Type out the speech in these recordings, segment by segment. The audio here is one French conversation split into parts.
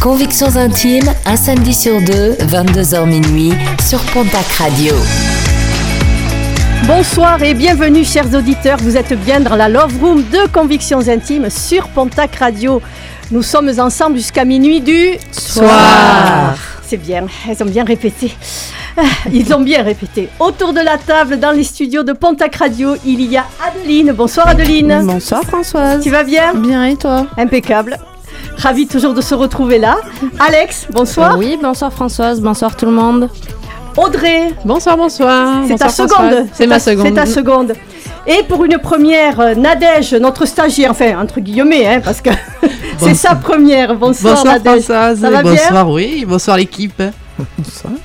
Convictions intimes, un samedi sur deux, 22h minuit, sur Pontac Radio. Bonsoir et bienvenue chers auditeurs, vous êtes bien dans la Love Room de Convictions Intimes sur Pontac Radio. Nous sommes ensemble jusqu'à minuit du soir. C'est bien, elles ont bien répété. Ah, Ils ont bien répété. Autour de la table, dans les studios de Pontac Radio, il y a Adeline. Bonsoir Adeline. Bonsoir Françoise. Tu vas bien Bien et toi? Impeccable. Ravi toujours de se retrouver là. Alex, bonsoir. Oui, bonsoir Françoise, bonsoir tout le monde. Audrey, Bonsoir, bonsoir. c'est ta seconde. C'est ma seconde. C'est ta seconde. Et pour une première, euh, Nadège, notre stagiaire, enfin entre guillemets, hein, parce que c'est sa première. Bonsoir, Bonsoir Nadège. Françoise. Ça va bien bonsoir, oui. Bonsoir l'équipe.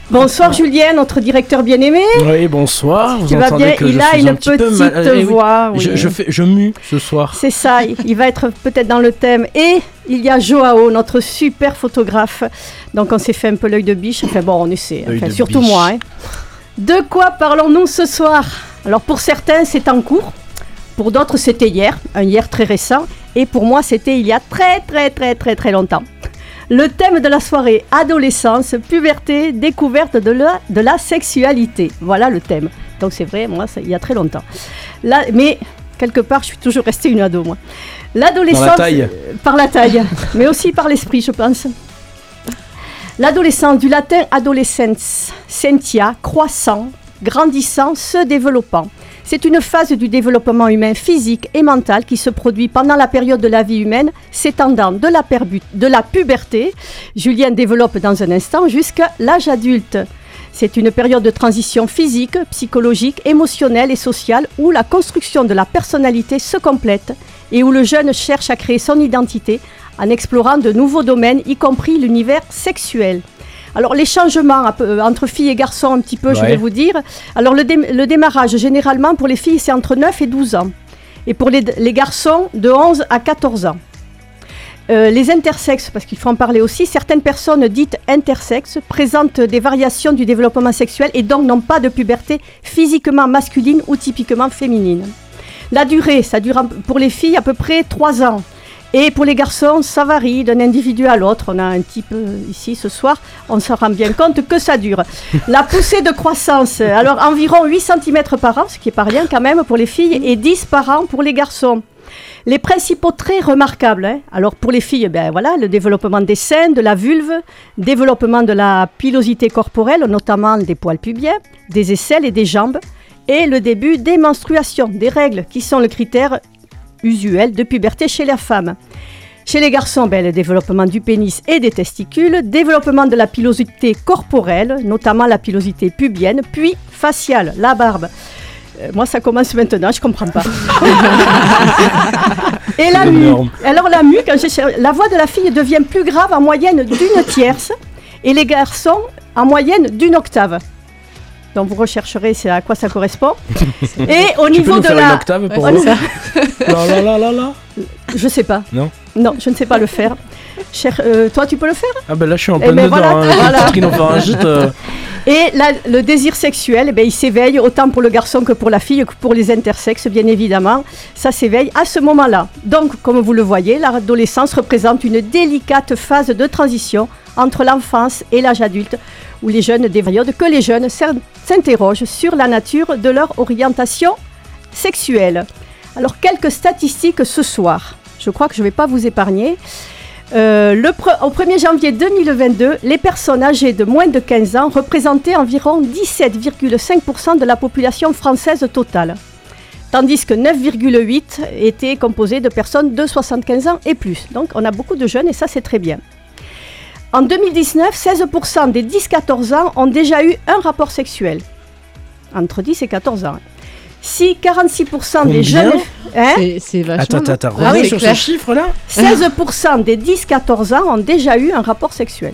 Bonsoir Julien, notre directeur bien-aimé. Oui, bonsoir. Vous Tu vas entendez bien? que Il je a une un petit peu petite mal- eh voix. oui. Je, je fais, je mue ce soir. C'est ça, il va être peut-être dans le thème. Et il y a Joao, notre super photographe. Donc on s'est fait un peu l'œil de biche. Enfin bon, on essaie. Enfin, surtout biche. moi. hein. De quoi parlons-nous ce soir? Alors pour certains, c'est en cours. Pour d'autres, c'était hier. Un hier très récent. Et pour moi, c'était il y a très très très très très longtemps. Le thème de la soirée, adolescence, puberté, découverte de la, de la sexualité. Voilà le thème. Donc c'est vrai, moi, il y a très longtemps. Là, mais quelque part, je suis toujours restée une ado, moi. L'adolescence. La taille. euh, Par la taille, mais aussi par l'esprit, je pense. L'adolescence, du latin adolescens, sentia, croissant, grandissant, se développant. C'est une phase du développement humain physique et mental qui se produit pendant la période de la vie humaine, s'étendant de la, puberté, Julien développe dans un instant, jusqu'à l'âge adulte. C'est une période de transition physique, psychologique, émotionnelle et sociale où la construction de la personnalité se complète et où le jeune cherche à créer son identité en explorant de nouveaux domaines, y compris l'univers sexuel. Alors les changements euh, entre filles et garçons, un petit peu, je vais vous dire. Alors le, dé- le démarrage, généralement pour les filles, c'est entre 9 et 12 ans. Et pour les, les garçons, de 11 à 14 ans. Euh, les intersexes, parce qu'il faut en parler aussi, certaines personnes dites intersexes présentent des variations du développement sexuel et donc n'ont pas de puberté physiquement masculine ou typiquement féminine. La durée, ça dure pour les filles à peu près 3 ans. Et pour les garçons, ça varie d'un individu à l'autre. On a un type ici ce soir, on se rend bien compte que ça dure. La poussée de croissance, alors environ 8 cm par an, ce qui est pas rien quand même pour les filles, et 10 par an pour les garçons. Les principaux traits remarquables, hein. alors pour les filles, ben voilà, le développement des seins, de la vulve, développement de la pilosité corporelle, notamment des poils pubiens, des aisselles et des jambes, et le début des menstruations, des règles, qui sont le critère usuel de puberté chez la femme. Chez les garçons, ben, le développement du pénis et des testicules, développement de la pilosité corporelle, notamment la pilosité pubienne, puis faciale, la barbe. Euh, moi, ça commence maintenant, je comprends pas. et la mue. Alors la mue, quand la voix de la fille devient plus grave en moyenne d'une tierce, et les garçons en moyenne d'une octave. Donc vous rechercherez c'est à quoi ça correspond. Et au Tu peux niveau nous de faire une la, octave pour Ouais, nous je sais pas. Non Non, je ne sais pas le faire. Cher- euh, toi, tu peux le faire? Ah ben là, je suis en Eh plein ben dedans. voilà, hein. voilà. Trinopharyngite, euh, Et là, le désir sexuel, eh ben, il s'éveille autant pour le garçon que pour la fille, que pour les intersexes, bien évidemment. Ça s'éveille à ce moment-là. Donc, comme vous le voyez, l'adolescence représente une délicate phase de transition entre l'enfance et l'âge adulte, où les jeunes, des que les jeunes s'in- s'interrogent sur la nature de leur orientation sexuelle. Alors, quelques statistiques ce soir. Je crois que je ne vais pas vous épargner. Euh, au 1er janvier 2022, les personnes âgées de moins de 15 ans représentaient environ 17,5% de la population française totale, tandis que 9,8% étaient composées de personnes de 75 ans et plus. Donc on a beaucoup de jeunes et ça c'est très bien. En 2019, 16% des 10-14 ans ont déjà eu un rapport sexuel. Entre 10 et 14 ans. Si 46% des Combien jeunes... Hein C'est- vachement. Attends, attends, attends, Ah oui, sur clair. ce chiffre là 16% des 10-14 ans ont déjà eu un rapport sexuel.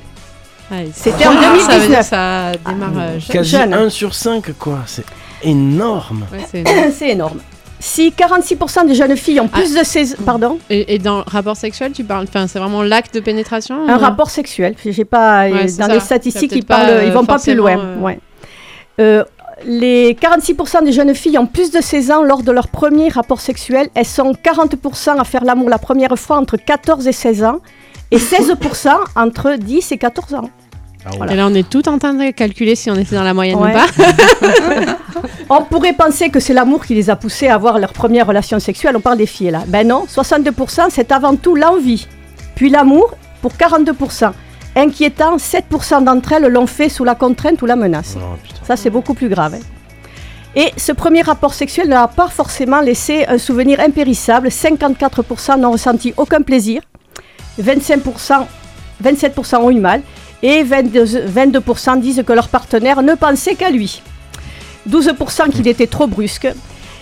Ouais, C'était ça- en ça veut 2019. dire que Ça démarre euh, jeune. Quasi jeune. 1 sur 5, quoi. C'est énorme. Ouais, c'est énorme. Si 46% des jeunes filles ont plus de 16 pardon, et, et dans rapport sexuel, tu parles. Enfin, c'est vraiment l'acte de pénétration. un ou- rapport sexuel, j'ai pas Ouais, euh, dans ça. les statistiques ils parlent, ils euh, vont pas plus loin. euh, Ouais. Euh, les 46% des jeunes filles ont plus de 16 ans lors de leur premier rapport sexuel. Elles sont 40% à faire l'amour la première fois entre 14 et 16 ans et 16% entre 10 et 14 ans. Ah, Et là, on est tout en train de calculer si on était dans la moyenne Ouais. ou pas. On pourrait penser que c'est l'amour qui les a poussées à avoir leur première relation sexuelle. On parle des filles là. Ben non, 62% c'est avant tout l'envie. Puis l'amour pour 42%. Inquiétant, 7% d'entre elles l'ont fait sous la contrainte ou la menace. Oh. Ça, c'est beaucoup plus grave. hein. Et ce premier rapport sexuel n'a pas forcément laissé un souvenir impérissable. 54% n'ont ressenti aucun plaisir. 25%, 27% ont eu mal. Et 22%, 22% disent que leur partenaire ne pensait qu'à lui. 12% qu'il était trop brusque.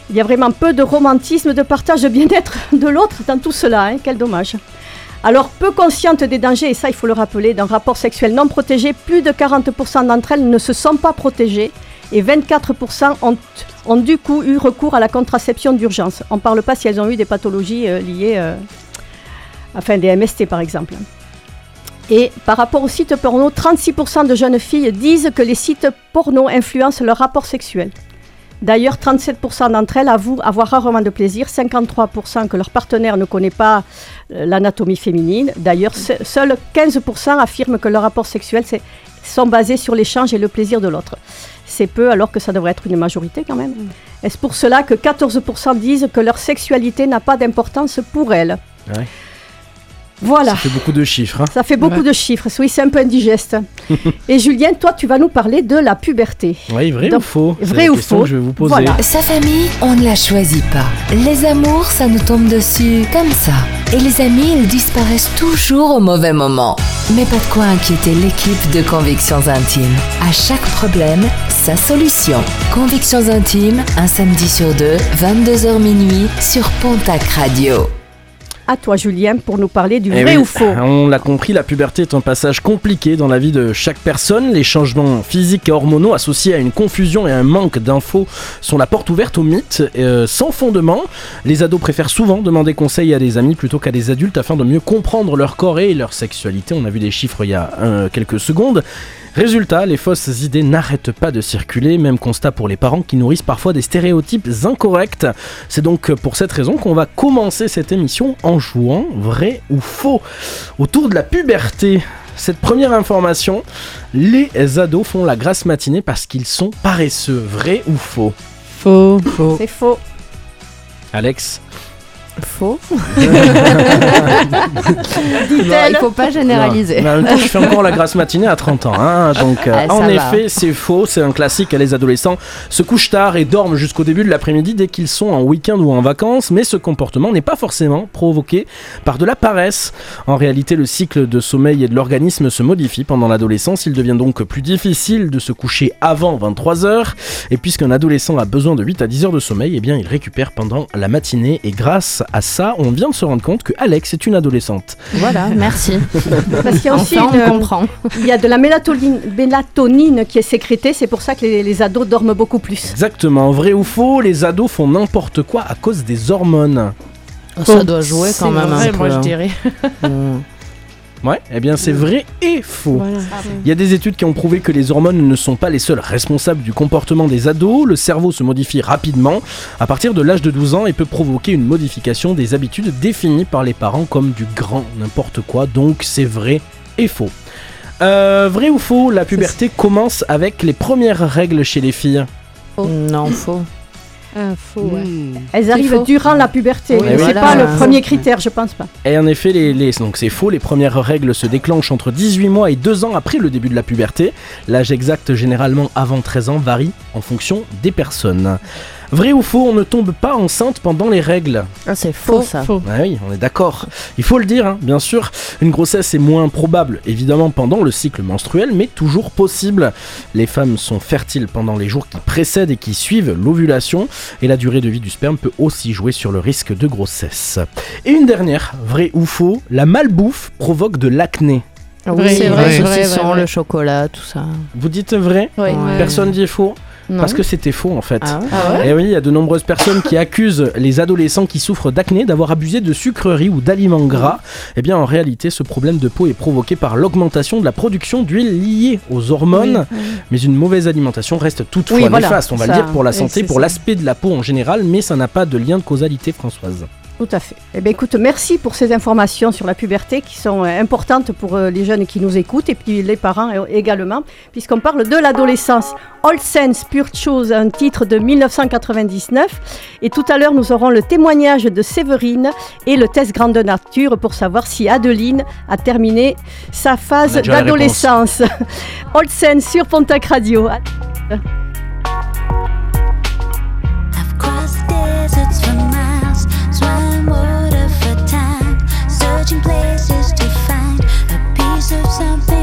Il y a vraiment peu de romantisme, de partage de bien-être de l'autre dans tout cela. hein. Quel dommage. Alors, peu conscientes des dangers, et ça il faut le rappeler, d'un rapport sexuel non protégé, plus de 40% d'entre elles ne se sont pas protégées et 24% ont, du coup eu recours à la contraception d'urgence. On ne parle pas si elles ont eu des pathologies euh, liées, euh, enfin des MST par exemple. Et par rapport aux sites porno, 36% de jeunes filles disent que les sites porno influencent leur rapport sexuel. D'ailleurs, 37% d'entre elles avouent avoir rarement de plaisir, 53% que leur partenaire ne connaît pas euh, l'anatomie féminine. D'ailleurs, se- seuls 15% affirment que leurs rapports sexuels sont basés sur l'échange et le plaisir de l'autre. C'est peu alors que ça devrait être une majorité quand même. Est-ce pour cela que 14% disent que leur sexualité n'a pas d'importance pour elles? Ouais. Voilà. Ça fait beaucoup de chiffres. hein. Ça fait beaucoup Ouais. de chiffres. Oui, c'est un peu indigeste. Et Julien, toi, tu vas nous parler de la puberté. Oui, vrai Donc, ou faux? C'est vrai la ou question faux que je vais vous poser. Voilà. Sa famille, on ne la choisit pas. Les amours, ça nous tombe dessus comme ça. Et les amis, ils disparaissent toujours au mauvais moment. Mais pas de quoi inquiéter l'équipe de Convictions Intimes. À chaque problème, sa solution. Convictions Intimes, un samedi sur deux, 22h minuit, sur Pontac Radio. À toi, Julien, pour nous parler du Eh vrai oui, ou faux. On l'a compris, la puberté est un passage compliqué dans la vie de chaque personne. Les changements physiques et hormonaux associés à une confusion et un manque d'infos sont la porte ouverte aux mythes euh, sans fondement. Les ados préfèrent souvent demander conseil à des amis plutôt qu'à des adultes afin de mieux comprendre leur corps et leur sexualité. On a vu des chiffres il y a euh, quelques secondes. Résultat, les fausses idées n'arrêtent pas de circuler, même constat pour les parents qui nourrissent parfois des stéréotypes incorrects. C'est donc pour cette raison qu'on va commencer cette émission en jouant vrai ou faux. Autour de la puberté, cette première information, les ados font la grasse matinée parce qu'ils sont paresseux. Vrai ou faux? Faux. C'est faux. Alex? Faux. Il faut pas généraliser. Non, mais en même temps, je fais encore la grasse matinée à 30 ans. hein, donc, euh, Ah, en va. effet, c'est faux. C'est un classique. Les adolescents se couchent tard et dorment jusqu'au début de l'après-midi dès qu'ils sont en week-end ou en vacances. Mais ce comportement n'est pas forcément provoqué par de la paresse. En réalité, le cycle de sommeil et de l'organisme se modifie pendant l'adolescence. Il devient donc plus difficile de se coucher avant 23 heures. Et puisqu'un adolescent a besoin de 8 à 10 heures de sommeil, eh bien, il récupère pendant la matinée. Et grâce à ça, on vient de se rendre compte que Alex est une adolescente. Voilà, merci. Parce qu'il y a aussi Enfin, on une- comprend. il y a de la mélatonine, mélatonine qui est sécrétée. C'est pour ça que les, les ados dorment beaucoup plus. Exactement, vrai ou faux, les ados font n'importe quoi à cause des hormones. Ça doit jouer quand C'est même vrai, un peu. moi je hein. dirais. Mm. Ouais, eh bien c'est vrai et faux. Voilà. Il y a des études qui ont prouvé que les hormones ne sont pas les seules responsables du comportement des ados. Le cerveau se modifie rapidement à partir de l'âge de 12 ans et peut provoquer une modification des habitudes définies par les parents comme du grand n'importe quoi. Donc c'est vrai et faux. Euh, vrai ou faux, la puberté commence avec les premières règles chez les filles? Non, faux. Ouais. Elles arrivent faux. durant la puberté. Oui, c'est voilà. pas le premier critère, je pense pas. Et en effet, les, les- donc c'est faux, les premières règles se déclenchent entre 18 mois et 2 ans après le début de la puberté. L'âge exact, généralement avant 13 ans, varie en fonction des personnes. Vrai ou faux, on ne tombe pas enceinte pendant les règles Ah, c'est faux, ça. Faux. Ah oui, on est d'accord. Il faut le dire, hein, bien sûr. Une grossesse est moins probable, évidemment, pendant le cycle menstruel, mais toujours possible. Les femmes sont fertiles pendant les jours qui précèdent et qui suivent l'ovulation, et la durée de vie du sperme peut aussi jouer sur le risque de grossesse. Et une dernière, vrai ou faux, la malbouffe provoque de l'acné. Oui, c'est vrai, vrai, ouais. le chocolat, tout ça. Vous dites vrai? Ouais. Personne dit faux? Non. Parce que c'était faux en fait. Ah ouais Ah ouais Et oui, il y a de nombreuses personnes qui accusent les adolescents qui souffrent d'acné d'avoir abusé de sucreries ou d'aliments gras. Eh bien, en réalité, ce problème de peau est provoqué par l'augmentation de la production d'huile liée aux hormones. Mais une mauvaise alimentation reste toutefois Oui, voilà, néfaste, on va ça- le dire, pour la santé, pour l'aspect de la peau en général, mais ça n'a pas de lien de causalité, Françoise. Tout à fait. Eh bien, écoute, merci pour ces informations sur la puberté qui sont euh, importantes pour euh, les jeunes qui nous écoutent et puis les parents euh, également, puisqu'on parle de l'adolescence. All Sense Pure Chose, un titre de 1999. Et tout à l'heure, nous aurons le témoignage de Séverine et le test grande nature pour savoir si Adeline a terminé sa phase d'adolescence. All Sense sur Pontac Radio. Places to find a piece of something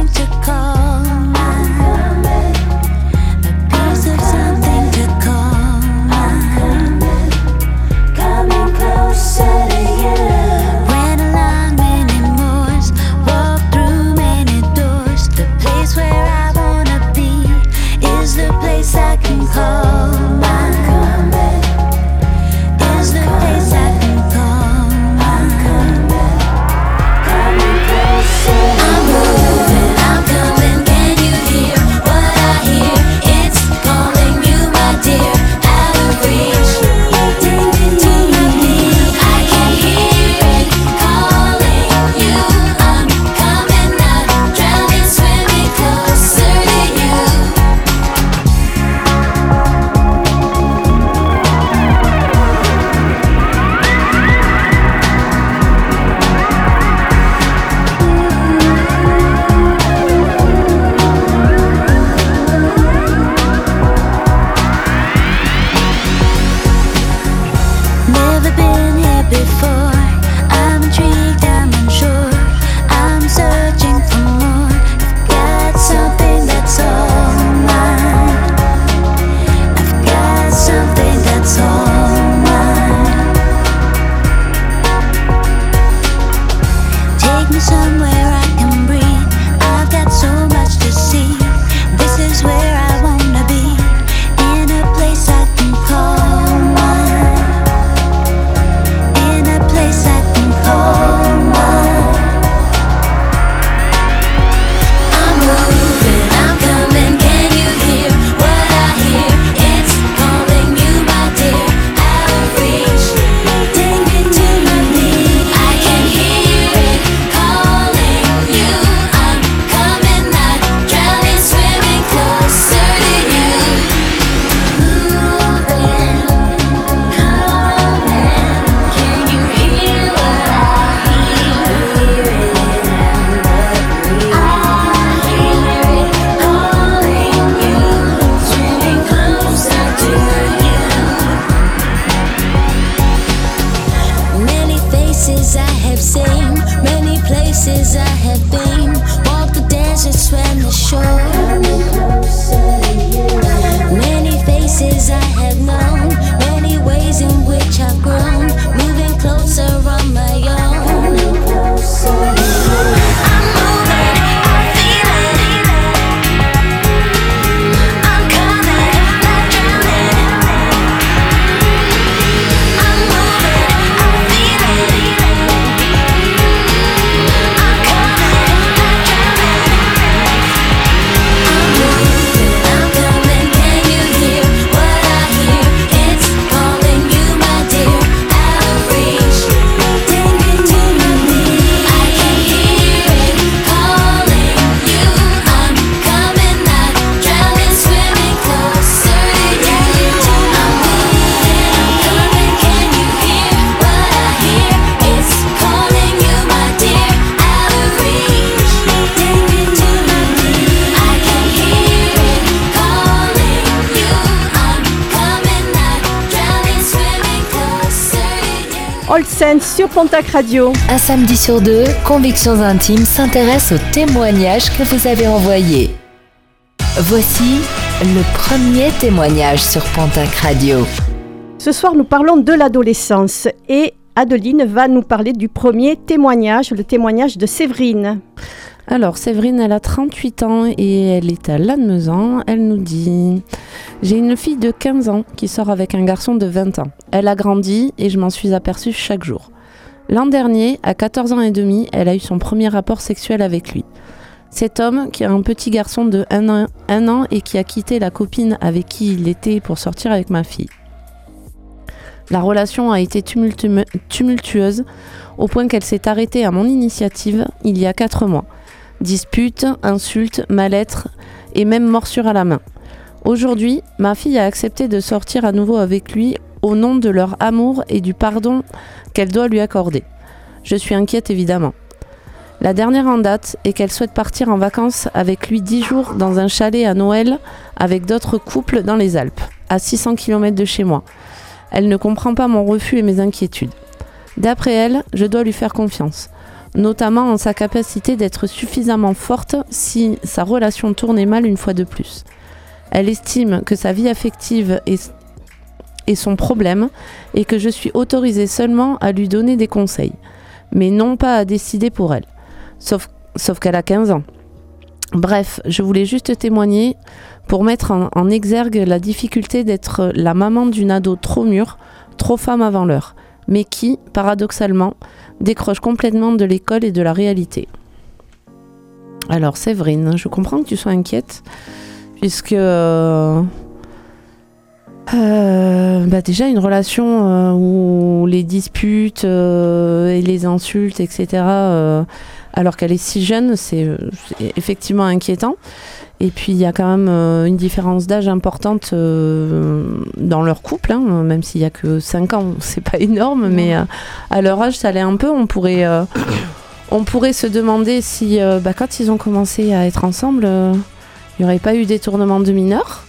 Pontac Radio. Un samedi sur deux, Convictions Intimes s'intéresse aux témoignages que vous avez envoyés. Voici le premier témoignage sur Pontac Radio. Ce soir, nous parlons de l'adolescence et Adeline va nous parler du premier témoignage, le témoignage de Séverine. Alors, Séverine, elle a 38 ans et elle est à Lannemezan. Elle nous dit J'ai une fille de 15 ans qui sort avec un garçon de 20 ans. Elle a grandi et je m'en suis aperçue chaque jour. L'an dernier, à 14 ans et demi, elle a eu son premier rapport sexuel avec lui. Cet homme, qui a un petit garçon de 1 an, un an et qui a quitté la copine avec qui il était pour sortir avec ma fille. La relation a été tumultu- tumultueuse au point qu'elle s'est arrêtée à mon initiative il y a 4 mois. Disputes, insultes, mal-être et même morsures à la main. Aujourd'hui, ma fille a accepté de sortir à nouveau avec lui au nom de leur amour et du pardon qu'elle doit lui accorder. Je suis inquiète évidemment. La dernière en date est qu'elle souhaite partir en vacances avec lui 10 jours dans un chalet à Noël avec d'autres couples dans les Alpes, à 600 km de chez moi. Elle ne comprend pas mon refus et mes inquiétudes. D'après elle, je dois lui faire confiance, notamment en sa capacité d'être suffisamment forte si sa relation tournait mal une fois de plus. Elle estime que sa vie affective est, est son problème et que je suis autorisée seulement à lui donner des conseils, mais non pas à décider pour elle. Sauf, qu'elle a 15 ans. Bref, je voulais juste témoigner pour mettre en, en exergue la difficulté d'être la maman d'une ado trop mûre, trop femme avant l'heure, mais qui, paradoxalement, décroche complètement de l'école et de la réalité. Alors, Séverine, je comprends que tu sois inquiète, puisque euh, euh, bah déjà une relation euh, où les disputes euh, et les insultes, etc., alors qu'elle est si jeune, c'est effectivement inquiétant. Et puis il y a quand même une différence d'âge importante dans leur couple, hein, même s'il y a que 5 ans, c'est pas énorme, mais à leur âge, ça l'est un peu. On pourrait, on pourrait se demander si, bah, quand ils ont commencé à être ensemble, il n'y aurait pas eu détournement de mineurs.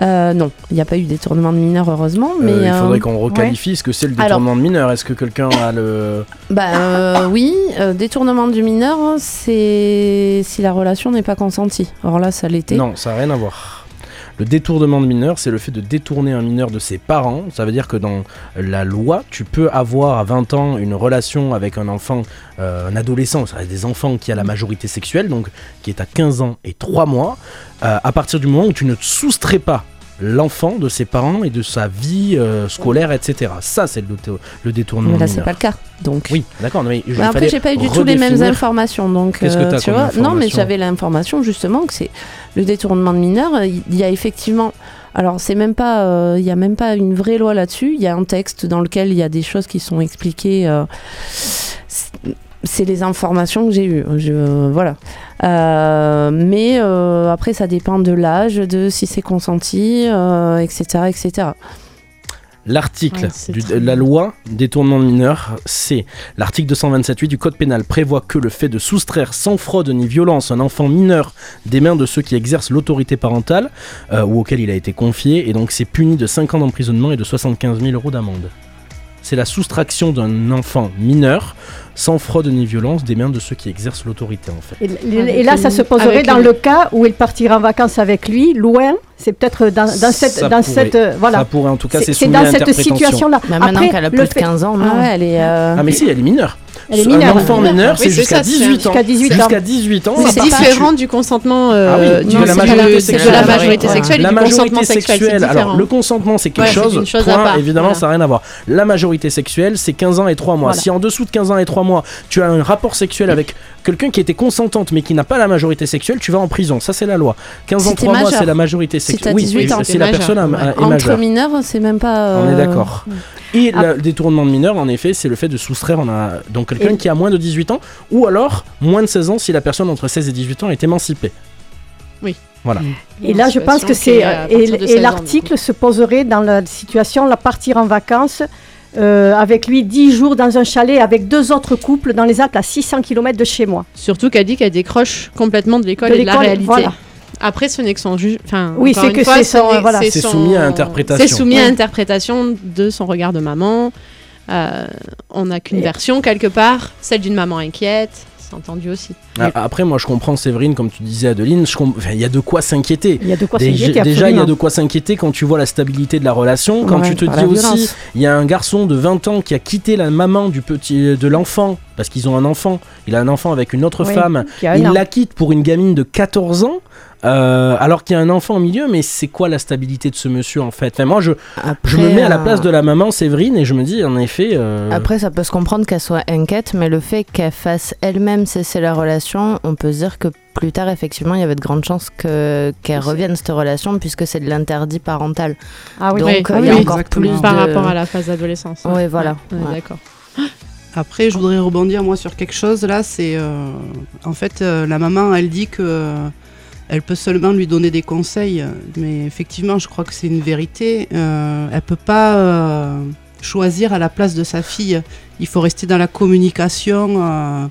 Euh, non, il n'y a pas eu détournement de mineurs, heureusement. Mais Euh, il faudrait euh, qu'on requalifie ce que c'est le Alors- détournement de mineur. Est-ce que quelqu'un a le. bah euh, oui, euh, détournement du mineur, c'est si la relation n'est pas consentie. Or là, ça l'était. Non, ça n'a rien à voir. Le détournement de mineur, c'est le fait de détourner un mineur de ses parents. Ça veut dire que dans la loi, tu peux avoir à 20 ans une relation avec un enfant, euh, un adolescent, ça des enfants qui a la majorité sexuelle, donc qui est à 15 ans et 3 mois, euh, à partir du moment où tu ne te soustrais pas l'enfant de ses parents et de sa vie euh, scolaire, etc. Ça, c'est le, le détournement mais là, c'est pas le cas. Donc. Oui, d'accord. mais il Mais après, j'ai pas eu du tout les mêmes informations, donc Qu'est-ce que euh, tu vois? Non, mais j'avais l'information justement que c'est le détournement de mineurs. Il y a effectivement, alors c'est même pas, euh, il y a même pas une vraie loi là-dessus. Il y a un texte dans lequel il y a des choses qui sont expliquées. euh, c'est- les informations que j'ai eues. Je, voilà. Euh, mais euh, après, ça dépend de l'âge, de si c'est consenti, euh, etc., etc. L'article Ouais, de la loi détournement de mineur, c'est l'article 227.8 du Code pénal prévoit que le fait de soustraire sans fraude ni violence un enfant mineur des mains de ceux qui exercent l'autorité parentale euh, ou auquel il a été confié, et donc c'est puni de 5 ans d'emprisonnement et de 75 000 euros d'amende. C'est la soustraction d'un enfant mineur sans fraude ni violence des mains de ceux qui exercent l'autorité en fait. Et, et là, ça se poserait avec dans le cas où il partira en vacances avec lui, loin. C'est peut-être dans, dans cette, Ça dans pourrait. cette, euh, voilà. Ça pourrait en tout cas, C'est dans cette situation-là. Mais maintenant qu'elle a plus de fait- 15 ans, non. Ah ouais, elle est. euh, Ah mais si, elle est mineure. Elle est Un mineure. enfant mineur, Oui, c'est jusqu'à ça, c'est 18 ans. jusqu'à 18 ans. Jusqu'à 18 ans. C'est différent du consentement euh, Ah oui, du, de la de majorité de sexuelle. la majorité sexuelle La majorité consentement sexuel. c'est sexuelle, alors le consentement c'est quelque chose, évidemment ça n'a rien à voir. La majorité sexuelle c'est 15 ans et 3 mois. Si en dessous de 15 ans et 3 mois tu as un rapport sexuel avec quelqu'un qui était consentante mais qui n'a pas la majorité sexuelle, tu vas en prison, ça c'est la loi. 15 ans Si t'es 3 mois c'est la majorité Si sexuelle. t'as 18 ans. si la personne ouais. est Entre majeure. mineurs, c'est même pas. On est euh, d'accord. Et Ah. le détournement de mineur, en effet, c'est le fait de soustraire on a donc quelqu'un Et- qui a moins de 18 ans ou alors moins de 16 ans si la personne entre 16 et 18 ans est émancipée. Voilà. Et là, je pense que c'est. euh, Et, et l'article se poserait dans la situation, la partir en vacances. euh, avec lui 10 jours dans un chalet avec deux autres couples dans les Alpes à 600 km de chez moi. Surtout qu'elle dit qu'elle décroche complètement de l'école De et de la l'école, réalité. voilà. Après, ce n'est que son juge. Enfin, Oui, c'est que c'est ce voilà. C'est son- soumis à interprétation. C'est soumis à interprétation de son regard de maman. Euh, on n'a qu'une Et- version quelque part, celle d'une maman inquiète. c'est entendu aussi. Ah, Après, moi, je comprends Séverine, comme tu disais, Adeline. enfin, Il y a de quoi s'inquiéter. Il y a de quoi Déjà, s'inquiéter. déjà, il y a de quoi s'inquiéter quand tu vois la stabilité de la relation. Quand Ouais, tu te dis aussi, il y a un garçon de 20 ans qui a quitté la maman du petit, de l'enfant, parce qu'ils ont un enfant. Il a un enfant avec une autre Oui, femme. Il la quitte pour une gamine de 14 ans. Euh, alors qu'il y a un enfant au milieu, mais c'est quoi la stabilité de ce monsieur en fait? Enfin, Moi, je, je me mets à la euh, place de la maman Séverine et je me dis, en effet, euh, Après, ça peut se comprendre qu'elle soit inquiète, mais le fait qu'elle fasse elle-même cesser la relation, on peut se dire que plus tard, effectivement, il y avait de grandes chances que- qu'elle revienne cette relation, puisque c'est de l'interdit parental. Ah oui, Donc, Oui, il y a oui, encore plus Par rapport à la phase d'adolescence. Oui, voilà. Ouais, Ouais. D'accord. Après, je voudrais rebondir moi sur quelque chose là. C'est euh, en fait euh, la maman, elle dit que euh, elle peut seulement lui donner des conseils, mais effectivement, je crois que c'est une vérité. Euh, elle peut pas euh, choisir à la place de sa fille. Il faut rester dans la communication. Euh,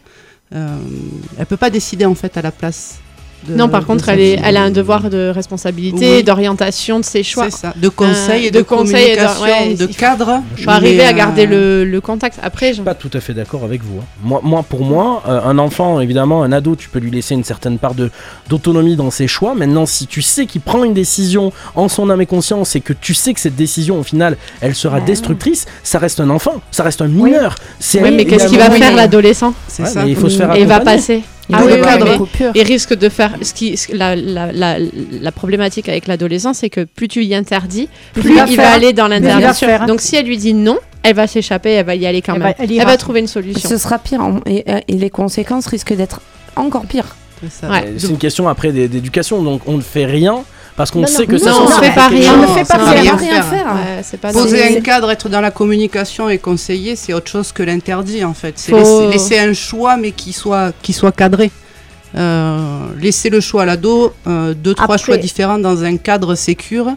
elle peut pas décider en fait à la place. De- non, par contre, elle, est, fille. elle a un devoir de responsabilité, Oui. d'orientation de ses choix. C'est ça, de conseils Euh, et de, de conseils et de- ouais, de il faut- cadre. Arriver à euh, garder le, le contact. Après, Je suis pas tout à fait d'accord avec vous. hein. Moi, moi, pour moi, euh, un enfant, évidemment, un ado, tu peux lui laisser une certaine part de d'autonomie dans ses choix. Maintenant, si tu sais qu'il prend une décision en son âme et conscience et que tu sais que cette décision, au final, elle sera Ouais. destructrice, ça reste un enfant, ça reste un mineur. Ouais, mais qu'est-ce qu'il va faire l'adolescent C'est Ouais, ça. il faut se faire Et il va passer. Il Ah faut oui, le oui, cadre mais- coupure. Il risque de faire. Ce qui, ce- la, la, la, la problématique avec l'adolescent, c'est que plus tu y interdis, Plus il va il faire. va aller dans faire. Donc si elle lui dit non, elle va s'échapper, elle va y aller quand Elle même. va- elle va trouver une solution. Ce sera pire, et, et les conséquences risquent d'être encore pires. C'est. Ouais. Une question après d'é- d'éducation, donc on ne fait rien parce qu'on sait que non, ça s'en fait pas rien. On ne fait pas rien. faire. faire. Ouais, c'est pas Poser un cadre, être dans la communication et conseiller, c'est autre chose que l'interdit en fait. C'est Faut- laisser, laisser un choix mais qui soit, qui soit cadré. Euh, laisser le choix à l'ado, euh, deux, trois choix différents dans un cadre sécure,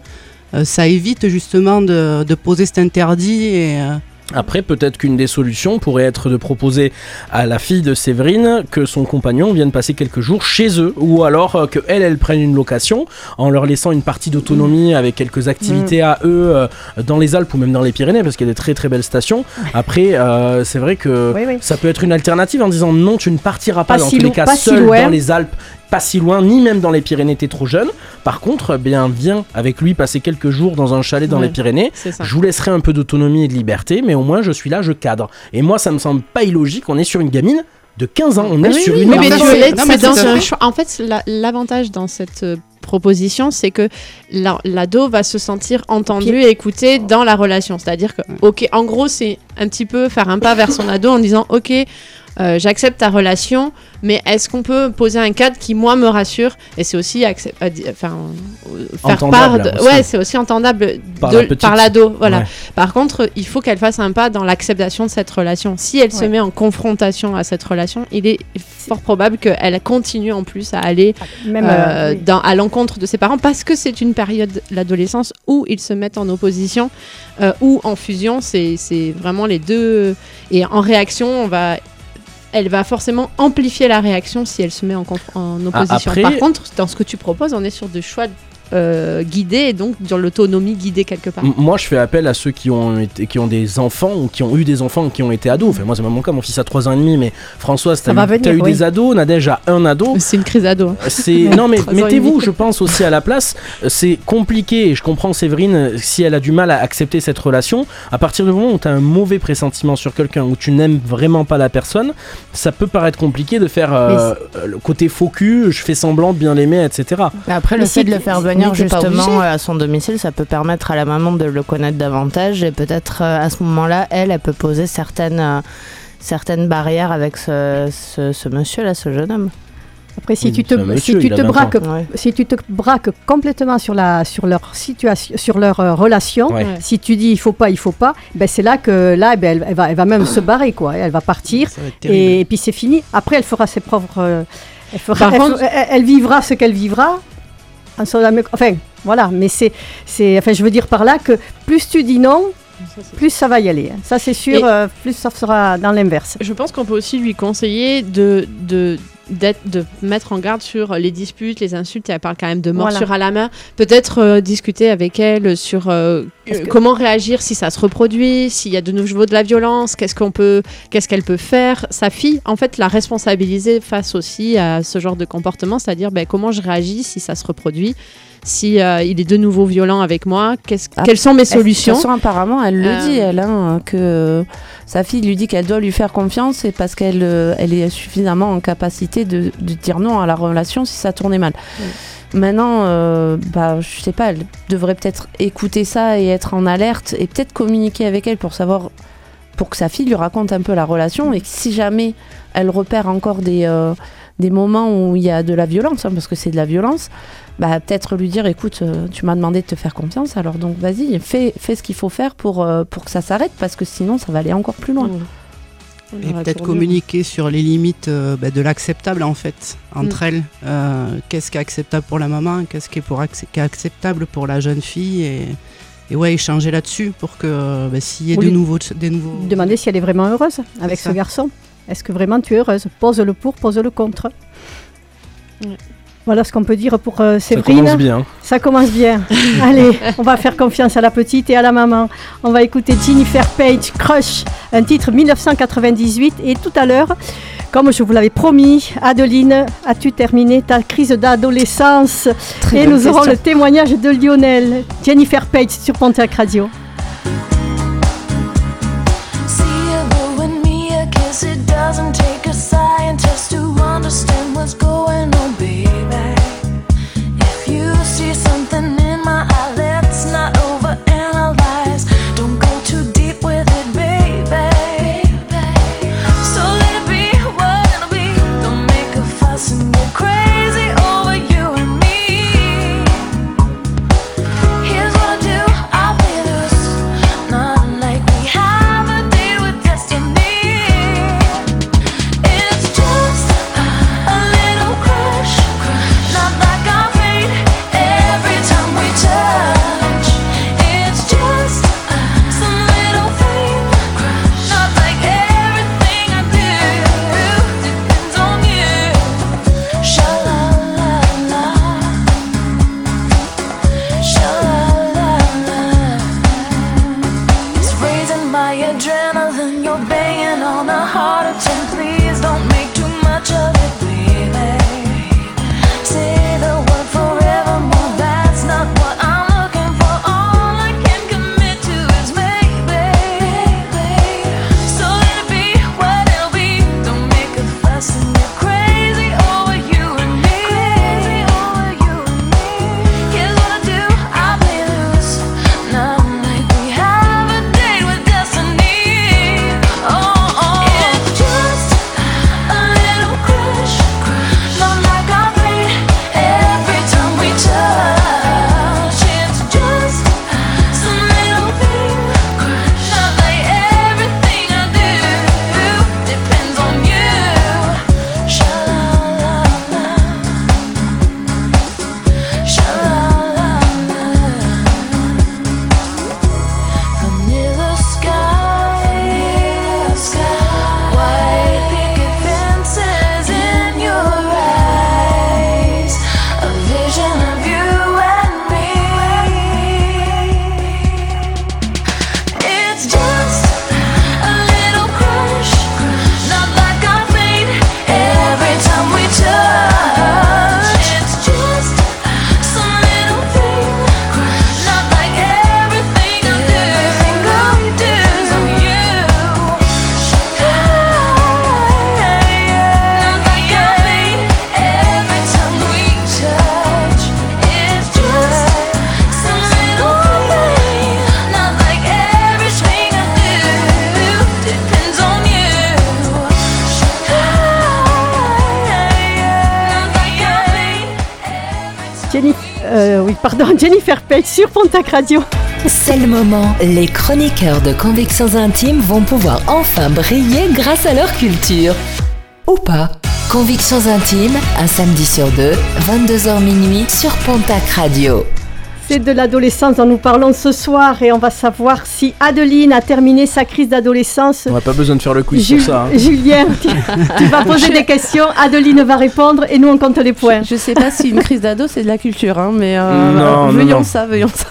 euh, ça évite justement de, de poser cet interdit et euh, Après, peut-être qu'une des solutions pourrait être de proposer à la fille de Séverine que son compagnon vienne passer quelques jours chez eux, ou alors euh, que elle, elle prenne une location en leur laissant une partie d'autonomie avec quelques activités à eux euh, dans les Alpes ou même dans les Pyrénées, parce qu'il y a des très très belles stations. Après, euh, c'est vrai que Oui, oui. ça peut être une alternative en disant non, tu ne partiras pas, Pas dans si tous les cas si seul dans les Alpes. Pas si loin, ni même dans les Pyrénées, t'es trop jeune. Par contre, eh bien, viens avec lui passer quelques jours dans un chalet dans Ouais. les Pyrénées. Je vous laisserai un peu d'autonomie et de liberté, mais au moins je suis là, je cadre. Et moi, ça me semble pas illogique. On est sur une gamine de 15 ans. On est Oui, sur oui, une Oui, mais non, dans un choix. En fait, la- l'avantage dans cette euh, proposition, c'est que la- l'ado va se sentir entendu et écouté dans la relation. C'est-à-dire que, ok, en gros, c'est un petit peu faire un pas vers son ado en disant, ok. Euh, j'accepte ta relation, mais est-ce qu'on peut poser un cadre qui moi me rassure et c'est aussi di- enfin, euh, faire part Entendable de, aussi. ouais c'est aussi entendable Par de- la petite. par l'ado voilà Ouais. par contre, il faut qu'elle fasse un pas dans l'acceptation de cette relation. Si elle se met en confrontation à cette relation, il est fort probable qu'elle continue en plus à aller Même, euh, euh, oui. dans, à l'encontre de ses parents parce que c'est une période, l'adolescence, où ils se mettent en opposition euh, ou en fusion. C'est vraiment les deux. Et en réaction, on va. Elle va forcément amplifier la réaction si elle se met en, en opposition. après- Par contre, dans ce que tu proposes, on est sur des choix euh, guidés et donc dans l'autonomie guidée quelque part. Moi, je fais appel à ceux qui ont, été, qui ont des enfants ou qui ont eu des enfants qui ont été ados. Enfin, moi, c'est pas mon cas, mon fils a 3 ans et demi, mais Françoise, t'as eu, venir, t'as eu oui. des ados, Nadège a un ado. C'est une crise ado. hein. C'est non mais mettez-vous, je pense aussi à la place. C'est compliqué et je comprends Séverine euh, si elle a du mal à accepter cette relation. À partir du moment où tu as un mauvais pressentiment sur quelqu'un, où tu n'aimes vraiment pas la personne, ça peut paraître compliqué de faire euh, euh, le côté faux cul, je fais semblant de bien l'aimer, etc. Mais après, Mais le si fait de le faire mais venir justement obligé. à son domicile, ça peut permettre à la maman de le connaître davantage et peut-être euh, à ce moment-là, elle, elle peut poser certaines, euh, certaines barrières avec ce, ce, ce monsieur-là, ce jeune homme. Après, si Oui, tu te, monsieur, si tu te 20 ans. braques, Ouais. si tu te braques complètement sur la, sur leur situation, sur leur euh, relation, Ouais. Si tu dis il faut pas, il faut pas, ben c'est là que là, ben, elle, elle va, elle va même se barrer quoi. Elle va partir va et, puis c'est fini. Après, elle fera ses propres, euh, elle, fera, Par elle, contre- elle- elle vivra ce qu'elle vivra. Âme- Enfin, voilà. Mais c'est, c'est, enfin, je veux dire par là que plus tu dis non, plus ça va y aller. Ça c'est sûr. Euh, plus ça sera dans l'inverse. Je pense qu'on peut aussi lui conseiller de, de, de mettre en garde sur les disputes, les insultes. Elle parle quand même de morsure à la main. Peut-être euh, discuter avec elle sur Euh, que- Comment réagir si ça se reproduit, s'il y a de nouveau de la violence, qu'est-ce qu'on peut, qu'est-ce qu'elle peut faire? Sa fille, en fait, la responsabiliser face aussi à ce genre de comportement, c'est-à-dire ben, comment je réagis si ça se reproduit, si euh, il est de nouveau violent avec moi, Ah, quelles sont mes solutions? façon, apparemment, elle le Euh, dit, elle, hein, que euh, sa fille lui dit qu'elle doit lui faire confiance et parce qu'elle euh, elle est suffisamment en capacité de, de dire non à la relation si ça tournait mal. Maintenant, euh, bah, je sais pas, elle devrait peut-être écouter ça et être en alerte et peut-être communiquer avec elle pour savoir, pour que sa fille lui raconte un peu la relation et que si jamais elle repère encore des, euh, des moments où il y a de la violence, hein, parce que c'est de la violence, bah, peut-être lui dire écoute, euh, tu m'as demandé de te faire confiance, alors donc vas-y, fais, fais ce qu'il faut faire pour, euh, que ça s'arrête, parce que sinon ça va aller encore plus loin. On Et peut-être communiquer sur les limites euh, bah, de l'acceptable en fait entre elles. Euh, qu'est-ce qui est acceptable pour la maman, qu'est-ce qui est, pour acc- qui est acceptable pour la jeune fille et, et ouais échanger là-dessus pour que bah, s'il y ait de nouveaux, des nouveaux. Demander si elle est vraiment heureuse avec ce garçon. Est-ce que vraiment tu es heureuse? Pose le pour, pose le contre. Voilà ce qu'on peut dire pour euh, Ça Séverine. commence bien. Ça commence bien. Allez, on va faire confiance à la petite et à la maman. On va écouter Jennifer Page, Crush, un titre 1998. Et tout à l'heure, comme je vous l'avais promis, Adeline, as-tu terminé ta crise d'adolescence? Très Et nous aurons le témoignage de Lionel. Jennifer Page sur Pontac Radio. See Radio. C'est le moment. Les chroniqueurs de Convictions Intimes vont pouvoir enfin briller grâce à leur culture. Ou pas. Convictions Intimes, un samedi sur deux, 22h minuit sur Pontac Radio. C'est de l'adolescence dont nous parlons ce soir et on va savoir si Adeline a terminé sa crise d'adolescence. On n'a pas besoin de faire le quiz Ju- pour ça. hein. Julien, tu, tu vas poser des questions, Adeline va répondre et nous on compte les points. Je sais pas si une crise d'ado c'est de la culture, hein, mais euh, Non, non, veillons non. ça, veillons ça.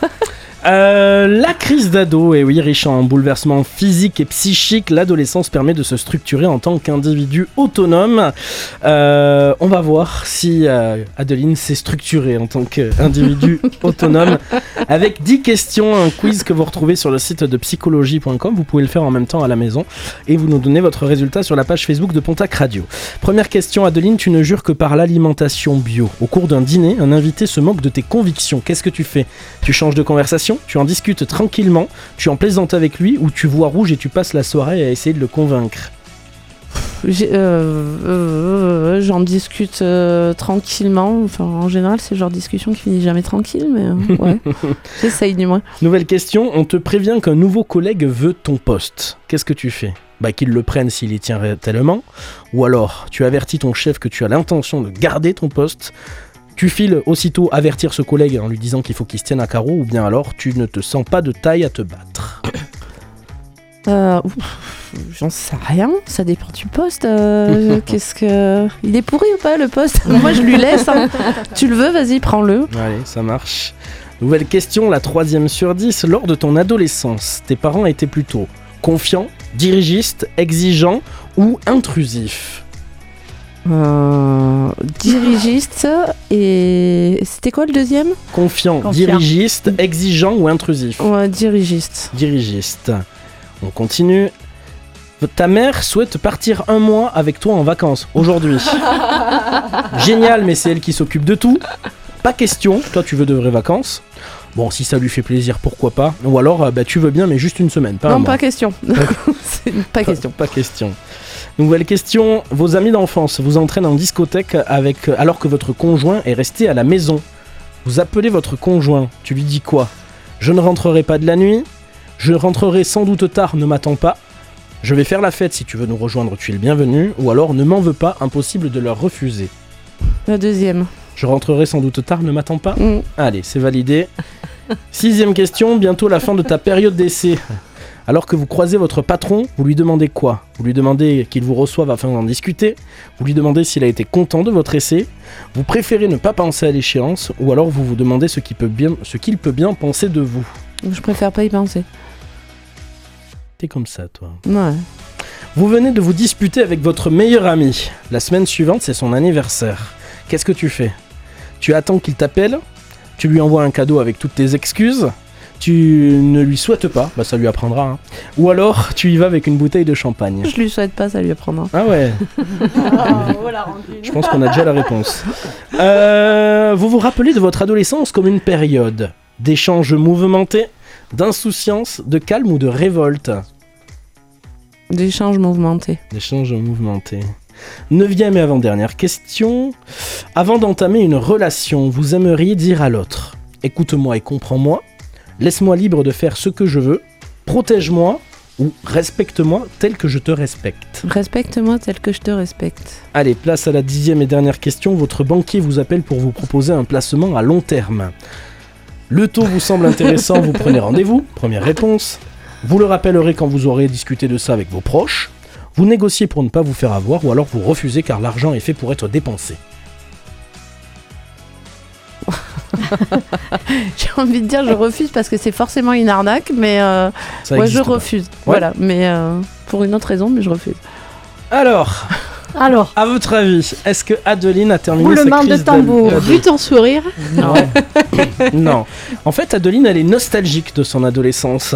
Euh, la crise d'ado, et oui, riche en bouleversements physiques et psychiques, l'adolescence permet de se structurer en tant qu'individu autonome. Euh, on va voir si euh, Adeline s'est structurée en tant qu'individu autonome avec 10 questions, un quiz que vous retrouvez sur le site de psychologie.com. Vous pouvez le faire en même temps à la maison et vous nous donnez votre résultat sur la page Facebook de Pontac Radio. Première question, Adeline, tu ne jures que par l'alimentation bio. Au cours d'un dîner, un invité se moque de tes convictions. Qu'est-ce que tu fais? Tu changes de conversation? Tu en discutes tranquillement Tu en plaisantes avec lui Ou tu vois rouge et tu passes la soirée à essayer de le convaincre? J'ai- euh, euh, J'en discute euh, tranquillement. Enfin, en général, c'est le genre de discussion qui finit jamais tranquille, mais euh, ouais. J'essaye du moins. Nouvelle question, on te prévient qu'un nouveau collègue veut ton poste. Qu'est-ce que tu fais? Bah, qu'il le prenne s'il y tient tellement, ou alors tu avertis ton chef que tu as l'intention de garder ton poste, tu files aussitôt avertir ce collègue en lui disant qu'il faut qu'il se tienne à carreau, ou bien alors tu ne te sens pas de taille à te battre. Euh, ouf, J'en sais rien, ça dépend du poste. euh, Qu'est-ce que. Il est pourri ou pas le poste? Moi je lui laisse. hein. Tu le veux, vas-y, prends-le. Allez, ça marche. Nouvelle question, la troisième sur 10. Lors de ton adolescence, tes parents étaient plutôt confiants, dirigistes, exigeants ou intrusifs? Euh, dirigiste et. C'était quoi le deuxième? Confiant, Confiant. dirigiste, exigeant ou intrusif? Ouais, dirigiste. dirigiste. On continue. Ta mère souhaite partir un mois avec toi en vacances aujourd'hui. Génial, mais c'est elle qui s'occupe de tout. Pas question, toi tu veux de vraies vacances? Bon, si ça lui fait plaisir, pourquoi pas? Ou alors, euh, bah, tu veux bien, mais juste une semaine, pas un non, mois. pas question. Pas question. Pas question. Nouvelle question. Vos amis d'enfance vous entraînent en discothèque avec, alors que votre conjoint est resté à la maison. Vous appelez votre conjoint. Tu lui dis quoi? Je ne rentrerai pas de la nuit. Je rentrerai sans doute tard, ne m'attends pas. Je vais faire la fête si tu veux nous rejoindre, tu es le bienvenu. Ou alors ne m'en veux pas, impossible de leur refuser. La deuxième. Je rentrerai sans doute tard, ne m'attends pas. Mm. Allez, c'est validé. Sixième question, bientôt la fin de ta période d'essai. Alors que vous croisez votre patron, vous lui demandez quoi? Vous lui demandez qu'il vous reçoive afin d'en discuter? Vous lui demandez s'il a été content de votre essai? Vous préférez ne pas penser à l'échéance Ou alors vous vous demandez ce qu'il peut bien, ce qu'il peut bien penser de vous? Je préfère pas y penser. T'es comme ça, toi. Ouais. Vous venez de vous disputer avec votre meilleur ami. La semaine suivante, c'est son anniversaire. Qu'est-ce que tu fais? Tu attends qu'il t'appelle? Tu lui envoies un cadeau avec toutes tes excuses? Tu ne lui souhaites pas Bah ça lui apprendra. hein. Ou alors, tu y vas avec une bouteille de champagne. Je lui souhaite pas, ça lui apprendra. Ah ouais, je pense qu'on a déjà la réponse. Euh, vous vous rappelez de votre adolescence comme une période d'échanges mouvementés, d'insouciance, de calme ou de révolte? D'échanges mouvementés. D'échanges mouvementés. Neuvième et avant-dernière question. Avant d'entamer une relation, vous aimeriez dire à l'autre Écoute-moi et comprends-moi, laisse-moi libre de faire ce que je veux, protège-moi ou respecte-moi tel que je te respecte. Respecte-moi tel que je te respecte. Allez, place à la dixième et dernière question. Votre banquier vous appelle pour vous proposer un placement à long terme. Le taux vous semble intéressant, vous prenez rendez-vous. Première réponse. Vous le rappellerez quand vous aurez discuté de ça avec vos proches. Vous négociez pour ne pas vous faire avoir ou alors vous refusez car l'argent est fait pour être dépensé. J'ai envie de dire je refuse parce que c'est forcément une arnaque, mais euh, Ça ouais, je pas. refuse. Voilà, mais euh, pour une autre raison, mais je refuse. Alors, Alors, à votre avis, est-ce que Adeline a terminé sa Roulement de crise tambour. Vu ton sourire, Non. Non. En fait, Adeline, elle est nostalgique de son adolescence.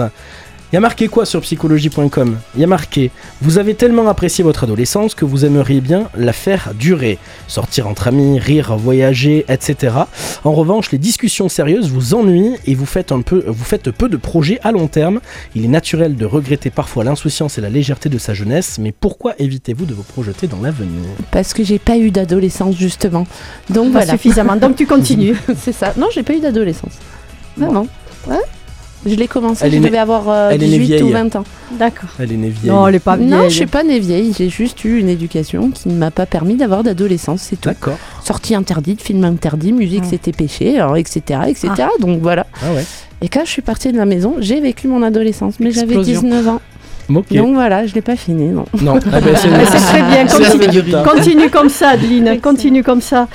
Il y a marqué quoi sur psychologie.com Il y a marqué Vous avez tellement apprécié votre adolescence que vous aimeriez bien la faire durer. Sortir entre amis, rire, voyager, etc. En revanche, les discussions sérieuses vous ennuient et vous faites, un peu, vous faites peu de projets à long terme. Il est naturel de regretter parfois l'insouciance et la légèreté de sa jeunesse, mais pourquoi évitez-vous de vous projeter dans l'avenir? Parce que j'ai pas eu d'adolescence justement. Donc pas voilà. suffisamment. Donc tu continues. c'est ça. Non, j'ai pas eu d'adolescence. Vraiment. Ouais. Je l'ai commencé, Elle je née- devais avoir euh, elle est née 18 ou vieille. 20 ans. D'accord. Elle est née vieille. Non, elle est pas vieille. Non, je suis pas née vieille, j'ai juste eu une éducation qui ne m'a pas permis d'avoir d'adolescence, c'est tout. D'accord. Sortie interdite, film interdit, musique Ah. c'était péché, alors, etc. etc. Donc voilà. Ah ouais. Et quand je suis partie de la maison, j'ai vécu mon adolescence, mais j'avais Explosion. 19 ans. Donc voilà, je l'ai pas fini, non. Non. Ah ben, c'est très bien. Continue, continue comme ça, Adeline. Continue comme ça.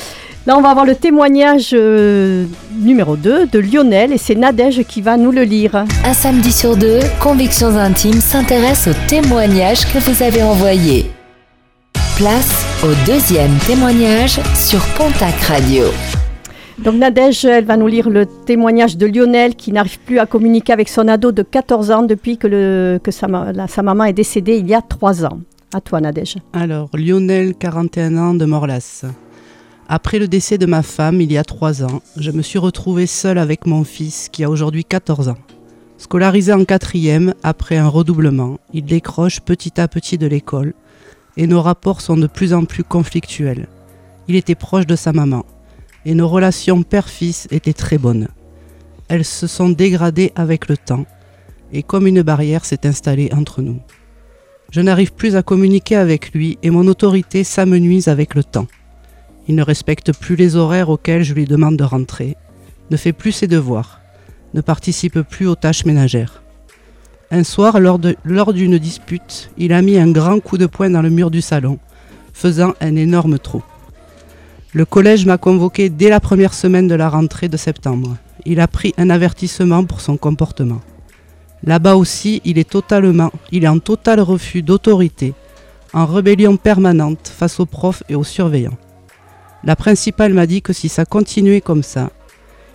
Là, on va avoir le témoignage euh, numéro 2 de Lionel et c'est Nadège qui va nous le lire. Un samedi sur deux, Convictions Intimes s'intéresse aux témoignages que vous avez envoyés. Place au deuxième témoignage sur Pontac Radio. Donc Nadège, elle va nous lire le témoignage de Lionel qui n'arrive plus à communiquer avec son ado de 14 ans depuis que, le, que sa, ma- la- sa maman est décédée il y a 3 ans. À toi Nadège. Alors, Lionel, 41 ans, de Morlas. Après le décès de ma femme, il y a 3 ans, je me suis retrouvée seule avec mon fils, qui a aujourd'hui 14 ans. Scolarisé en quatrième, après un redoublement, il décroche petit à petit de l'école, et nos rapports sont de plus en plus conflictuels. Il était proche de sa maman, et nos relations père-fils étaient très bonnes. Elles se sont dégradées avec le temps, et comme une barrière s'est installée entre nous. Je n'arrive plus à communiquer avec lui et mon autorité s'amenuise avec le temps. Il ne respecte plus les horaires auxquels je lui demande de rentrer, ne fait plus ses devoirs, ne participe plus aux tâches ménagères. Un soir, lors d'une dispute, il a mis un grand coup de poing dans le mur du salon, faisant un énorme trou. Le collège m'a convoqué dès la première semaine de la rentrée de septembre. Il a pris un avertissement pour son comportement. Là-bas aussi, il est totalement, il est en total refus d'autorité, en rébellion permanente face aux profs et aux surveillants. La principale m'a dit que si ça continuait comme ça,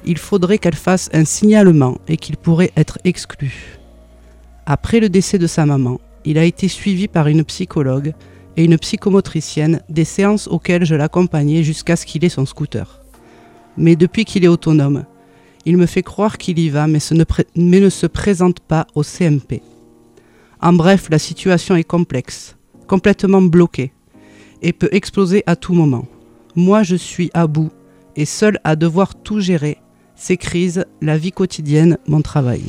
il faudrait qu'elle fasse un signalement et qu'il pourrait être exclu. Après le décès de sa maman, il a été suivi par une psychologue et une psychomotricienne, des séances auxquelles je l'accompagnais jusqu'à ce qu'il ait son scooter. Mais depuis qu'il est autonome, il me fait croire qu'il y va, mais, ne se présente pas au CMP. En bref, la situation est complexe, complètement bloquée, et peut exploser à tout moment. Moi, je suis à bout, et seul à devoir tout gérer, ces crises, la vie quotidienne, mon travail.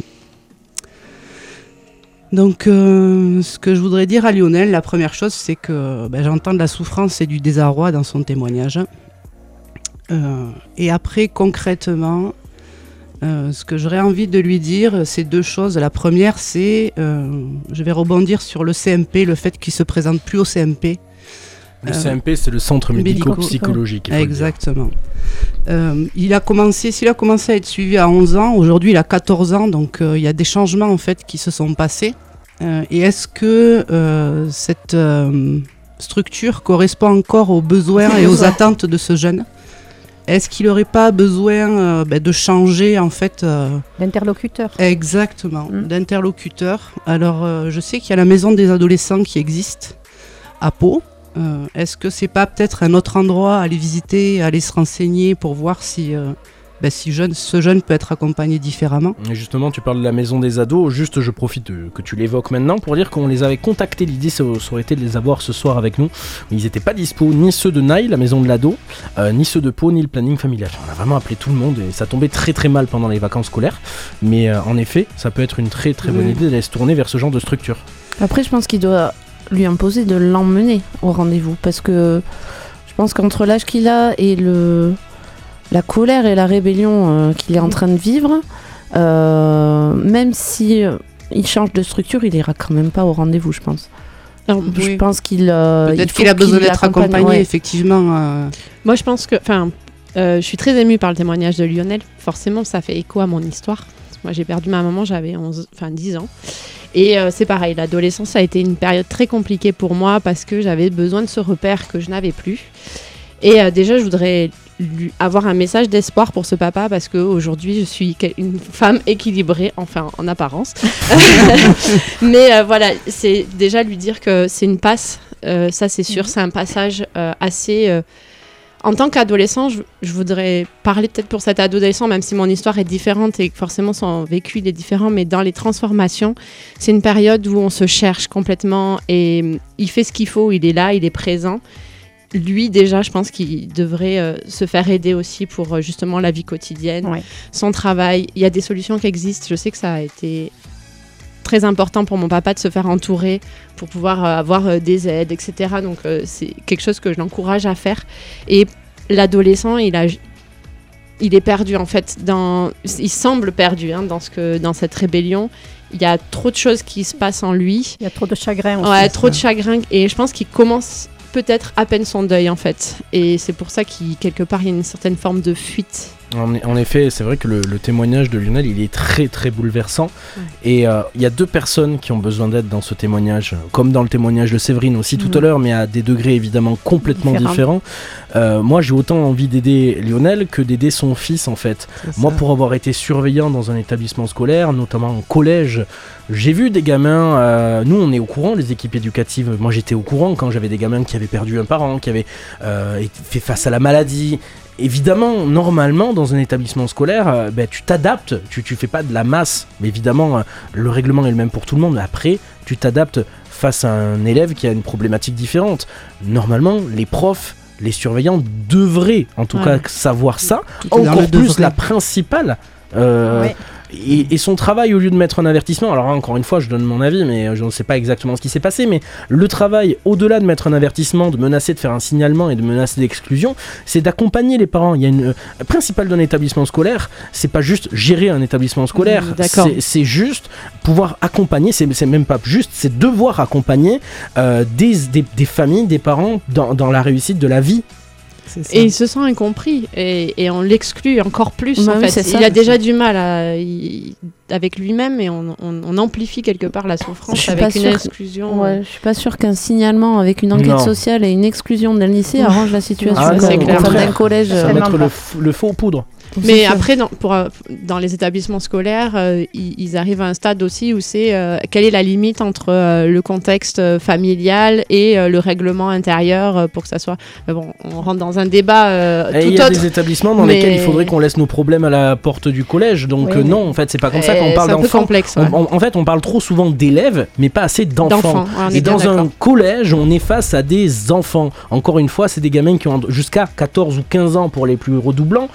Donc, euh, ce que je voudrais dire à Lionel, la première chose, c'est que ben, j'entends de la souffrance et du désarroi dans son témoignage. Euh, et après, concrètement, euh, ce que j'aurais envie de lui dire, c'est deux choses. La première, c'est, je vais rebondir sur le CMP, le fait qu'il se présente plus au CMP. Le Euh, CMP, c'est le centre médico- médico-psychologique. Exactement. Euh, il a commencé, s'il a commencé à être suivi à 11 ans, aujourd'hui il a 14 ans, donc euh, il y a des changements en fait qui se sont passés. Euh, et est-ce que euh, cette euh, structure correspond encore aux besoins et aux attentes de ce jeune? Est-ce qu'il n'aurait pas besoin euh, ben, de changer en fait euh, L'interlocuteur. Exactement, Mm. d'interlocuteur. Alors, euh, je sais qu'il y a la maison des adolescents qui existe à Pau. Euh, Est-ce que c'est pas peut-être un autre endroit à aller visiter, à aller se renseigner pour voir si, euh, ben, si jeune, ce jeune peut être accompagné différemment? Et justement, tu parles de la maison des ados. Juste, je profite euh, que tu l'évoques maintenant pour dire qu'on les avait contactés. L'idée, ça, aurait été de les avoir ce soir avec nous. Mais ils n'étaient pas dispo, ni ceux de Naï, la maison de l'ado, euh, ni ceux de Pau, ni le planning familial. On a vraiment appelé tout le monde et ça tombait très très mal pendant les vacances scolaires. Mais euh, en effet, ça peut être une très très bonne idée d'aller se tourner vers ce genre de structure. Après, je pense qu'il doit lui imposer de l'emmener au rendez-vous parce que je pense qu'entre l'âge qu'il a et le la colère et la rébellion euh, qu'il est en train de vivre, euh, même si euh, il change de structure, il ira quand même pas au rendez-vous, je pense. Alors, Je Oui. pense qu'il euh, il Peut-être qu'il a besoin d'être accompagné, ouais. effectivement. euh, Moi, je pense que. Enfin, euh, je suis très émue par le témoignage de Lionel. Forcément, ça fait écho à mon histoire. Moi, j'ai perdu ma maman, j'avais 11, enfin 10 ans. Et euh, c'est pareil, l'adolescence a été une période très compliquée pour moi parce que j'avais besoin de ce repère que je n'avais plus. Et euh, déjà, je voudrais lui avoir un message d'espoir pour ce papa parce qu'aujourd'hui, je suis une femme équilibrée, enfin en apparence. Mais euh, voilà, c'est déjà lui dire que c'est une passe, ça c'est sûr, c'est un passage assez. En tant qu'adolescent, je, je voudrais parler peut-être pour cet adolescent, même si mon histoire est différente et que forcément son vécu il est différent, mais dans les transformations, c'est une période où on se cherche complètement et hum, il fait ce qu'il faut, il est là, il est présent. Lui déjà, je pense qu'il devrait euh, se faire aider aussi pour euh, justement la vie quotidienne, Ouais. son travail. Il y a des solutions qui existent. Je sais que ça a été très important pour mon papa de se faire entourer pour pouvoir euh, avoir euh, des aides, etc. Donc euh, c'est quelque chose que je l'encourage à faire. Et l'adolescent, il a, il est perdu en fait. Dans, il semble perdu hein, dans ce que, dans cette rébellion. Il y a trop de choses qui se passent en lui. Il y a trop de chagrin aussi. Ouais, trop de chagrin. Et je pense qu'il commence peut-être à peine son deuil en fait. Et c'est pour ça qu'il quelque part il y a une certaine forme de fuite. En, en effet, c'est vrai que le, le témoignage de Lionel, il est très très bouleversant. Et euh, il y a deux personnes qui ont besoin d'aide dans ce témoignage, comme dans le témoignage de Séverine aussi tout à l'heure, mais à des degrés évidemment complètement Différents. différents. Euh, moi, j'ai autant envie d'aider Lionel que d'aider son fils en fait. Moi, pour avoir été surveillant dans un établissement scolaire, notamment en collège, j'ai vu des gamins. euh, nous, on est au courant, les équipes éducatives. Moi, j'étais au courant quand j'avais des gamins qui avaient perdu un parent, qui avaient fait face à la maladie. Évidemment, normalement, dans un établissement scolaire, euh, ben, tu t'adaptes. Tu, tu fais pas de la masse. Mais évidemment, euh, le règlement est le même pour tout le monde. Mais après, tu t'adaptes face à un élève qui a une problématique différente. Normalement, les profs. Les surveillants devraient en tout Ouais. cas savoir ça. Encore plus devrait. la principale. euh, Ouais. Et, et son travail, au lieu de mettre un avertissement, alors hein, encore une fois, je donne mon avis, mais je ne sais pas exactement ce qui s'est passé, mais le travail, au-delà de mettre un avertissement, de menacer, de faire un signalement et de menacer d'exclusion, c'est d'accompagner les parents. Il y a une euh, principale d'un établissement scolaire, c'est pas juste gérer un établissement scolaire, Mmh, d'accord. c'est- juste pouvoir accompagner, c'est c'est même pas juste, c'est devoir accompagner euh, des, des, des familles, des parents dans, dans la réussite de la vie. Et il se sent incompris et, et on l'exclut encore plus Bah en oui, fait. ça. il a déjà du mal à- il- avec lui-même et on, on- on amplifie quelque part la Je souffrance suis avec pas une sûre- exclusion. Ouais, je suis pas sûre qu'un signalement avec une enquête Non. sociale et une exclusion d'un lycée arrange la situation. Ah d'un collège. Ça mettre le, le faux aux Mais après, dans, pour, euh, dans les établissements scolaires, euh, ils, ils arrivent à un stade aussi où c'est euh, quelle est la limite entre euh, le contexte familial et euh, le règlement intérieur pour que ça soit. Mais bon, on rentre dans un débat euh, tout il y a autre. des établissements dans mais- lesquels il faudrait qu'on laisse nos problèmes à la porte du collège. Donc Oui, euh, non, en fait, c'est pas comme ça qu'on parle c'est un peu d'enfants. complexe. Ouais. on- en fait, on parle trop souvent d'élèves, mais pas assez d'enfants. Ouais, Et dans un collège, on est face à des enfants. Encore une fois, c'est des gamins qui ont jusqu'à 14 ou 15 ans pour les plus redoublants.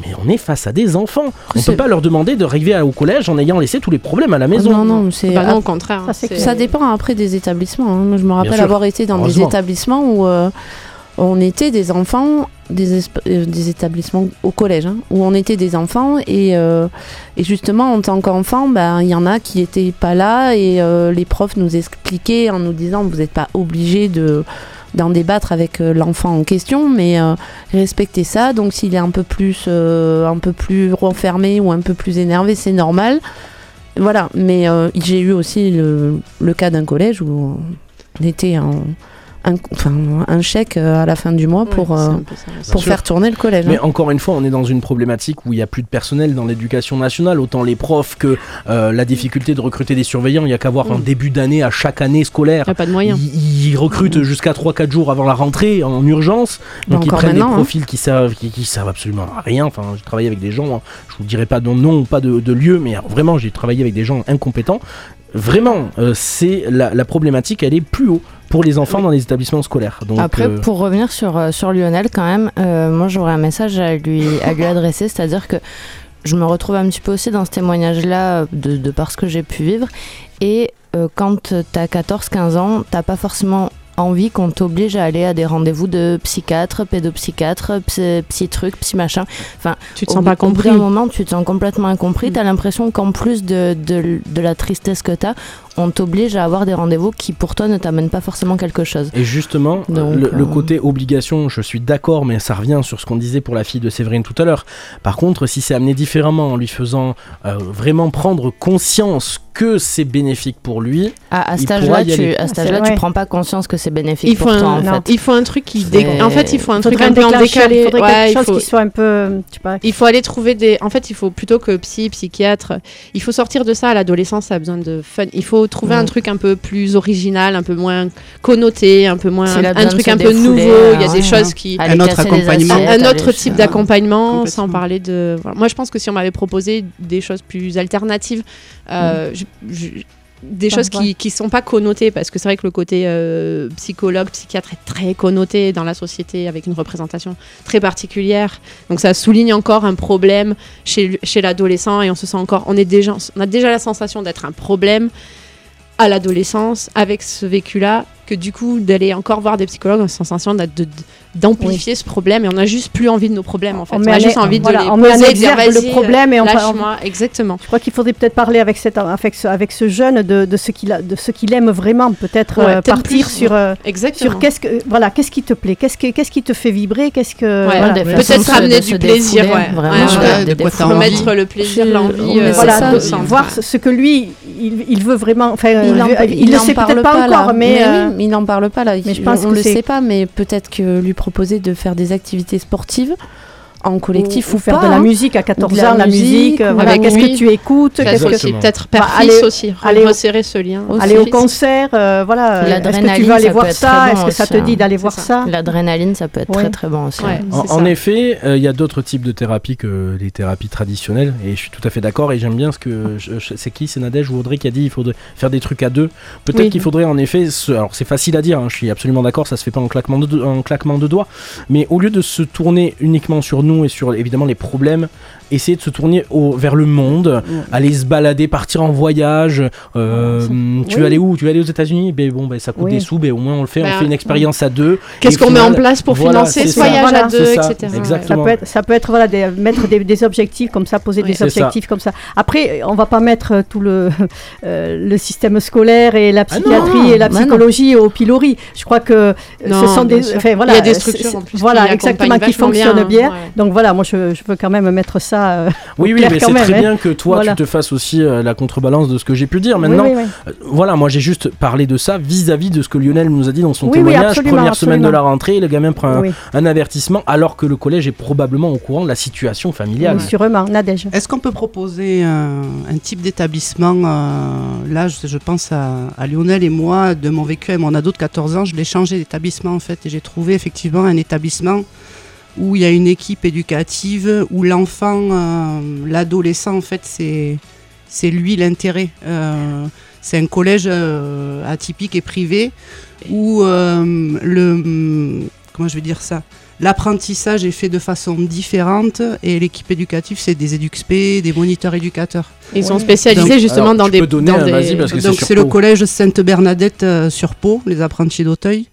Mais on est face à des enfants. On C'est- peut pas leur demander de arriver à- au collège en ayant laissé tous les problèmes à la maison. Non, non, c'est. Bah non, au contraire. Ça. Ça dépend après des établissements. hein. Moi, je me rappelle avoir été dans des établissements où euh, on était des enfants, des, esp- euh, des établissements au collège, hein, où on était des enfants et, euh, et justement en tant qu'enfant, ben, il y en a qui étaient pas là et euh, les profs nous expliquaient en nous disant vous n'êtes pas obligé de d'en débattre avec euh, l'enfant en question, mais euh, respectez ça. Donc s'il est un peu plus, euh, un peu plus renfermé ou un peu plus énervé, c'est normal. Voilà, mais j'ai eu aussi le, le cas d'un collège où on était en un, enfin, un chèque euh, à la fin du mois pour, euh, ça, pour faire tourner le collège. Mais hein. encore une fois, on est dans une problématique où il n'y a plus de personnel dans l'éducation nationale, autant les profs que euh, la difficulté de recruter des surveillants. Il n'y a qu'à voir Mm. un début d'année à chaque année scolaire. Il n'y a pas de moyens. Ils, ils recrutent jusqu'à 3-4 jours avant la rentrée en urgence. Bah, Donc ils prennent des hein. profils qui, servent, qui, qui servent absolument à rien. Enfin, j'ai travaillé avec des gens, hein, je vous dirai pas de nom ou pas de, de lieu, mais alors, vraiment j'ai travaillé avec des gens incompétents. Vraiment, euh, c'est la, la problématique, elle est plus haut pour les enfants dans les établissements scolaires. Donc, Après, euh, pour revenir sur, euh, sur Lionel, quand même, euh, moi j'aurais un message à lui, à lui adresser, c'est-à-dire que je me retrouve un petit peu aussi dans ce témoignage-là de, de par ce que j'ai pu vivre. Et euh, quand tu as 14-15 ans, t'as pas forcément envie qu'on t'oblige à aller à des rendez-vous de psychiatre, pédopsychiatre, psy, psy truc, psy machin. Tu te Au sens bout- pas Au bout compris. d'un moment, tu te sens complètement incompris. Mm. Tu as l'impression qu'en plus de, de, de la tristesse que tu as, on t'oblige à avoir des rendez-vous qui pour toi ne t'amènent pas forcément quelque chose. Et justement, Donc, le, le euh, côté obligation, je suis d'accord, mais ça revient sur ce qu'on disait pour la fille de Séverine tout à l'heure. Par contre, si c'est amené différemment, en lui faisant euh, vraiment prendre conscience que c'est bénéfique pour lui, À, à cet pourra âge-là, tu, à cet C'est âge-là, vrai. tu prends pas conscience que c'est bénéfique Il faut, pour toi, un, en non. fait. il faut un truc qui. dé- En fait, il faut un truc un peu en décalé. Il faudrait Ouais, quelque il chose faut- qui soit un peu. Tu sais pas, Il faut aller trouver des. En fait, il faut plutôt que psy, psychiatre, il faut sortir de ça. À l'adolescence, ça a besoin de fun. Il faut trouver Mm. un truc un peu plus original, un peu moins connoté, un peu moins. Un, truc un peu nouveau. Il y a euh, des ouais, choses qui. Un autre accompagnement. un autre se- type d'accompagnement, sans parler de. voilà. Moi, je pense que si on m'avait proposé des choses plus alternatives, euh, je- je- des Ah, choses qui qui sont pas connotées, parce que c'est vrai que le côté euh, psychologue, psychiatre est très connoté dans la société avec une représentation très particulière. Donc ça souligne encore un problème chez, chez l'adolescent et on se sent encore, on est déjà, on a déjà la sensation d'être un problème à l'adolescence avec ce vécu-là. que du coup d'aller encore voir des psychologues, on a sensation d'a- de- de- d'amplifier ce problème et on a juste plus envie de nos problèmes en fait. On On, met a juste envie de voilà, les on poser, de dire, le problème et on- lâche-moi. Exactement. Je crois qu'il faudrait peut-être parler avec, cet, avec, ce, avec ce jeune de, de ce qu'il de ce qu'il aime vraiment, peut-être Ouais, euh, partir plus, sur, euh, Exactement. sur qu'est-ce que voilà, qu'est-ce qui te plaît, qu'est-ce que qu'est-ce qui te fait vibrer, qu'est-ce que Ouais, voilà. des Peut-être de ramener de du plaisir, ouais. Vraiment, de- de de. Remettre le plaisir, l'envie euh, de- voir ce que lui il, il veut vraiment enfin Il, en, il, il ne en sait peut-être pas, pas, là. encore mais, Mais euh, oui, il n'en parle pas là. mais je on pense on que le sait pas, mais peut-être que lui proposer de faire des activités sportives en collectif ou, faire pas, de la hein. musique à 14 de la ans, la musique, voilà, avec qu'est-ce que tu écoutes, qu'est-ce que peut-être Bah, père aller aussi, aller au- resserrer ce lien. Aussi. aller au concert, euh, voilà, est-ce que tu vas aller ça voir ça, est-ce que ça te dit hein. d'aller voir ça? ça L'adrénaline, ça peut être Ouais. très très bon aussi. Ouais, En, effet, euh, il y a d'autres types de thérapies que les thérapies traditionnelles, et je suis tout à fait d'accord. Et j'aime bien ce que c'est qui, c'est Nadège ou Audrey qui a dit il faudrait faire des trucs à deux. Peut-être Oui. qu'il faudrait en effet, se- alors c'est facile à dire, hein, je suis absolument d'accord, ça se fait pas en claquement de, en claquement de doigts, mais au lieu de se tourner uniquement sur nous et sur évidemment les problèmes, essayer de se tourner au, vers le monde, aller se balader, partir en voyage. euh, Ça- tu oui. veux aller où? Tu veux aller aux États-Unis? Ben bon, ben ça coûte Oui. des sous, ben au moins on le fait, Ben, on fait une expérience à deux. Qu'est-ce qu'on met en place pour voilà, financer ce ça. voyage Voilà, à deux, ça, etc. exactement. Ça peut être, ça peut être voilà, des- mettre des, des objectifs comme ça, poser Oui. des ça. objectifs comme ça. Après, on va pas mettre euh, tout le, euh, le système scolaire et la Ah non, psychiatrie et la bah psychologie au pilori. Je crois que Non, ce sont bien des, enfin, voilà, Il y a des c'est- structures c'est- en plus voilà, qui exactement, qui bien, fonctionnent bien. ouais. Donc voilà, moi je, je veux quand même mettre ça. euh, Oui, au oui, clair mais c'est très hein. bien que toi, Voilà. tu te fasses aussi euh, la contrebalance de ce que j'ai pu dire. Maintenant, oui, oui. euh, voilà, moi j'ai juste parlé de ça vis-à-vis de ce que Lionel nous a dit dans son Oui, oui, témoignage. absolument, Première semaine de absolument. la rentrée, le gamin prend un, Oui, un avertissement alors que le collège est probablement au courant de la situation familiale. oui, sûrement, Nadège. Est-ce qu'on peut proposer un, un type d'établissement euh, Là, je, je pense à, à Lionel et moi, de mon vécu avec mon ado de 14 ans, je l'ai changé d'établissement en fait, et j'ai trouvé effectivement un établissement où il y a une équipe éducative, où l'enfant, euh, l'adolescent en fait, c'est c'est lui l'intérêt. Euh, c'est un collège euh, atypique et privé où euh, le comment je vais dire ça L'apprentissage est fait de façon différente et l'équipe éducative, c'est des éduxp, des moniteurs éducateurs. Ils sont spécialisés Donc, justement alors, dans tu des. peux donner dans un- des- vas-y, parce que c'est Donc sur c'est le collège Sainte-Bernadette euh, sur Pau, les apprentis d'Auteuil.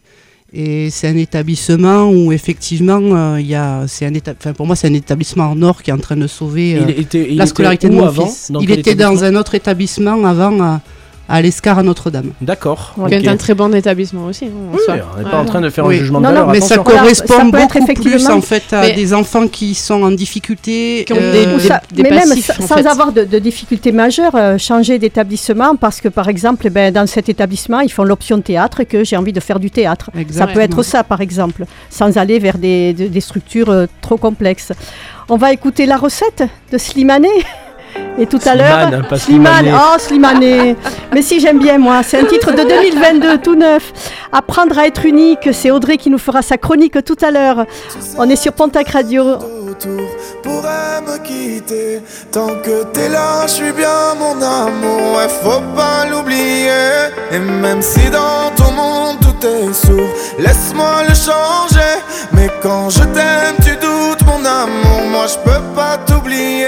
Et c'est un établissement où effectivement, euh, il y a, c'est un éta- enfin, pour moi, c'est un établissement en or qui est en train de sauver euh, Il était, il la scolarité de mon avant fils. Il était dans un autre établissement avant à, l'Escar à Notre-Dame. D'accord. Qui ok. est un très bon établissement aussi. hein, en Oui, soi. on n'est Ouais. pas en train de faire Oui. un jugement Non, de non, valeur. Mais ça attention. Correspond ça beaucoup plus en fait à Mais- des enfants qui sont en difficulté. Qui ont euh, des- ça- des mais même passifs, sans fait. avoir de, de difficultés majeures, euh, changer d'établissement parce que par exemple, ben, dans cet établissement, ils font l'option théâtre et que j'ai envie de faire du théâtre. Ça peut être ça par exemple, sans aller vers des, de- des structures euh, trop complexes. On va écouter la recette de Slimane. Et tout à l'heure, Slimane, hein, Slimane, Slimane. oh Slimane, mais si j'aime bien moi, c'est un titre de 2022 tout neuf. Apprendre à être unique, c'est Audrey qui nous fera sa chronique tout à l'heure. On est sur Pontac Radio. pourrait me quitter. Tant que t'es là, je suis bien mon amour. Ouais, faut pas l'oublier. Et même si dans ton monde tout est sourd Laisse-moi le changer. Mais quand je t'aime, tu doutes mon amour. Moi, je peux pas t'oublier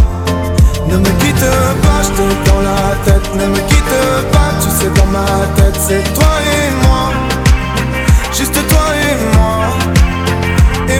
ne me quitte pas, je te dans la tête. Ne me quitte pas, tu sais dans ma tête C'est toi et moi. Juste toi et moi. Et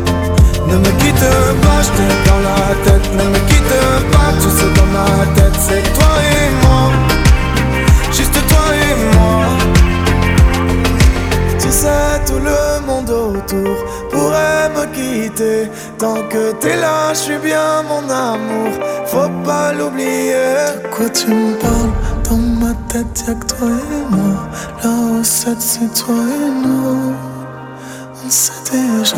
Ne me quitte pas, je t'ai dans la tête. Ne me quitte pas, tu sais dans ma tête, c'est toi et moi. Juste toi et moi. Tu sais, tout le monde autour pourrait me quitter. Tant que t'es là, je suis bien mon amour. Faut pas l'oublier. De quoi tu me parles? Dans ma tête, y'a que toi et moi. La recette, c'est toi et nous. On sait déjà.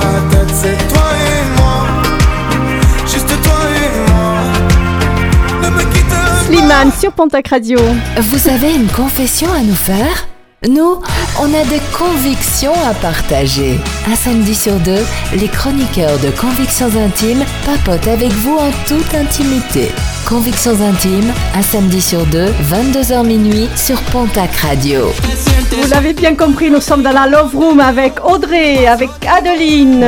Sais, dans ma tête, c'est toi et moi. Juste toi et moi. Ne me quitte pas. Slimane sur Pontac Radio. Vous avez une confession à nous faire? Nous, on a des convictions à partager. Un samedi sur deux, les chroniqueurs de Convictions Intimes papotent avec vous en toute intimité. Convictions Intimes, un samedi sur deux, 22h minuit sur Pontac Radio. Vous l'avez bien compris, nous sommes dans la Love Room avec Audrey, avec Adeline,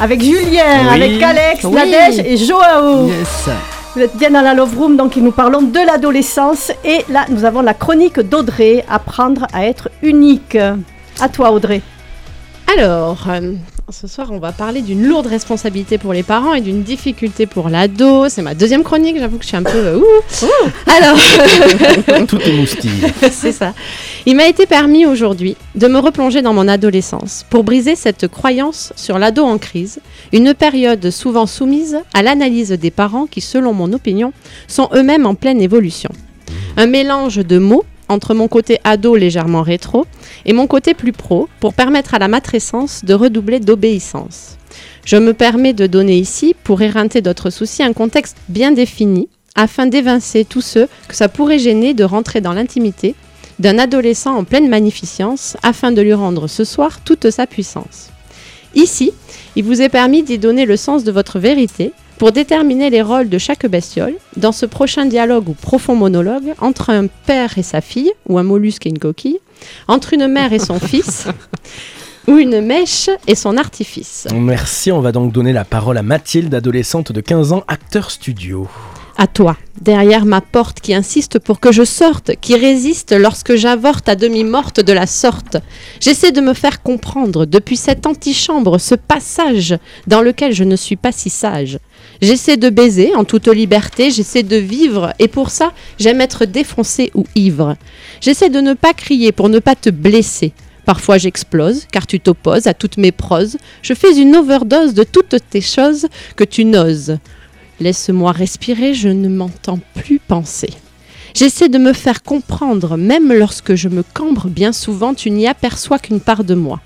avec Julien, Oui. avec Alex, Oui. Nadège et Joao. Yes. Vous êtes bien dans la Love Room, donc nous parlons de l'adolescence. Et là, nous avons la chronique d'Audrey, apprendre à être unique. À toi, Audrey. Alors, ce soir, on va parler d'une lourde responsabilité pour les parents et d'une difficulté pour l'ado. C'est ma deuxième chronique, j'avoue que je suis un peu... euh, ouh. Alors, Tout est moustille. c'est ça. Il m'a été permis aujourd'hui de me replonger dans mon adolescence pour briser cette croyance sur l'ado en crise, une période souvent soumise à l'analyse des parents qui, selon mon opinion, sont eux-mêmes en pleine évolution. Un mélange de mots entre mon côté ado légèrement rétro et mon côté plus pro pour permettre à la matrescence de redoubler d'obéissance. Je me permets de donner ici, pour éreinter d'autres soucis, un contexte bien défini afin d'évincer tous ceux que ça pourrait gêner de rentrer dans l'intimité d'un adolescent en pleine magnificence afin de lui rendre ce soir toute sa puissance. Ici, il vous est permis d'y donner le sens de votre vérité pour déterminer les rôles de chaque bestiole dans ce prochain dialogue ou profond monologue entre un père et sa fille, ou un mollusque et une coquille, entre une mère et son fils, ou une mèche et son artifice. Merci, on va donc donner la parole à Mathilde, adolescente de 15 ans, acteur studio. À toi, derrière ma porte qui insiste pour que je sorte, qui résiste lorsque j'avorte à demi morte de la sorte. J'essaie de me faire comprendre depuis cette antichambre, ce passage dans lequel je ne suis pas si sage. J'essaie de baiser en toute liberté, j'essaie de vivre et pour ça, j'aime être défoncé ou ivre. J'essaie de ne pas crier pour ne pas te blesser. Parfois j'explose, car tu t'opposes à toutes mes proses. Je fais une overdose de toutes tes choses que tu n'oses. Laisse-moi respirer, je ne m'entends plus penser. J'essaie de me faire comprendre, même lorsque je me cambre, bien souvent tu n'y aperçois qu'une part de moi.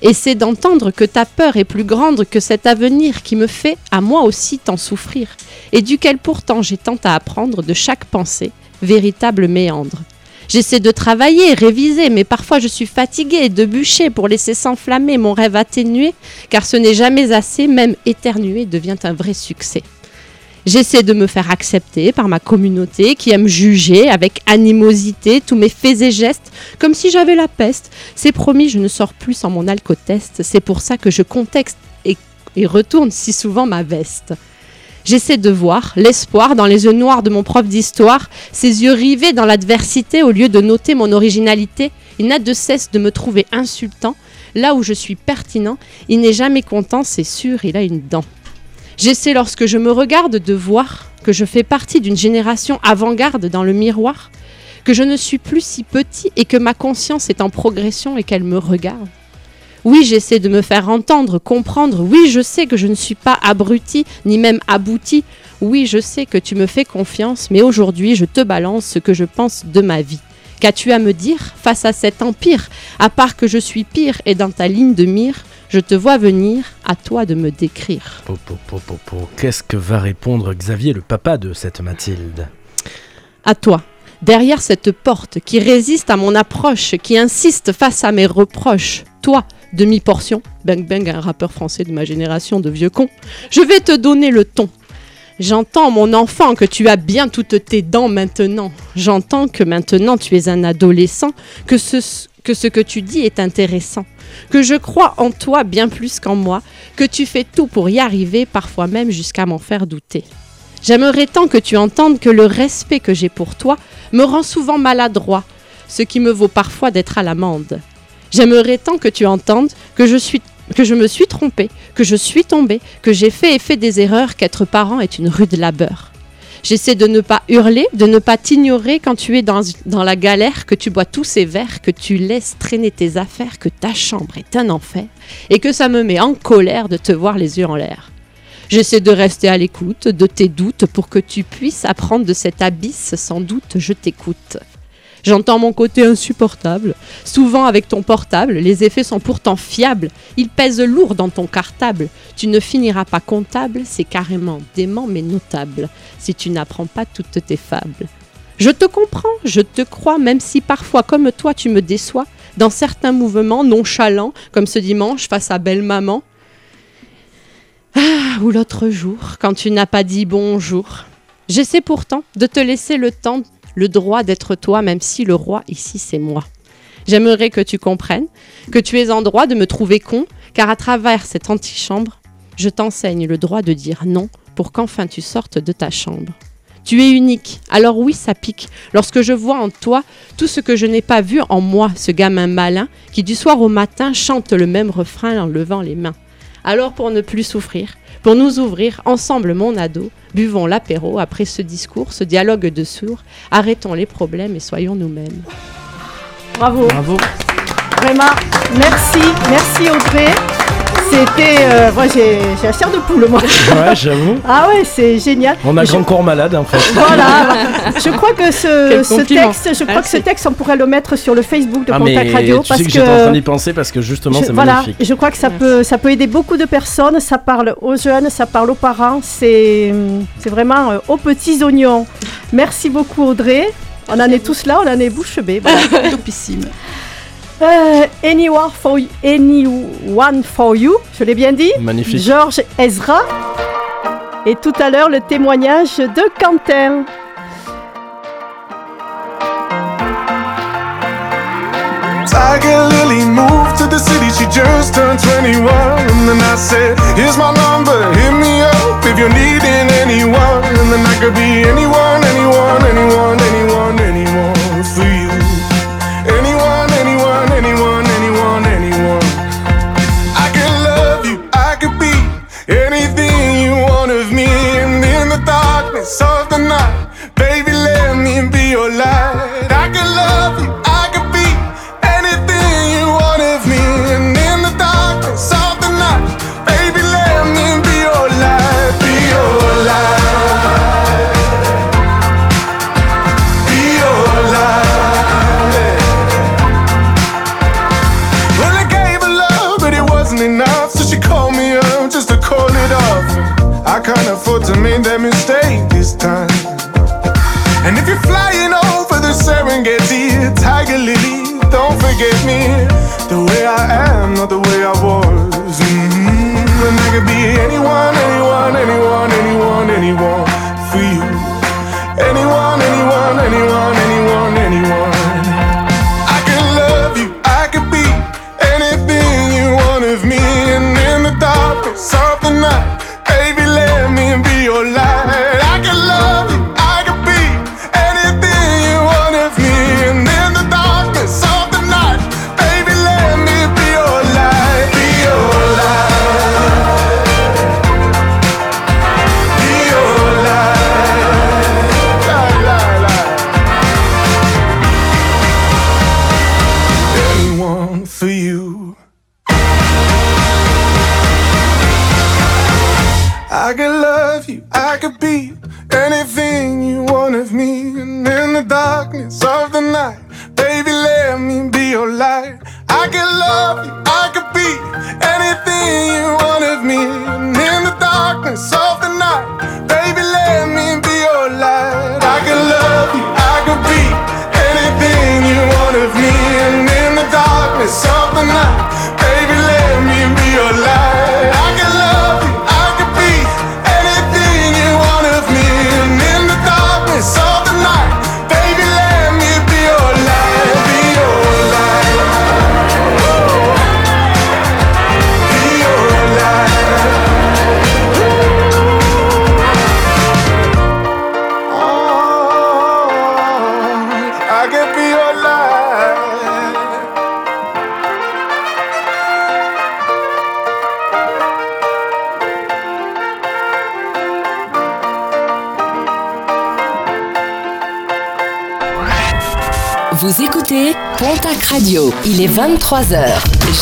Essaie d'entendre que ta peur est plus grande que cet avenir qui me fait, à moi aussi, tant souffrir, et duquel pourtant j'ai tant à apprendre de chaque pensée, véritable méandre. J'essaie de travailler, réviser, mais parfois je suis fatiguée de bûcher pour laisser s'enflammer mon rêve atténué, car ce n'est jamais assez, même éternuer devient un vrai succès. J'essaie de me faire accepter par ma communauté qui aime juger avec animosité tous mes faits et gestes comme si j'avais la peste. C'est promis, je ne sors plus sans mon alcotest. C'est pour ça que je contexte et, et retourne si souvent ma veste. J'essaie de voir l'espoir dans les yeux noirs de mon prof d'histoire, ses yeux rivés dans l'adversité au lieu de noter mon originalité. Il n'a de cesse de me trouver insultant. Là où je suis pertinent, il n'est jamais content, c'est sûr, il a une dent. J'essaie lorsque je me regarde de voir que je fais partie d'une génération avant-garde dans le miroir, que je ne suis plus si petit et que ma conscience est en progression et qu'elle me regarde. Oui, j'essaie de me faire entendre, comprendre. Oui, je sais que je ne suis pas abruti, ni même abouti. Oui, je sais que tu me fais confiance, mais aujourd'hui, je te balance ce que je pense de ma vie. Qu'as-tu à me dire face à cet empire? À part que je suis pire et dans ta ligne de mire, Je te vois venir, à toi de me décrire. Po, po, po, po, po. Qu'est-ce que va répondre Xavier, le papa de cette Mathilde? À toi. Derrière cette porte qui résiste à mon approche, qui insiste face à mes reproches. Toi, demi-portion, Bang Bang, un rappeur français de ma génération de vieux cons. Je vais te donner le ton. J'entends, mon enfant, que tu as bien toutes tes dents maintenant. J'entends que maintenant tu es un adolescent, que ce, que tu dis est intéressant, que je crois en toi bien plus qu'en moi, que tu fais tout pour y arriver, parfois même jusqu'à m'en faire douter. J'aimerais tant que tu entendes que le respect que j'ai pour toi me rend souvent maladroit, ce qui me vaut parfois d'être à l'amende. J'aimerais tant que tu entendes que je suis que je me suis trompée, que je suis tombée, que j'ai fait et fait des erreurs, qu'être parent est une rude labeur. J'essaie de ne pas hurler, de ne pas t'ignorer quand tu es dans, la galère, que tu bois tous ces verres, que tu laisses traîner tes affaires, que ta chambre est un enfer, et que ça me met en colère de te voir les yeux en l'air. J'essaie de rester à l'écoute de tes doutes pour que tu puisses apprendre de cet abysse, sans doute je t'écoute. J'entends mon côté insupportable. Souvent avec ton portable, les effets sont pourtant fiables. Ils pèsent lourd dans ton cartable. Tu ne finiras pas comptable, c'est carrément dément mais notable, si tu n'apprends pas toutes tes fables. Je te comprends, je te crois, même si parfois, comme toi, tu me déçois, dans certains mouvements nonchalants, comme ce dimanche face à belle maman. Ah, ou l'autre jour, quand tu n'as pas dit bonjour. J'essaie pourtant de te laisser le temps le droit d'être toi, même si le roi ici c'est moi. J'aimerais que tu comprennes que tu es en droit de me trouver con, car à travers cette antichambre, je t'enseigne le droit de dire non pour qu'enfin tu sortes de ta chambre. Tu es unique, alors oui, ça pique. Lorsque je vois en toi tout ce que je n'ai pas vu en moi, ce gamin malin qui du soir au matin chante le même refrain en levant les mains. Alors pour ne plus souffrir, pour nous ouvrir ensemble mon ado, buvons l'apéro après ce discours, ce dialogue de sourds, arrêtons les problèmes et soyons nous-mêmes. Bravo. Bravo. Vraiment, merci, merci Audrey. C'était. euh, moi, j'ai j'ai la chair de poule, moi. Ouais, j'avoue. Ah ouais, c'est génial. On a Je- grand corps malade en fait. Voilà. je crois que ce, texte, je crois que ce texte, on pourrait le mettre sur le Facebook de Ah Contact mais Radio tu parce sais que, j'étais en train que. d'y penser parce que justement je- c'est voilà, magnifique. je crois que ça Merci. peut, ça peut aider beaucoup de personnes. Ça parle aux jeunes, ça parle aux parents. C'est, c'est vraiment euh, aux petits oignons. Merci beaucoup Audrey. On en est tous là, on en est bouche bée. Voilà. Topissime. Euh, anyone for you, anyone for you, je l'ai bien dit. Magnifique. Georges Ezra. Et tout à l'heure, le témoignage de Quentin. Tiger Lily moved to the city, she just turned 21. And then I said, Here's my number, hit me up if you're needing anyone. And then I could be anyone, anyone, anyone, anyone, anyone Pontac Radio. Il est 23h.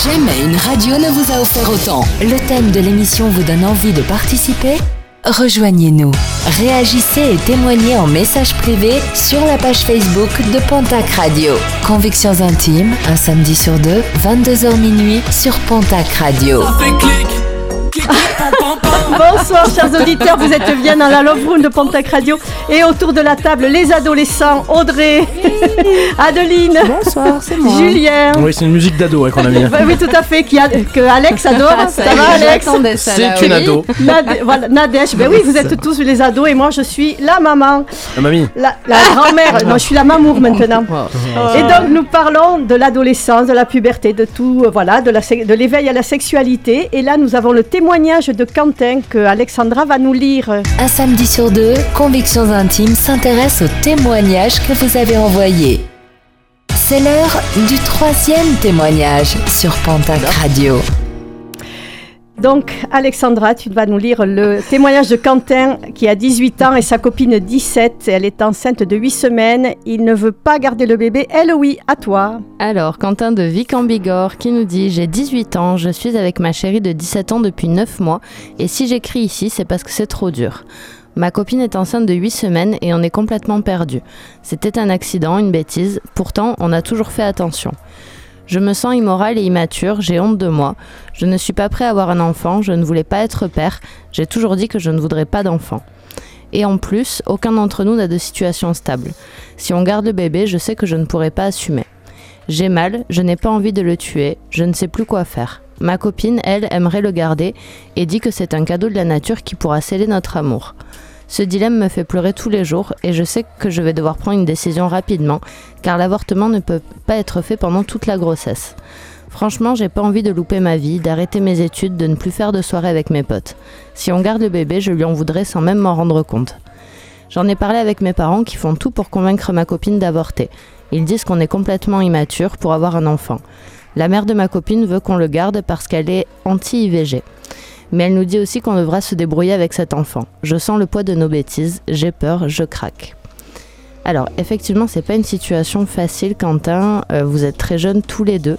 Jamais une radio ne vous a offert autant. Le thème de l'émission vous donne envie de participer? Rejoignez-nous. Réagissez et témoignez en message privé sur la page Facebook de Pontac Radio. Convictions intimes, un samedi sur deux, 22h minuit sur Pontac Radio. Bonsoir chers auditeurs, vous êtes bien dans la Love Room de Pontac Radio et autour de la table les adolescents Audrey, Adeline, Bonsoir, c'est moi. Julien. Oui, c'est une musique d'ado qu'on a mis. Bah oui, tout à fait, qui a- que Alex adore. Ah, ça va Alex C'est une ado. Nade- voilà, Nadège, ben oui, vous êtes tous les ados et moi je suis la maman, La mamie. la, la grand-mère. Moi je suis la mamour maintenant. Et donc nous parlons de l'adolescence, de la puberté, de tout, euh, voilà, de la de l'éveil à la sexualité. Et là nous avons le témoignage de Quentin que Alexandra va nous lire. Un samedi sur deux, Convictions Intimes s'intéresse aux témoignages que vous avez envoyés. C'est l'heure du troisième témoignage sur Pontac Radio. Donc Alexandra, tu vas nous lire le témoignage de Quentin qui a 18 ans et sa copine 17. Elle est enceinte de 8 semaines. Il ne veut pas garder le bébé. Elle oui, à toi. Alors, Quentin de Vic en Bigorre qui nous dit J'ai 18 ans, je suis avec ma chérie de 17 ans depuis 9 mois, et si j'écris ici, c'est parce que c'est trop dur. Ma copine est enceinte de 8 semaines et on est complètement perdu. C'était un accident, une bêtise, pourtant on a toujours fait attention. Je me sens immorale et immature, j'ai honte de moi. Je ne suis pas prêt à avoir un enfant, je ne voulais pas être père, j'ai toujours dit que je ne voudrais pas d'enfant. Et en plus, aucun d'entre nous n'a de situation stable. Si on garde le bébé, je sais que je ne pourrai pas assumer. J'ai mal, je n'ai pas envie de le tuer, je ne sais plus quoi faire. Ma copine, elle, aimerait le garder et dit que c'est un cadeau de la nature qui pourra sceller notre amour. Ce dilemme me fait pleurer tous les jours et je sais que je vais devoir prendre une décision rapidement car l'avortement ne peut pas être fait pendant toute la grossesse. Franchement, j'ai pas envie de louper ma vie, d'arrêter mes études, de ne plus faire de soirée avec mes potes. Si on garde le bébé, je lui en voudrais sans même m'en rendre compte. J'en ai parlé avec mes parents qui font tout pour convaincre ma copine d'avorter. Ils disent qu'on est complètement immature pour avoir un enfant. La mère de ma copine veut qu'on le garde parce qu'elle est anti-IVG. Mais elle nous dit aussi qu'on devra se débrouiller avec cet enfant. Je sens le poids de nos bêtises, j'ai peur, je craque. Alors, effectivement, c'est pas une situation facile, Quentin. Euh, vous êtes très jeunes tous les deux.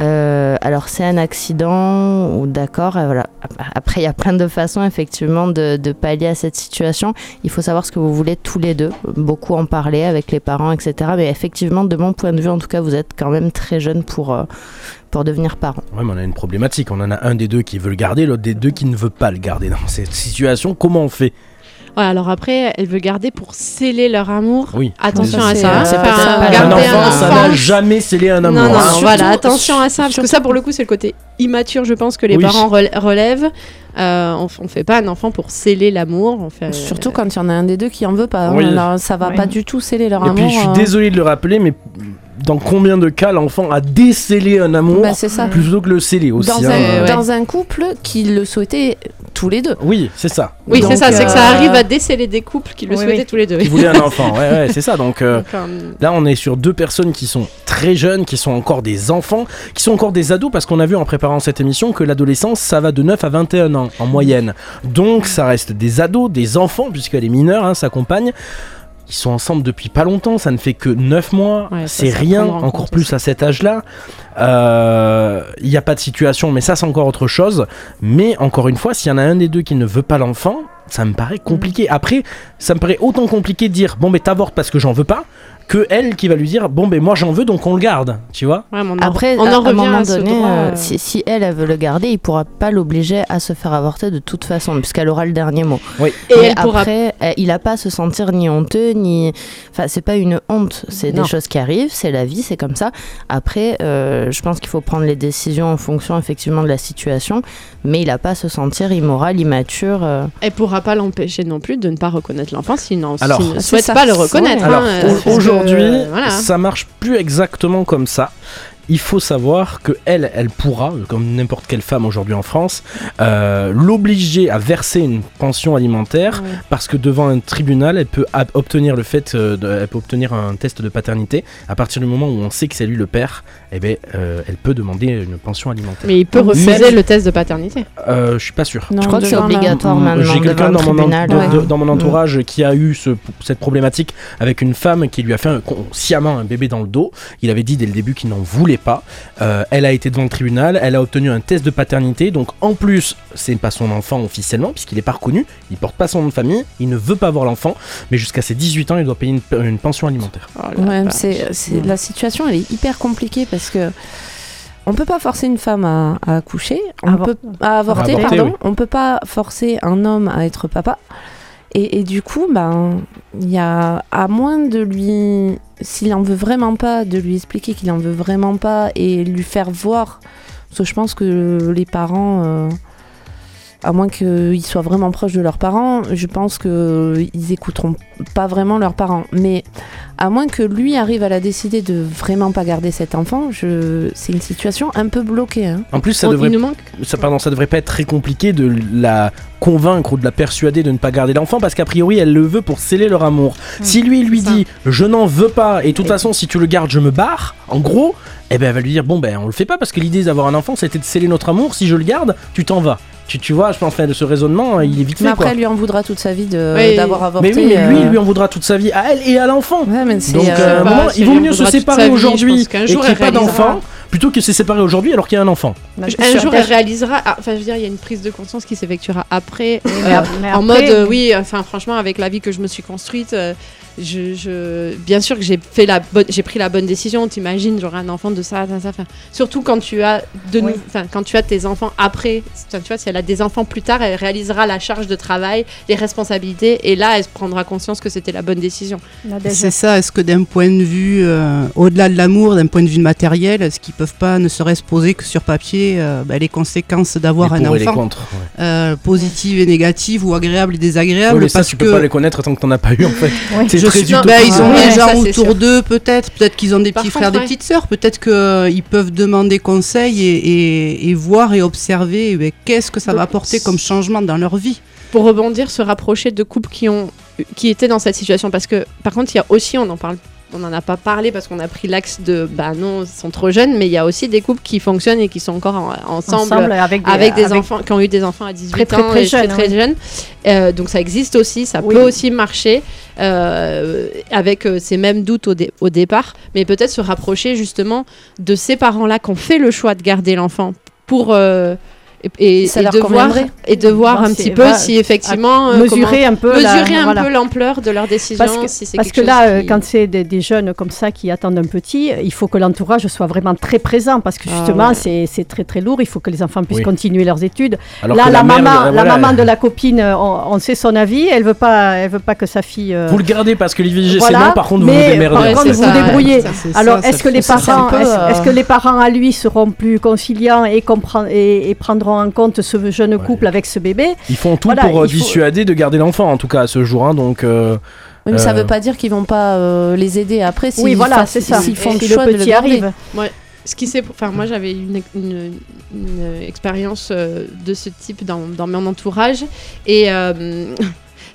Euh, alors, c'est un accident, ou d'accord, euh, voilà. Après, il y a plein de façons, effectivement, de, de pallier à cette situation. Il faut savoir ce que vous voulez tous les deux, beaucoup en parler avec les parents, etc. Mais effectivement, de mon point de vue, en tout cas, vous êtes quand même très jeune pour, pour devenir parent. Ouais, mais on a une problématique. On en a un des deux qui veut le garder, l'autre des deux qui ne veut pas le garder. Dans cette situation, comment on fait? Ouais, alors après, elle veut garder pour sceller leur amour. Oui. Attention à c'est- ça. c'est ça. Un garder enfant, ça n'a jamais scellé un amour. Non, non, hein. non, voilà, attention à ça, parce que ça, pour le coup, c'est le côté immature, je pense, que les Oui. parents rel- relèvent. Euh, on, on fait pas un enfant pour sceller l'amour. On fait, Surtout quand il y en a un des deux qui en veut pas. hein. Oui. Alors, ça va Oui. pas du tout sceller leur Et amour. puis, je suis euh. désolé de le rappeler, mais dans combien de cas l'enfant a décellé un amour Bah, ça. plutôt que le sceller aussi Dans, hein. un, ouais. dans un couple qui le souhaitait tous les deux. Oui, c'est ça. Oui, c'est ça, c'est que ça euh, arrive à déceler des couples qui le Oui, souhaitaient oui. tous les deux. Qui voulait un enfant. Ouais, ouais, c'est ça. Donc, euh, Donc, euh, Là, on est sur deux personnes qui sont très jeunes, qui sont encore des enfants, qui sont encore des ados, parce qu'on a vu en préparant cette émission que l'adolescence, ça va de 9 à 21 ans en moyenne. Donc, ça reste des ados, des enfants, puisqu'elle est mineure, hein, sa compagne. Ils sont ensemble depuis pas longtemps, ça ne fait que 9 mois, Ouais, c'est rien, encore compte plus aussi. à cet âge-là. Euh, Il n'y a pas de situation, mais ça c'est encore autre chose. Mais encore une fois, s'il y en a un des deux qui ne veut pas l'enfant, ça me paraît compliqué. Après, ça me paraît autant compliqué de dire bon, mais t'avortes parce que j'en veux pas, que elle qui va lui dire bon ben moi j'en veux donc on le garde, tu vois. Ouais, mais on en- Après, on à, en à un moment donné, droit, euh, euh, si, si elle, elle veut le garder, il pourra pas l'obliger à se faire avorter de toute façon, puisqu'elle aura le dernier mot. Et Mais elle pourra après, euh, il a pas à se sentir ni honteux, ni. Enfin, c'est pas une honte, c'est des choses qui arrivent, c'est la vie, c'est comme ça. Après, euh, je pense qu'il faut prendre les décisions en fonction effectivement de la situation, mais il a pas à se sentir immoral, immature. euh. Elle pourra pas l'empêcher non plus de ne pas reconnaître l'enfant s'il ne c'est souhaite ça. pas le reconnaître. Ouais. Alors hein, euh, aujourd'hui, euh, voilà. ça marche plus exactement comme ça. Il faut savoir que elle, elle pourra, comme n'importe quelle femme aujourd'hui en France, euh, l'obliger à verser une pension alimentaire Ouais. parce que devant un tribunal, elle peut obtenir le fait, euh, de- elle peut obtenir un test de paternité. À partir du moment où on sait que c'est lui le père, eh ben, euh, elle peut demander une pension alimentaire. Mais il peut refuser le test de paternité. Euh, je suis pas sûr. Non, je crois que c'est obligatoire maintenant. J'ai quelqu'un dans, mon ouais. dans entourage qui a eu ce- cette problématique avec une femme qui lui a fait un- sciemment un bébé dans le dos. Il avait dit dès le début qu'il n'en voulait pas. Euh, elle a été devant le tribunal, elle a obtenu un test de paternité. Donc en plus, c'est pas son enfant officiellement puisqu'il est pas reconnu, il porte pas son nom de famille, il ne veut pas avoir l'enfant, mais jusqu'à ses 18 ans, il doit payer une, une pension alimentaire. Oh la Ouais, c'est, c'est- la situation elle est hyper compliquée parce que on peut pas forcer une femme à, à accoucher, on Avor- peut à avorter, pardon. oui. On peut pas forcer un homme à être papa. Et, et du coup, ben, il y a à moins de lui, s'il en veut vraiment pas, de lui expliquer qu'il en veut vraiment pas et lui faire voir. Parce que je pense que les parents, euh, à moins qu'ils soient vraiment proches de leurs parents, je pense qu'ils écouteront pas vraiment leurs parents. Mais à moins que lui arrive à la décider de vraiment pas garder cet enfant, je... c'est une situation un peu bloquée. hein. En plus, ça On- devrait manque. ça, pardon, ça devrait pas être très compliqué de la convaincre ou de la persuader de ne pas garder l'enfant parce qu'a priori elle le veut pour sceller leur amour. Si lui lui ça. dit je n'en veux pas et de toute façon si tu le gardes je me barre, en gros, eh ben elle va lui dire bon ben on le fait pas parce que l'idée d'avoir un enfant c'était de sceller notre amour, si je le garde, tu t'en vas. Tu, tu vois, je pense de ce raisonnement, il est vite Mais fait après, quoi. elle lui en voudra toute sa vie de- Oui. d'avoir avorté. Mais oui, mais lui, euh, il lui en voudra toute sa vie à elle et à l'enfant. Ouais, Donc, euh, euh, à un pas, moment, si il vaut mieux se séparer aujourd'hui et jour, qu'il n'y ait pas d'enfant plutôt que se séparer aujourd'hui alors qu'il y a un enfant. Bah, Un jour, elle réalisera. ah, Enfin, je veux dire, il y a une prise de conscience qui s'effectuera après. Euh, en mode, euh, oui, enfin, franchement, avec la vie que je me suis construite, euh, je, je- bien sûr que j'ai fait la bonne, j'ai pris la bonne décision. T'imagines, j'aurai un enfant de ça, ça, ça. surtout quand tu as de, Oui. quand tu as tes enfants après. Tu vois, si elle a des enfants plus tard, elle réalisera la charge de travail, les responsabilités, et là, elle prendra conscience que c'était la bonne décision. C'est ça, est-ce que d'un point de vue, euh, au-delà de l'amour, d'un point de vue matériel, est-ce qu'ils peuvent pas ne serait-ce poser que sur papier euh, bah, les conséquences d'avoir un pour et les enfant, contre. ouais. euh, positives et négatives ou agréables et désagréables Oui, mais ça, parce tu que peux pas les connaître tant que t'en as pas eu en fait. Je bah, ils ont Ouais, des gens ça, autour d'eux peut-être, peut-être qu'ils ont des Par petits contre, frères, des ouais. petites sœurs, peut-être qu'ils peuvent demander conseil et, et- et voir et observer eh ben, qu'est-ce que ça va apporter comme changement dans leur vie. pour rebondir, se rapprocher de couples qui ont qui étaient dans cette situation parce que par contre il y a aussi on en parle on n'en a pas parlé parce qu'on a pris l'axe de bah non ils sont trop jeunes mais il y a aussi des couples qui fonctionnent et qui sont encore en- ensemble, Ensemble, avec des, avec des avec- enfants qui ont eu des enfants à 18 Très, très, ans très très oui. jeunes Euh, donc ça existe aussi ça Oui. peut aussi marcher euh, avec euh, ces mêmes doutes au, dé- au départ mais peut-être se rapprocher justement de ces parents là qui ont fait le choix de garder l'enfant pour et, et- Ça et leur de voir et de voir un petit peu si effectivement euh, mesurer un peu comment- la- mesurer un voilà. peu l'ampleur de leur décision Parce que, si c'est parce quelque que là, euh, qui- quand c'est des, des jeunes comme ça qui attendent un petit, il faut que l'entourage soit vraiment très présent parce que Ah justement, ouais. c'est c'est très très lourd. Il faut que les enfants puissent Oui. continuer leurs études. Alors là, la, mère, maman, la maman de la copine, euh, on, on sait son avis. Elle veut pas, elle veut pas que sa fille. euh, Vous le gardez parce que l'IVG Voilà, c'est non, par contre vous vous mais démerdez. par contre, vous ça, vous débrouillez. Alors, est-ce que les parents, est-ce que les parents à lui seront plus conciliants et, comprend- et, et prendront en compte ce jeune couple avec ce bébé Ils font tout Voilà, pour euh, faut- dissuader de garder l'enfant en tout cas à ce jour. hein, donc euh, Oui, mais ça Euh, veut pas dire qu'ils vont pas euh, les aider après Oui, voilà, c'est ça. s'ils font le choix de le petit arrive. ce qui s'est enfin moi j'avais une, une, une expérience euh, de ce type dans, dans mon entourage et euh,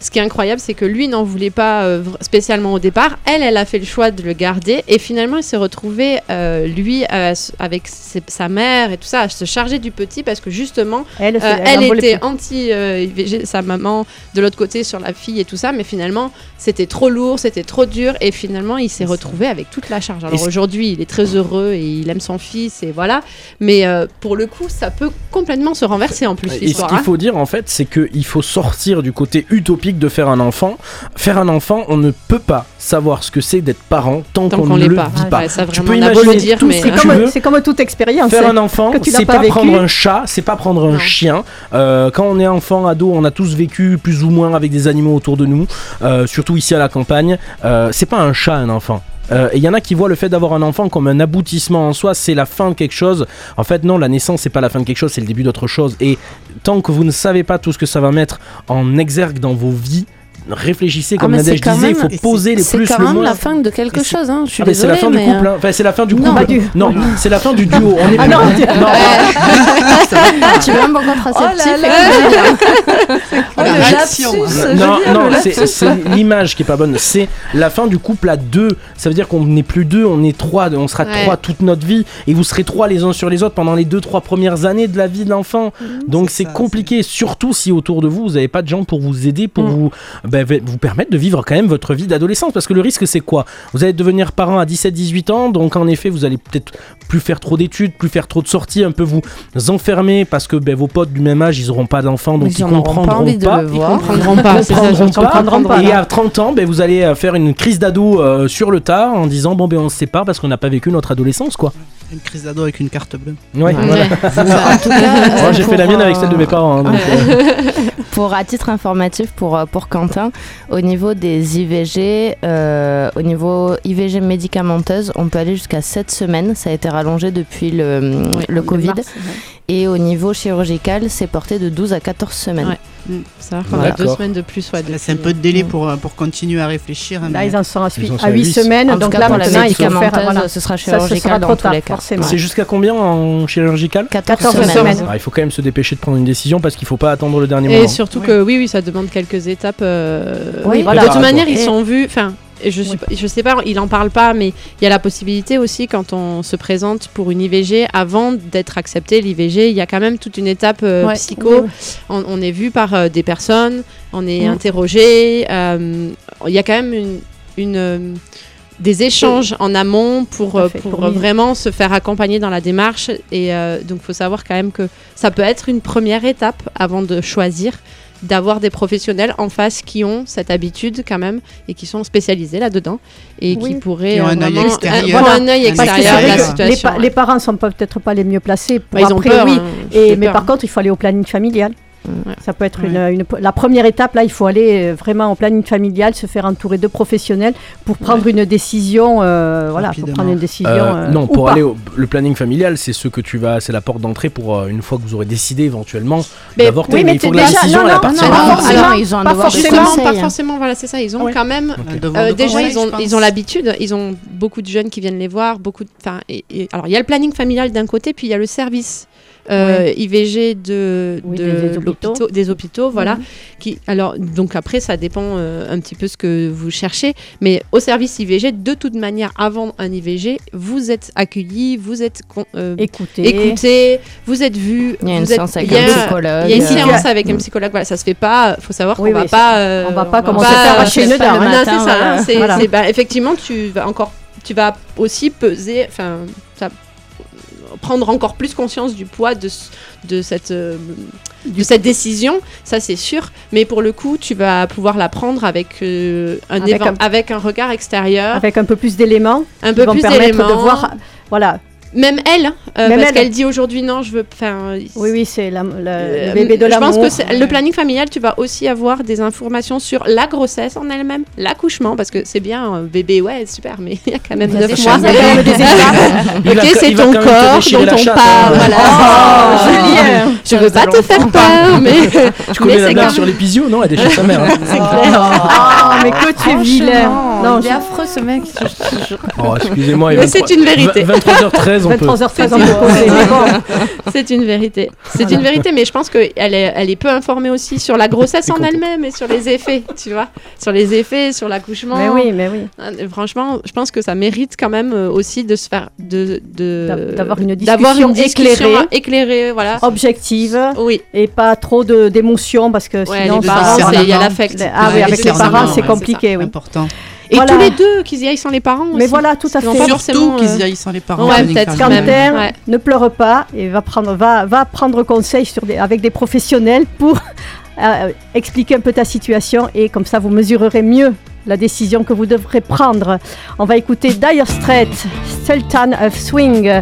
ce qui est incroyable c'est que lui n'en voulait pas euh, spécialement au départ elle elle a fait le choix de le garder et finalement il s'est retrouvé euh, lui euh, avec ses- sa mère et tout ça à se charger du petit parce que justement Elle, Euh, elle elle était anti-IVG, sa maman de l'autre côté sur la fille et tout ça, mais finalement c'était trop lourd, c'était trop dur et finalement il s'est retrouvé avec toute la charge. Alors aujourd'hui il est très heureux et il aime son fils et voilà, mais euh, pour le coup ça peut complètement se renverser en plus et ce qu'il hein. faut dire en fait c'est qu'il faut sortir du côté utopique de faire un enfant. Faire un enfant, on ne peut pas savoir ce que c'est d'être parent tant, Tant qu'on ne le pas. vit pas. Ouais, ça, tu peux imaginer dire, tout mais- ce que C'est tu comme, veux. c'est comme toute expérience. Faire un enfant, c'est pas pas, prendre un chat, c'est pas prendre un Non. chien. Euh, quand on est enfant, ado, on a tous vécu plus ou moins avec des animaux autour de nous, euh, surtout ici à la campagne. Euh, c'est pas un chat, un enfant. Euh, il y en a qui voient le fait d'avoir un enfant comme un aboutissement en soi, c'est la fin de quelque chose. En fait, non, la naissance, c'est pas la fin de quelque chose, c'est le début d'autre chose. Et tant que vous ne savez pas tout ce que ça va mettre en exergue dans vos vies, réfléchissez, Ah, comme mais Nadège disait, il faut poser le C'est plus quand le même moins. la fin de quelque chose, hein. je suis Ah, mais c'est la fin du couple, hein. enfin c'est la fin du Non. couple. Pas du- Non, c'est la fin du duo. On est Ah plus- non, non, tu veux un bon contraceptif Non, non, c'est l'image qui est pas bonne. C'est la fin du couple à deux. Ça veut dire qu'on n'est plus deux, on est trois. On sera Ouais. trois toute notre vie. Et vous serez trois les uns sur les autres pendant les deux, trois premières années de la vie de l'enfant. Donc c'est compliqué. Surtout si autour de vous, vous n'avez pas de gens pour vous aider, pour Mm. vous, ben, vous permettre de vivre quand même votre vie d'adolescence. Parce que le risque, c'est quoi? Vous allez devenir parent à 17-18 ans. Donc en effet, vous allez peut-être plus faire trop d'études, plus faire trop de sorties, un peu vous enfermer parce que ben, vos potes du même âge, ils auront pas d'enfants. Donc Ils comprendront pas. Ils comprendront pas. Et à 30 ans, ben, vous allez euh, faire une crise d'ado euh, sur le tard en disant bon ben on se sépare parce qu'on n'a pas vécu notre adolescence quoi. Une crise d'ado avec une carte bleue. Ouais, Ouais, voilà. En tout cas, Moi j'ai pour, fait la mienne avec euh, celle de mes parents. hein, donc, euh, Pour à titre informatif pour, euh, pour Quentin, au niveau des IVG, euh, au niveau IVG médicamenteuse, on peut aller jusqu'à 7 semaines. Ça a été rallongé depuis le, le Covid. Et au niveau chirurgical, c'est porté de 12 à 14 semaines. Ouais. Mm. C'est-à-dire qu'on a D'accord. deux semaines de plus. Ouais, Là, c'est un peu de délai pour, euh, pour continuer à réfléchir. hein, Là, mais- ils en sont à, Ils en sont à à 8 huit. semaines. En donc cas, là, pour maintenant, il faut faire. Voilà. ce sera Ça, ce sera chirurgical trop dans tous tard, les cas. C'est jusqu'à combien en chirurgical 14, 14 semaines. semaines. Ah, Il faut quand même se dépêcher de prendre une décision parce qu'il faut pas attendre le dernier Et moment. surtout Oui. que oui, oui, ça demande quelques étapes. euh, Oui, de voilà. toute manière, ils Et- sont vus. Enfin, et je, je sais pas, il en parle pas, mais il y a la possibilité aussi quand on se présente pour une IVG, avant d'être accepté l'IVG, il y a quand même toute une étape euh, Ouais. psycho. On, on est vu par euh, des personnes, on est interrogé. euh, Il y a quand même une, une, des échanges en amont pour, fait, pour vraiment se faire accompagner dans la démarche. Et donc, il faut savoir quand même que ça peut être une première étape avant de choisir d'avoir des professionnels en face qui ont cette habitude quand même et qui sont spécialisés là-dedans et qui pourraient Qui ont euh, un œil extérieur. voilà, un œil de vrai la les, situation. les parents sont pas- peut-être pas les mieux placés pour Bah, ils ont après, peur. oui. hein, Et, mais peur, par hein. contre, il faut aller au planning familial. Ouais. Ça peut être Ouais. une, une- la première étape. Là, il faut aller euh, vraiment au planning familial, se faire entourer de professionnels pour prendre une décision. euh, voilà, pour prendre une décision. Euh, euh, non, ou pour pas. aller au le planning familial, c'est ce que tu vas, c'est la porte d'entrée pour euh, une fois que vous aurez décidé éventuellement Mais- d'avorter. oui, mais, mais il faut que la déjà- décision non, non, non, non, Alors, ils ont un pas devoir de forcément, Justement, pas conseil. forcément, voilà, c'est ça. Ils ont ouais. quand même Euh, de déjà, conseil, ils ont, ils ont l'habitude, ils ont beaucoup de jeunes qui viennent les voir, beaucoup de, enfin, alors il y a le planning familial d'un côté, puis il y a le service euh, IVG de, Oui, de des- des hôpitaux. l'hôpitaux- des hôpitaux, voilà. Mhm. Qui, alors donc après ça dépend euh, un petit peu ce que vous cherchez, mais au service IVG, de toute manière, avant un IVG, vous êtes accueillis, vous êtes euh, écoutés, vous êtes vus, Il y a une séance avec un psychologue. il y a une séance avec un psychologue, voilà, ça se fait pas. Faut savoir Oui, qu'on va pas. euh, on va pas on commencer va à arracher le non, matin, c'est ça. voilà. hein, bah, effectivement, tu vas encore, tu vas aussi peser, enfin, prendre encore plus conscience du poids de, de cette, euh, de cette décision, ça c'est sûr. Mais pour le coup, tu vas pouvoir la prendre avec euh, un, Avec un- avec un regard extérieur, Avec un peu plus d'éléments un peu plus d'éléments. de voir. Voilà. Même elle, euh, Même parce elle. qu'elle dit aujourd'hui non, je veux. Enfin, Oui, oui, c'est la- la- euh, le bébé de je l'amour. pense que le planning familial, tu vas aussi avoir des informations sur la grossesse en elle-même, l'accouchement, parce que c'est bien, un bébé, ouais, super, mais il y a quand même Des neuf échanges, mois. ok, c'est ton corps dont on parle. hein. Voilà. Oh, Julien Je veux pas te faire peur, mais, Tu connais mais la c'est blague sur l'épisio Non, elle déchire sa mère. hein. c'est clair. Oh, mais que tu es vilain. Non, il est affreux ce mec. je- Oh, excusez-moi. Mais c'est 23 une vérité. 23h13, on peut. 23h13, on peut C'est une vérité. C'est une vérité, mais je pense qu'elle est, elle est peu informée aussi sur la grossesse en elle-même et sur les effets, tu vois. Sur les effets, sur l'accouchement. mais oui, mais oui. Euh, Franchement, je pense que ça mérite quand même euh, aussi de se faire. de- de- D'a- d'avoir une d'avoir discussion une discussion éclairée. éclairée, voilà. Objective Oui, et pas trop de- d'émotions parce que ouais, sinon, il y a l'affect. Ah oui, avec les parents, ouais, c'est c'est compliqué, oui. Important. Et Voilà. tous les deux, qu'ils y aillent sans les parents Mais aussi. voilà, tout à fait. Surtout qu'ils euh, y aillent sans les parents. ouais, peut-être quand même. Quentin, Ouais. ne pleure pas et va prendre, va, va prendre conseil sur des, avec des professionnels pour euh, expliquer un peu ta situation et comme ça vous mesurerez mieux la décision que vous devrez prendre. On va écouter Dire Straits, Sultan of Swing,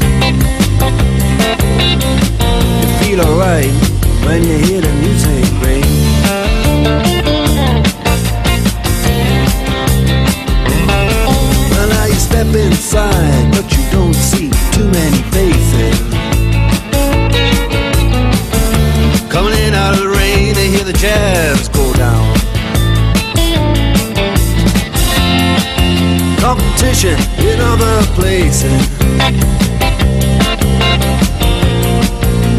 feel alright when you hear the music ring. Well, now you step inside, but you don't see too many faces. Coming in out of the rain, they hear the jazz go down. Competition in other places.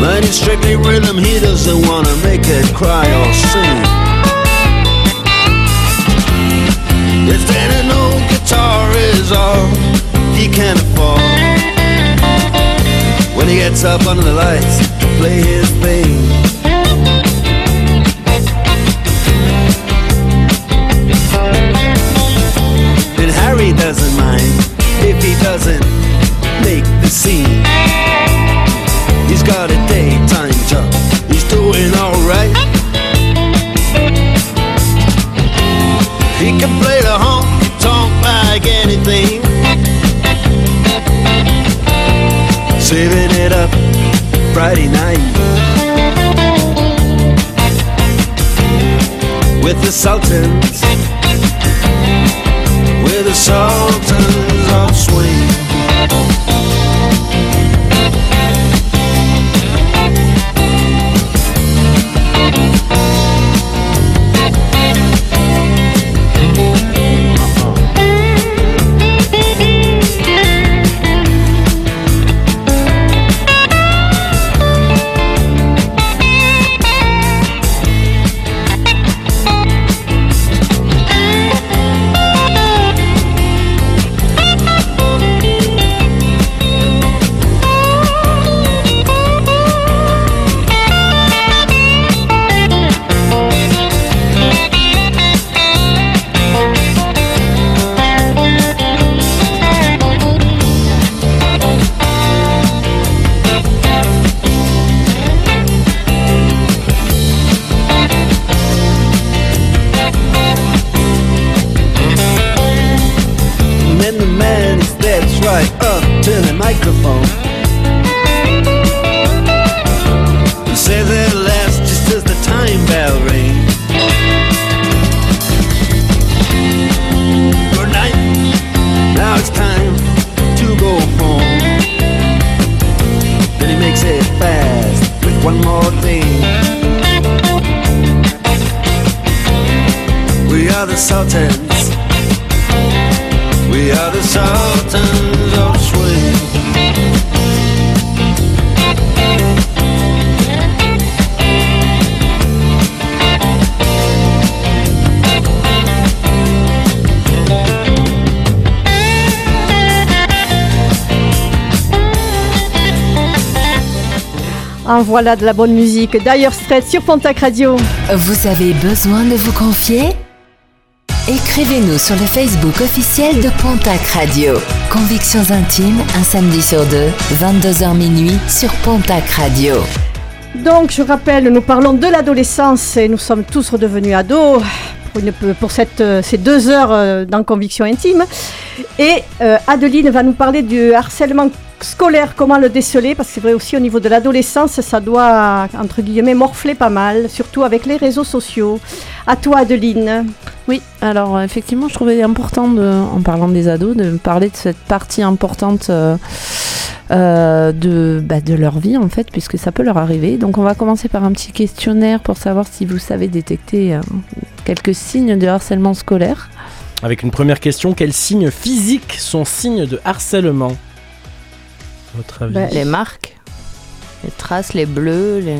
But it's strictly rhythm, he doesn't wanna make it cry or sing. If then an old guitar is all he can afford When he gets up under the lights to play his thing And Harry doesn't mind if he doesn't make the scene He's got a Saving it up Friday night with the Sultans, with the Sultans of Swing. Sultans. We are the Sultans of Swing. En voilà de la bonne musique. Dire Straits sur Pontac Radio. Vous avez besoin de vous confier? Écrivez-nous sur le Facebook officiel de Pontac Radio. Convictions intimes, un samedi sur deux, 22h minuit sur Pontac Radio. Donc, je rappelle, nous parlons de l'adolescence et nous sommes tous redevenus ados pour, cette, ces deux heures euh, dans Conviction Intime. Et euh, Adeline va nous parler du harcèlement scolaire, comment le déceler Parce que c'est vrai aussi au niveau de l'adolescence, ça doit, entre guillemets, morfler pas mal, surtout avec les réseaux sociaux. À toi, Adeline. Oui, alors euh, effectivement, je trouvais important, de, en parlant des ados, de parler de cette partie importante euh, euh, de, bah, de leur vie, en fait, puisque ça peut leur arriver. Donc on va commencer par un petit questionnaire pour savoir si vous savez détecter euh, quelques signes de harcèlement scolaire. Avec une première question, quels signes physiques sont signes de harcèlement? À Votre avis? Ben, Les marques, les traces, les bleus, les...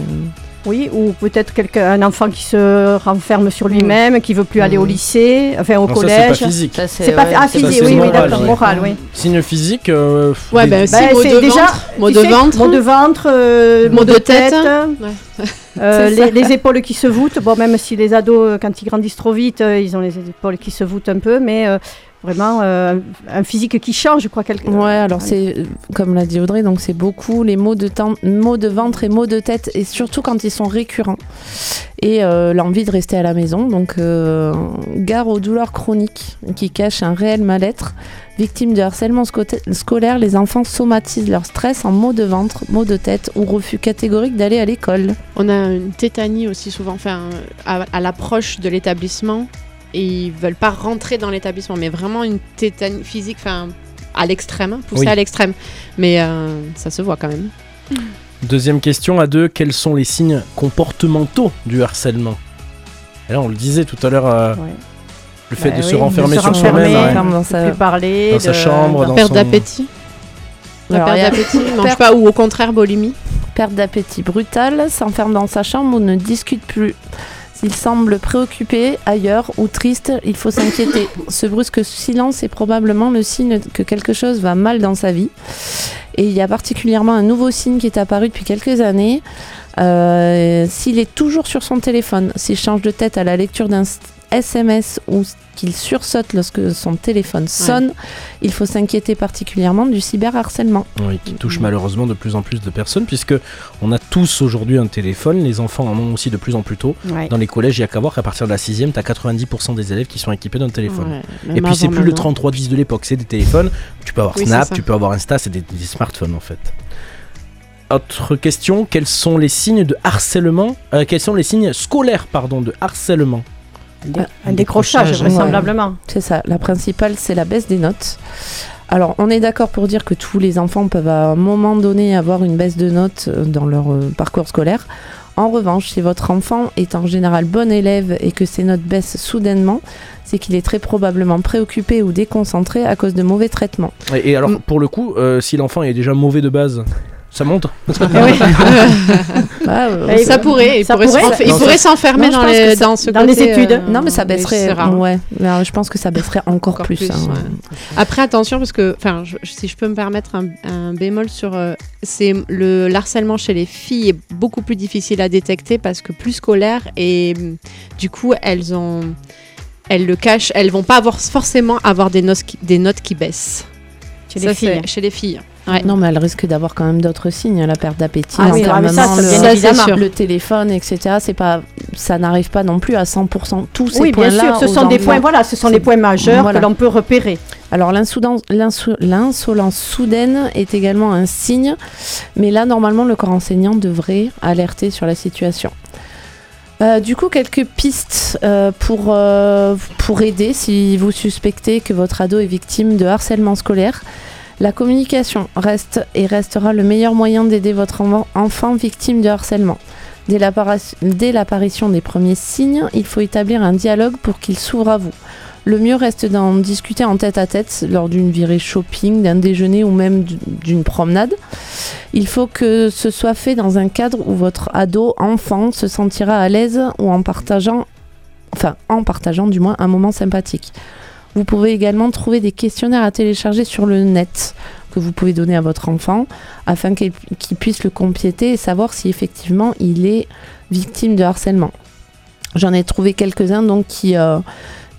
Oui, ou peut-être un enfant qui se renferme sur lui-même, qui veut plus aller au Mm. lycée, enfin au Non, collège. c'est pas physique. C'est pas ouais, ah, physique, oui, d'accord, oui. moral, oui. Signe physique euh, Ouais, ben si, de déjà, tu de ventre. maux de ventre, euh, maux de de tête. tête, Ouais. euh, les, les épaules qui se voûtent. Bon, même si les ados, euh, quand ils grandissent trop vite, euh, ils ont les épaules qui se voûtent un peu, mais euh, vraiment euh, un physique qui change, je crois. Quelque... Ouais, alors c'est, comme l'a dit Audrey, donc c'est beaucoup les maux de, temps- maux de ventre et maux de tête, et surtout quand ils sont récurrents. Et euh, l'envie de rester à la maison, donc euh, gare aux douleurs chroniques qui cachent un réel mal-être. Victimes de harcèlement sco- scolaire, les enfants somatisent leur stress en maux de ventre, maux de tête ou refus catégorique d'aller à l'école. On a une tétanie aussi souvent, enfin, à, à l'approche de l'établissement, et ils veulent pas rentrer dans l'établissement, mais vraiment une tétanie physique, enfin, à l'extrême, hein, poussée Oui. à l'extrême. Mais euh, ça se voit quand même. Deuxième question à deux, quels sont les signes comportementaux du harcèlement? Et là, on le disait tout à l'heure, euh, Ouais. le fait Bah de se oui, de renfermer se sur soi-même, ouais. Dans sa- Plus parler. dans sa de- chambre, dans Perte son... d'appétit. La perte d'appétit, mange pas, ou au contraire, boulimie. Perte d'appétit brutale, s'enferme dans sa chambre ou ne discute plus. S'il semble préoccupé ailleurs ou triste, il faut s'inquiéter. Ce brusque silence est probablement le signe que quelque chose va mal dans sa vie. Et il y a particulièrement un nouveau signe qui est apparu depuis quelques années. Euh, S'il est toujours sur son téléphone, s'il change de tête à la lecture d'un SMS ou qu'il sursaute lorsque son téléphone sonne, il faut s'inquiéter particulièrement du cyberharcèlement. Oui, qui touche malheureusement de plus en plus de personnes, puisque on a tous aujourd'hui un téléphone, les enfants en ont aussi de plus en plus tôt. Ouais. Dans les collèges, il y a qu'à voir qu'à partir de la sixième, tu as 90% des élèves qui sont équipés d'un téléphone. Ouais, Et puis c'est plus le maintenant. 3310 de l'époque, c'est des téléphones. Tu peux avoir Oui, Snap, tu peux avoir Insta, c'est des, des smartphones en fait. Autre question, quels sont les signes de harcèlement euh, Quels sont les signes scolaires pardon de harcèlement Un décrochage, décrochage, vraisemblablement. C'est ça. La principale, c'est la baisse des notes. Alors, on est d'accord pour dire que tous les enfants peuvent à un moment donné avoir une baisse de notes euh, dans leur euh, parcours scolaire. En revanche, si votre enfant est en général bon élève et que ses notes baissent soudainement, c'est qu'il est très probablement préoccupé ou déconcentré à cause de mauvais traitements. Et, et alors pour le coup, euh, si l'enfant est déjà mauvais de base, ça monte Ah, euh, Ça pourrait, il Ça pourrait, pourrait. s'enfer- il pourrait s'enfermer dans, les, ça- dans ce dans les études. euh, non, mais ça baisserait. Ouais, Mais, je pense que ça baisserait encore, Encore plus. plus, hein. ouais. Après, attention, parce que, enfin, je- si je peux me permettre un, un bémol sur, euh, c'est le l'harcèlement chez les filles est beaucoup plus difficile à détecter parce que plus scolaire et du coup, elles ont, elles le cachent, elles vont pas avoir forcément avoir des notes qui, des notes qui baissent. Chez Ça, les filles. Chez les filles. Ouais. Non, mais elle risque d'avoir quand même d'autres signes, la perte d'appétit, Ah oui, ah, ça, ça, le- bien ça, le téléphone, etc. C'est pas, ça n'arrive pas non plus à 100%. Tous ces Oui, bien points-là. sûr, ce sont des points, voilà, ce sont les points majeurs Voilà. que l'on peut repérer. Alors l'insolence, l'inso- l'insolence soudaine est également un signe, mais là normalement le corps enseignant devrait alerter sur la situation. Euh, du coup, quelques pistes euh, pour, euh, pour aider si vous suspectez que votre ado est victime de harcèlement scolaire. La communication reste et restera le meilleur moyen d'aider votre enfant victime de harcèlement. Dès l'apparition des premiers signes, il faut établir un dialogue pour qu'il s'ouvre à vous. Le mieux reste d'en discuter en tête à tête lors d'une virée shopping, d'un déjeuner ou même d'une promenade. Il faut que ce soit fait dans un cadre où votre ado, enfant, se sentira à l'aise ou en partageant, en partageant du moins un moment sympathique. Vous pouvez également trouver des questionnaires à télécharger sur le net que vous pouvez donner à votre enfant afin qu'il puisse le compléter et savoir si effectivement il est victime de harcèlement. J'en ai trouvé quelques-uns euh,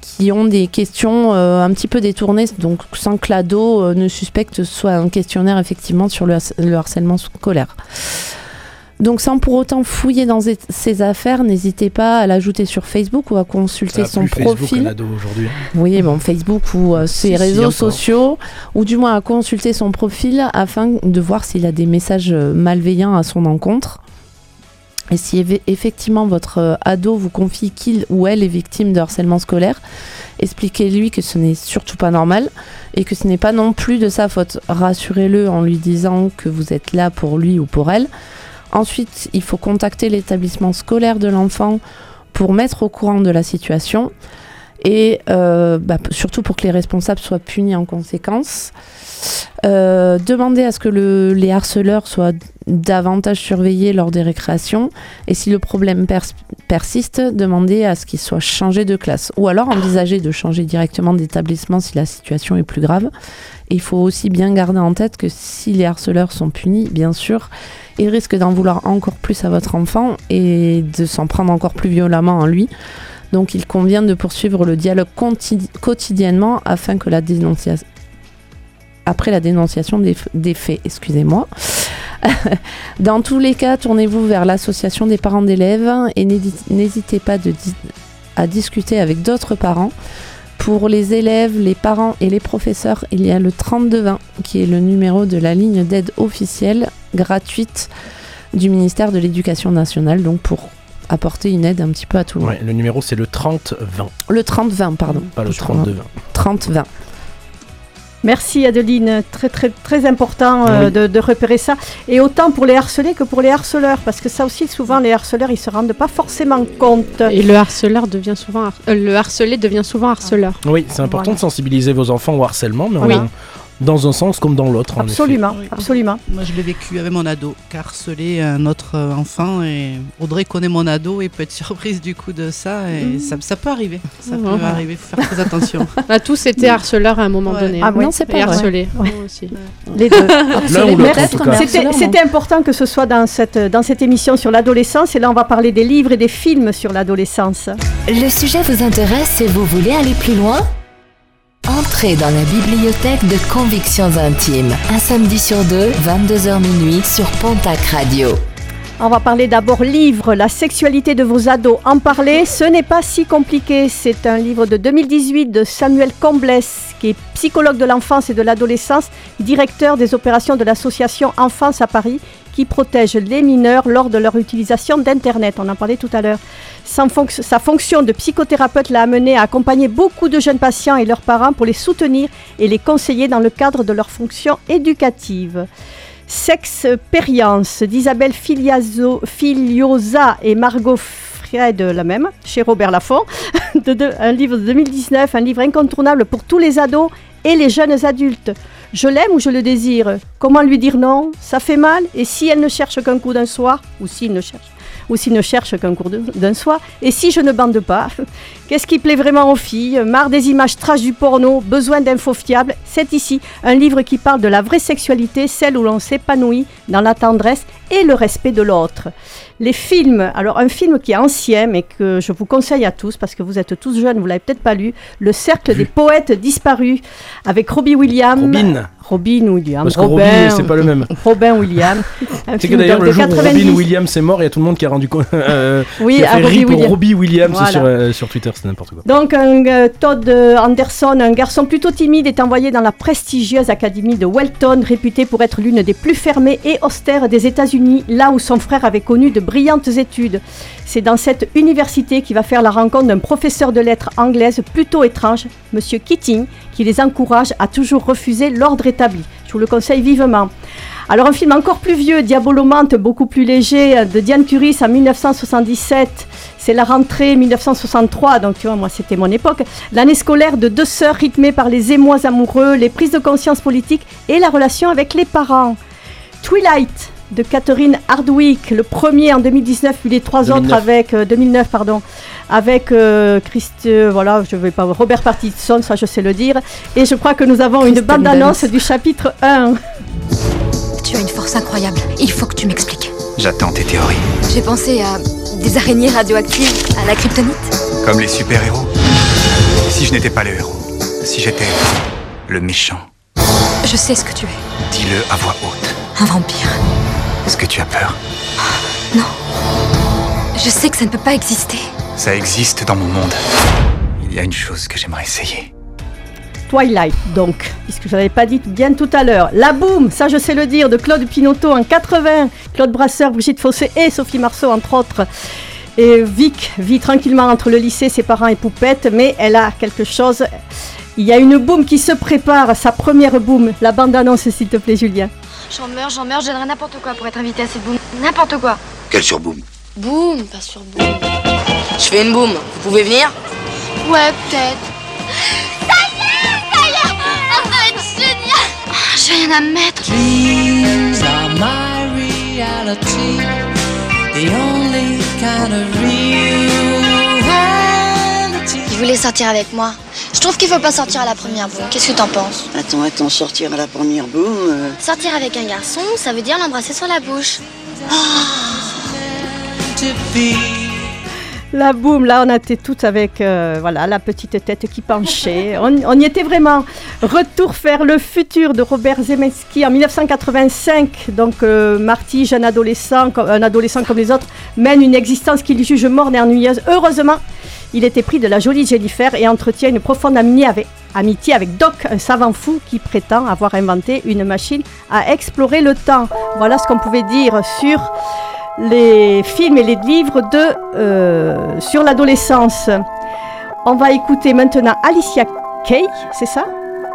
qui ont des questions euh, un petit peu détournées, donc sans que l'ado euh, ne suspecte soit un questionnaire effectivement sur le harcèlement scolaire. Donc sans pour autant fouiller dans ses- affaires, n'hésitez pas à l'ajouter sur Facebook ou à consulter Ça a son plus Facebook, profil. ado aujourd'hui. Oui, bon, Facebook ou euh, ses Si, réseaux sociaux, ou du moins à consulter son profil afin de voir s'il a des messages euh, malveillants à son encontre. Et si eff- effectivement votre euh, ado vous confie qu'il ou elle est victime de harcèlement scolaire, expliquez-lui que ce n'est surtout pas normal et que ce n'est pas non plus de sa faute. Rassurez-le en lui disant que vous êtes là pour lui ou pour elle. Ensuite, il faut contacter l'établissement scolaire de l'enfant pour mettre au courant de la situation et euh, bah, surtout pour que les responsables soient punis en conséquence. Euh, demander à ce que le- les harceleurs soient davantage surveillés lors des récréations et si le problème pers- persiste, demander à ce qu'ils soient changés de classe ou alors envisager de changer directement d'établissement si la situation est plus grave. Il faut aussi bien garder en tête que si les harceleurs sont punis, bien sûr, ils risquent d'en vouloir encore plus à votre enfant et de s'en prendre encore plus violemment en lui. Donc il convient de poursuivre le dialogue quotidiennement afin que la dénonciation après la dénonciation des, faits, excusez-moi. Dans tous les cas, tournez-vous vers l'association des parents d'élèves et n'hési- n'hésitez pas de di- à discuter avec d'autres parents. Pour les élèves, les parents et les professeurs, il y a le 3220 qui est le numéro de la ligne d'aide officielle gratuite du ministère de l'Éducation nationale, donc pour apporter une aide un petit peu à tout le monde. Ouais, le numéro c'est le 30-20, Le 30-20, pardon. pas le 32-20. 30-20. Merci Adeline, très très très important euh, Oui. de, de repérer ça. Et autant pour les harcelés que pour les harceleurs, parce que ça aussi souvent les harceleurs ils se rendent pas forcément compte. Et le harceleur devient souvent har- euh, le harcelé devient souvent harceleur. Oui, c'est important Voilà. de sensibiliser vos enfants au harcèlement, mais Voilà. Dans un sens comme dans l'autre. en effet. Absolument, Oui. absolument. Moi, je l'ai vécu avec mon ado, harcelé un autre euh, enfant. Et Audrey connaît mon ado et peut être surprise du coup de ça. Et ça, ça peut arriver. Ça Mhm. peut arriver. faut faire très attention. On a tous été harceleurs à un moment Ouais. donné. Ah hein. oui. Non, c'est Et pas vrai. harcelés. Ouais. Moi aussi. Les deux. C'était c'était important que ce soit dans cette, dans cette émission sur l'adolescence. Et là, on va parler des livres et des films sur l'adolescence. Le sujet vous intéresse et vous voulez aller plus loin Entrez dans la bibliothèque de Convictions Intimes, un samedi sur deux, 22h minuit sur Pontac Radio. On va parler d'abord livre, la sexualité de vos ados. En parler, ce n'est pas si compliqué. C'est un livre de 2018 de Samuel Comblès, qui est psychologue de l'enfance et de l'adolescence, directeur des opérations de l'association Enfance à Paris, qui protège les mineurs lors de leur utilisation d'Internet. On en parlait tout à l'heure. Sa, fonc- sa fonction de psychothérapeute l'a amené à accompagner beaucoup de jeunes patients et leurs parents pour les soutenir et les conseiller dans le cadre de leur fonction éducative. Sexpérience d'Isabelle Filiosa et Margot Fred, la même, chez Robert Laffont. Un livre de 2019, un livre incontournable pour tous les ados et les jeunes adultes. Je l'aime ou je le désire. Comment lui dire non? Ça fait mal Et si elle ne cherche qu'un coup d'un soir Ou s'il ne cherche ou s'il ne cherche qu'un cours d'un soir. Et si je ne bande pas Qu'est-ce qui plaît vraiment aux filles? Marre des images trash du porno, besoin d'infos fiables C'est ici un livre qui parle de la vraie sexualité, celle où l'on s'épanouit dans la tendresse et le respect de l'autre. Les films, alors un film qui est ancien mais que je vous conseille à tous parce que vous êtes tous jeunes, vous l'avez peut-être pas lu, Le Cercle Vu. des poètes disparus avec Robbie Williams. Robin, Robin Williams. parce que Robin, c'est pas le même. Robin Williams. C'est que d'ailleurs, le jour où 90. Robin Williams est mort, il y a tout le monde qui a rendu compte. euh, Oui, à Robbie Williams. Robbie Williams Voilà. sur, euh, sur Twitter, c'est n'importe quoi. Donc, un, euh, Todd Anderson, un garçon plutôt timide, est envoyé dans la prestigieuse académie de Welton, réputée pour être l'une des plus fermées et austères des États-Unis, là où son frère avait connu de brillantes études. C'est dans cette université qu'il va faire la rencontre d'un professeur de lettres anglaise plutôt étrange, Monsieur Keating, qui les encourage à toujours refuser l'ordre établi. Je vous le conseille vivement. Alors un film encore plus vieux, Diabolomante, beaucoup plus léger, euh, de Diane Curis en 1977. C'est la rentrée 1963, donc tu vois, moi c'était mon époque. L'année scolaire de deux sœurs rythmée par les émois amoureux, les prises de conscience politiques et la relation avec les parents. Twilight de Catherine Hardwick, le premier en 2019, puis les trois 2009. autres avec euh, 2009, pardon, avec euh, Christ, euh, voilà, je vais pas Robert Pattinson, ça je sais le dire. Et je crois que nous avons une Kristen bande-annonce Dunst. du chapitre 1. Tu as une force incroyable. Il faut que tu m'expliques. J'attends tes théories. J'ai pensé à des araignées radioactives, à la kryptonite. Comme les super-héros. Si je n'étais pas le héros, si j'étais le méchant, Je sais ce que tu es. dis-le à voix haute. Un vampire. Est-ce que tu as peur? Non. Je sais que ça ne peut pas exister. Ça existe dans mon monde. Il y a une chose que j'aimerais essayer. Twilight, donc, puisque je l'avais pas dit bien tout à l'heure. La Boum, ça je sais le dire, de Claude Pinoteau en 80. Claude Brasseur, Brigitte Fossé et Sophie Marceau, entre autres. Et Vic vit tranquillement entre le lycée, ses parents et Poupette, mais elle a quelque chose. Il y a une boum qui se prépare, sa première boum. La bande-annonce, s'il te plaît, Julien. J'en meurs, j'en meurs, je donnerais n'importe quoi pour être invité à cette boum. N'importe quoi. Quel surboom Boum, pas sur boum. Je fais une boum. Vous pouvez venir Ouais, peut-être. Ça y est, ça y est Ah, Ça va être génial Ah, J'ai rien à mettre. Dreams are my reality, the only kind of reality. Il voulait sortir avec moi? Je trouve qu'il faut pas sortir à la première boum. Qu'est-ce que t'en penses Attends, attends, sortir à la première boum. euh, Sortir avec un garçon, ça veut dire l'embrasser sur la bouche. to be. La boum, là on était toutes avec euh, voilà, la petite tête qui penchait. On, on y était vraiment. Retour vers le futur de Robert Zemeckis en 1985. Donc euh, Marty, jeune adolescent, un adolescent comme les autres, mène une existence qu'il juge morne et ennuyeuse. Heureusement, il était pris de la jolie Jennifer et entretient une profonde amitié avec, amitié avec Doc, un savant fou qui prétend avoir inventé une machine à explorer le temps. Voilà ce qu'on pouvait dire sur les films et les livres de, euh, sur l'adolescence. On va écouter maintenant Alicia Kay, c'est ça?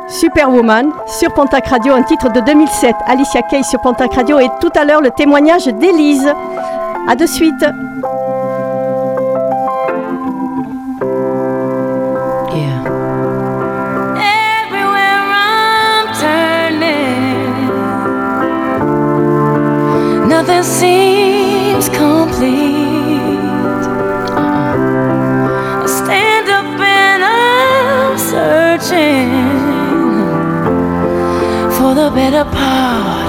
Superwoman sur Pontac Radio, un titre de 2007. Alicia Kay sur Pontac Radio et tout à l'heure le témoignage d'Élise. A de suite. Nothing for the better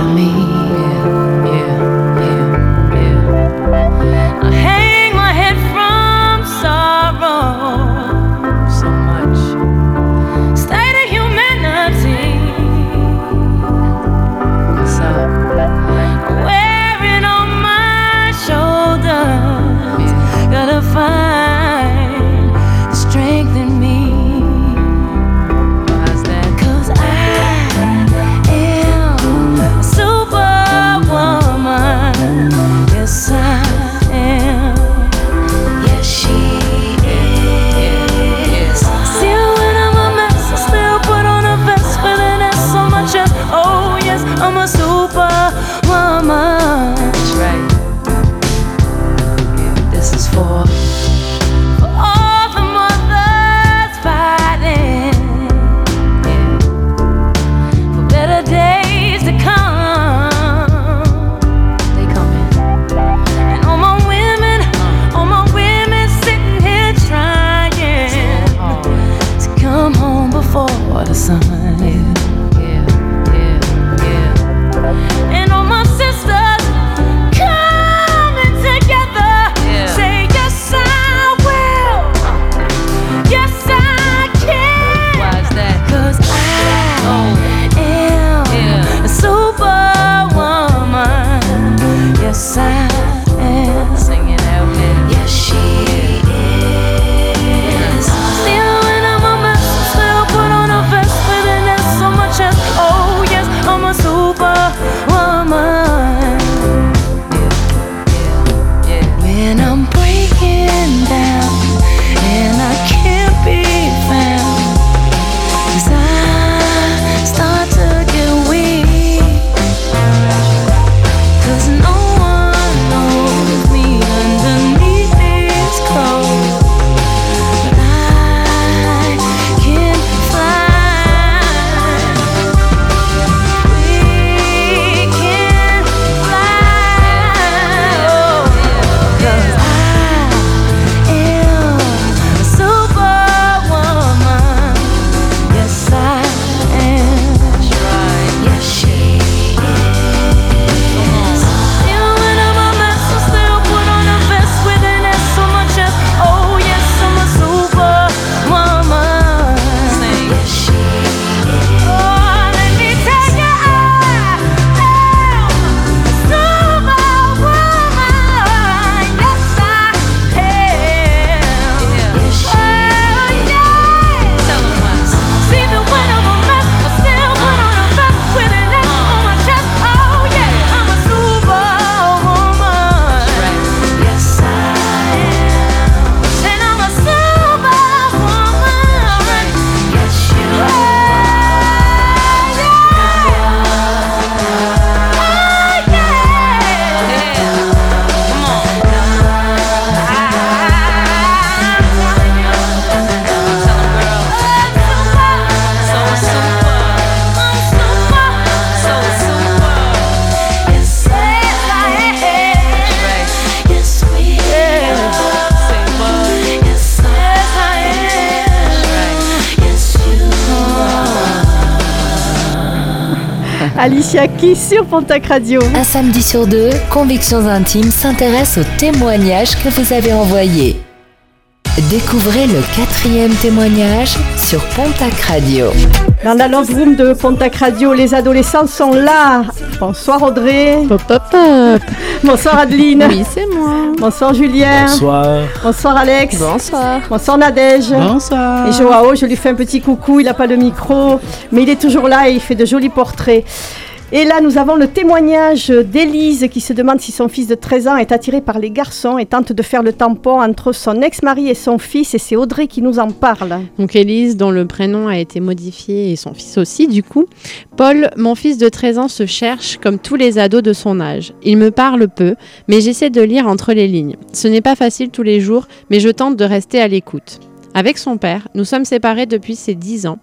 Alicia Keys sur Pontac Radio. Un samedi sur deux, Convictions Intimes s'intéresse aux témoignages que vous avez envoyés. Découvrez le quatrième témoignage sur Pontac Radio. Dans la Love Room de Pontac Radio, les adolescents sont là. Bonsoir Audrey. Pop, pop, pop. Bonsoir Adeline. Oui, c'est moi. Bonsoir Julien. Bonsoir. Bonsoir Alex. Bonsoir. Bonsoir Nadège. Bonsoir. Et Joao, je lui fais un petit coucou, il n'a pas le micro, mais il est toujours là et il fait de jolis portraits. Et là, nous avons le témoignage d'Élise qui se demande si son fils de 13 ans est attiré par les garçons et tente de faire le tampon entre son ex-mari et son fils. Et c'est Audrey qui nous en parle. Donc Élise, dont le prénom a été modifié et son fils aussi du coup. Paul, mon fils de 13 ans se cherche comme tous les ados de son âge. Il me parle peu, mais j'essaie de lire entre les lignes. Ce n'est pas facile tous les jours, mais je tente de rester à l'écoute. Avec son père, nous sommes séparés depuis ses 10 ans.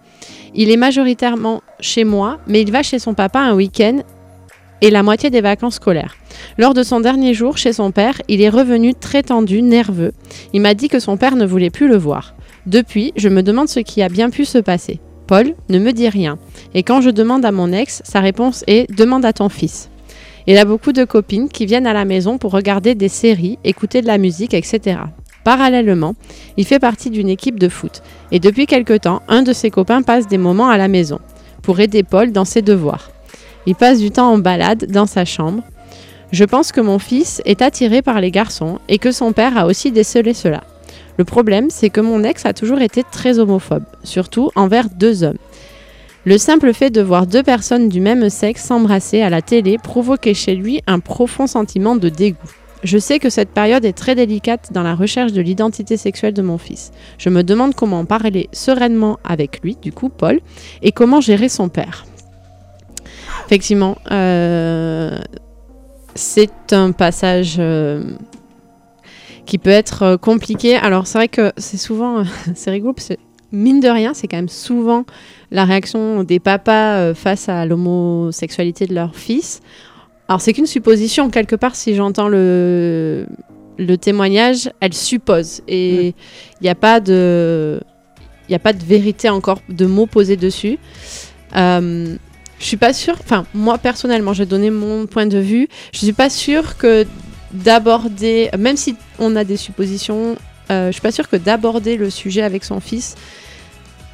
Il est majoritairement chez moi, mais il va chez son papa un week-end et la moitié des vacances scolaires. Lors de son dernier jour chez son père, il est revenu très tendu, nerveux. Il m'a dit que son père ne voulait plus le voir. Depuis, je me demande ce qui a bien pu se passer. Paul ne me dit rien. Et quand je demande à mon ex, sa réponse est Demande à ton fils. Il a beaucoup de copines qui viennent à la maison pour regarder des séries, écouter de la musique, etc. Parallèlement, il fait partie d'une équipe de foot. Et depuis quelque temps, un de ses copains passe des moments à la maison pour aider Paul dans ses devoirs. Il passe du temps en balade dans sa chambre. Je pense que mon fils est attiré par les garçons et que son père a aussi décelé cela. Le problème, c'est que mon ex a toujours été très homophobe, surtout envers deux hommes. Le simple fait de voir deux personnes du même sexe s'embrasser à la télé provoquait chez lui un profond sentiment de dégoût. Je sais que cette période est très délicate dans la recherche de l'identité sexuelle de mon fils. Je me demande comment parler sereinement avec lui, du coup Paul, et comment gérer son père. Effectivement, euh, c'est un passage euh, qui peut être euh, compliqué. Alors c'est vrai que c'est souvent, c'est rigolo, mine de rien, c'est quand même souvent la réaction des papas face à l'homosexualité de leur fils. Alors c'est qu'une supposition, quelque part, si j'entends le, le témoignage, elle suppose. Et il n'y a pas de... Il a pas de vérité encore, de mots posés dessus. Euh, je suis pas sûre, enfin moi personnellement, je vais donner mon point de vue. Je suis pas sûre que d'aborder, même si on a des suppositions, euh, je suis pas sûre que d'aborder le sujet avec son fils,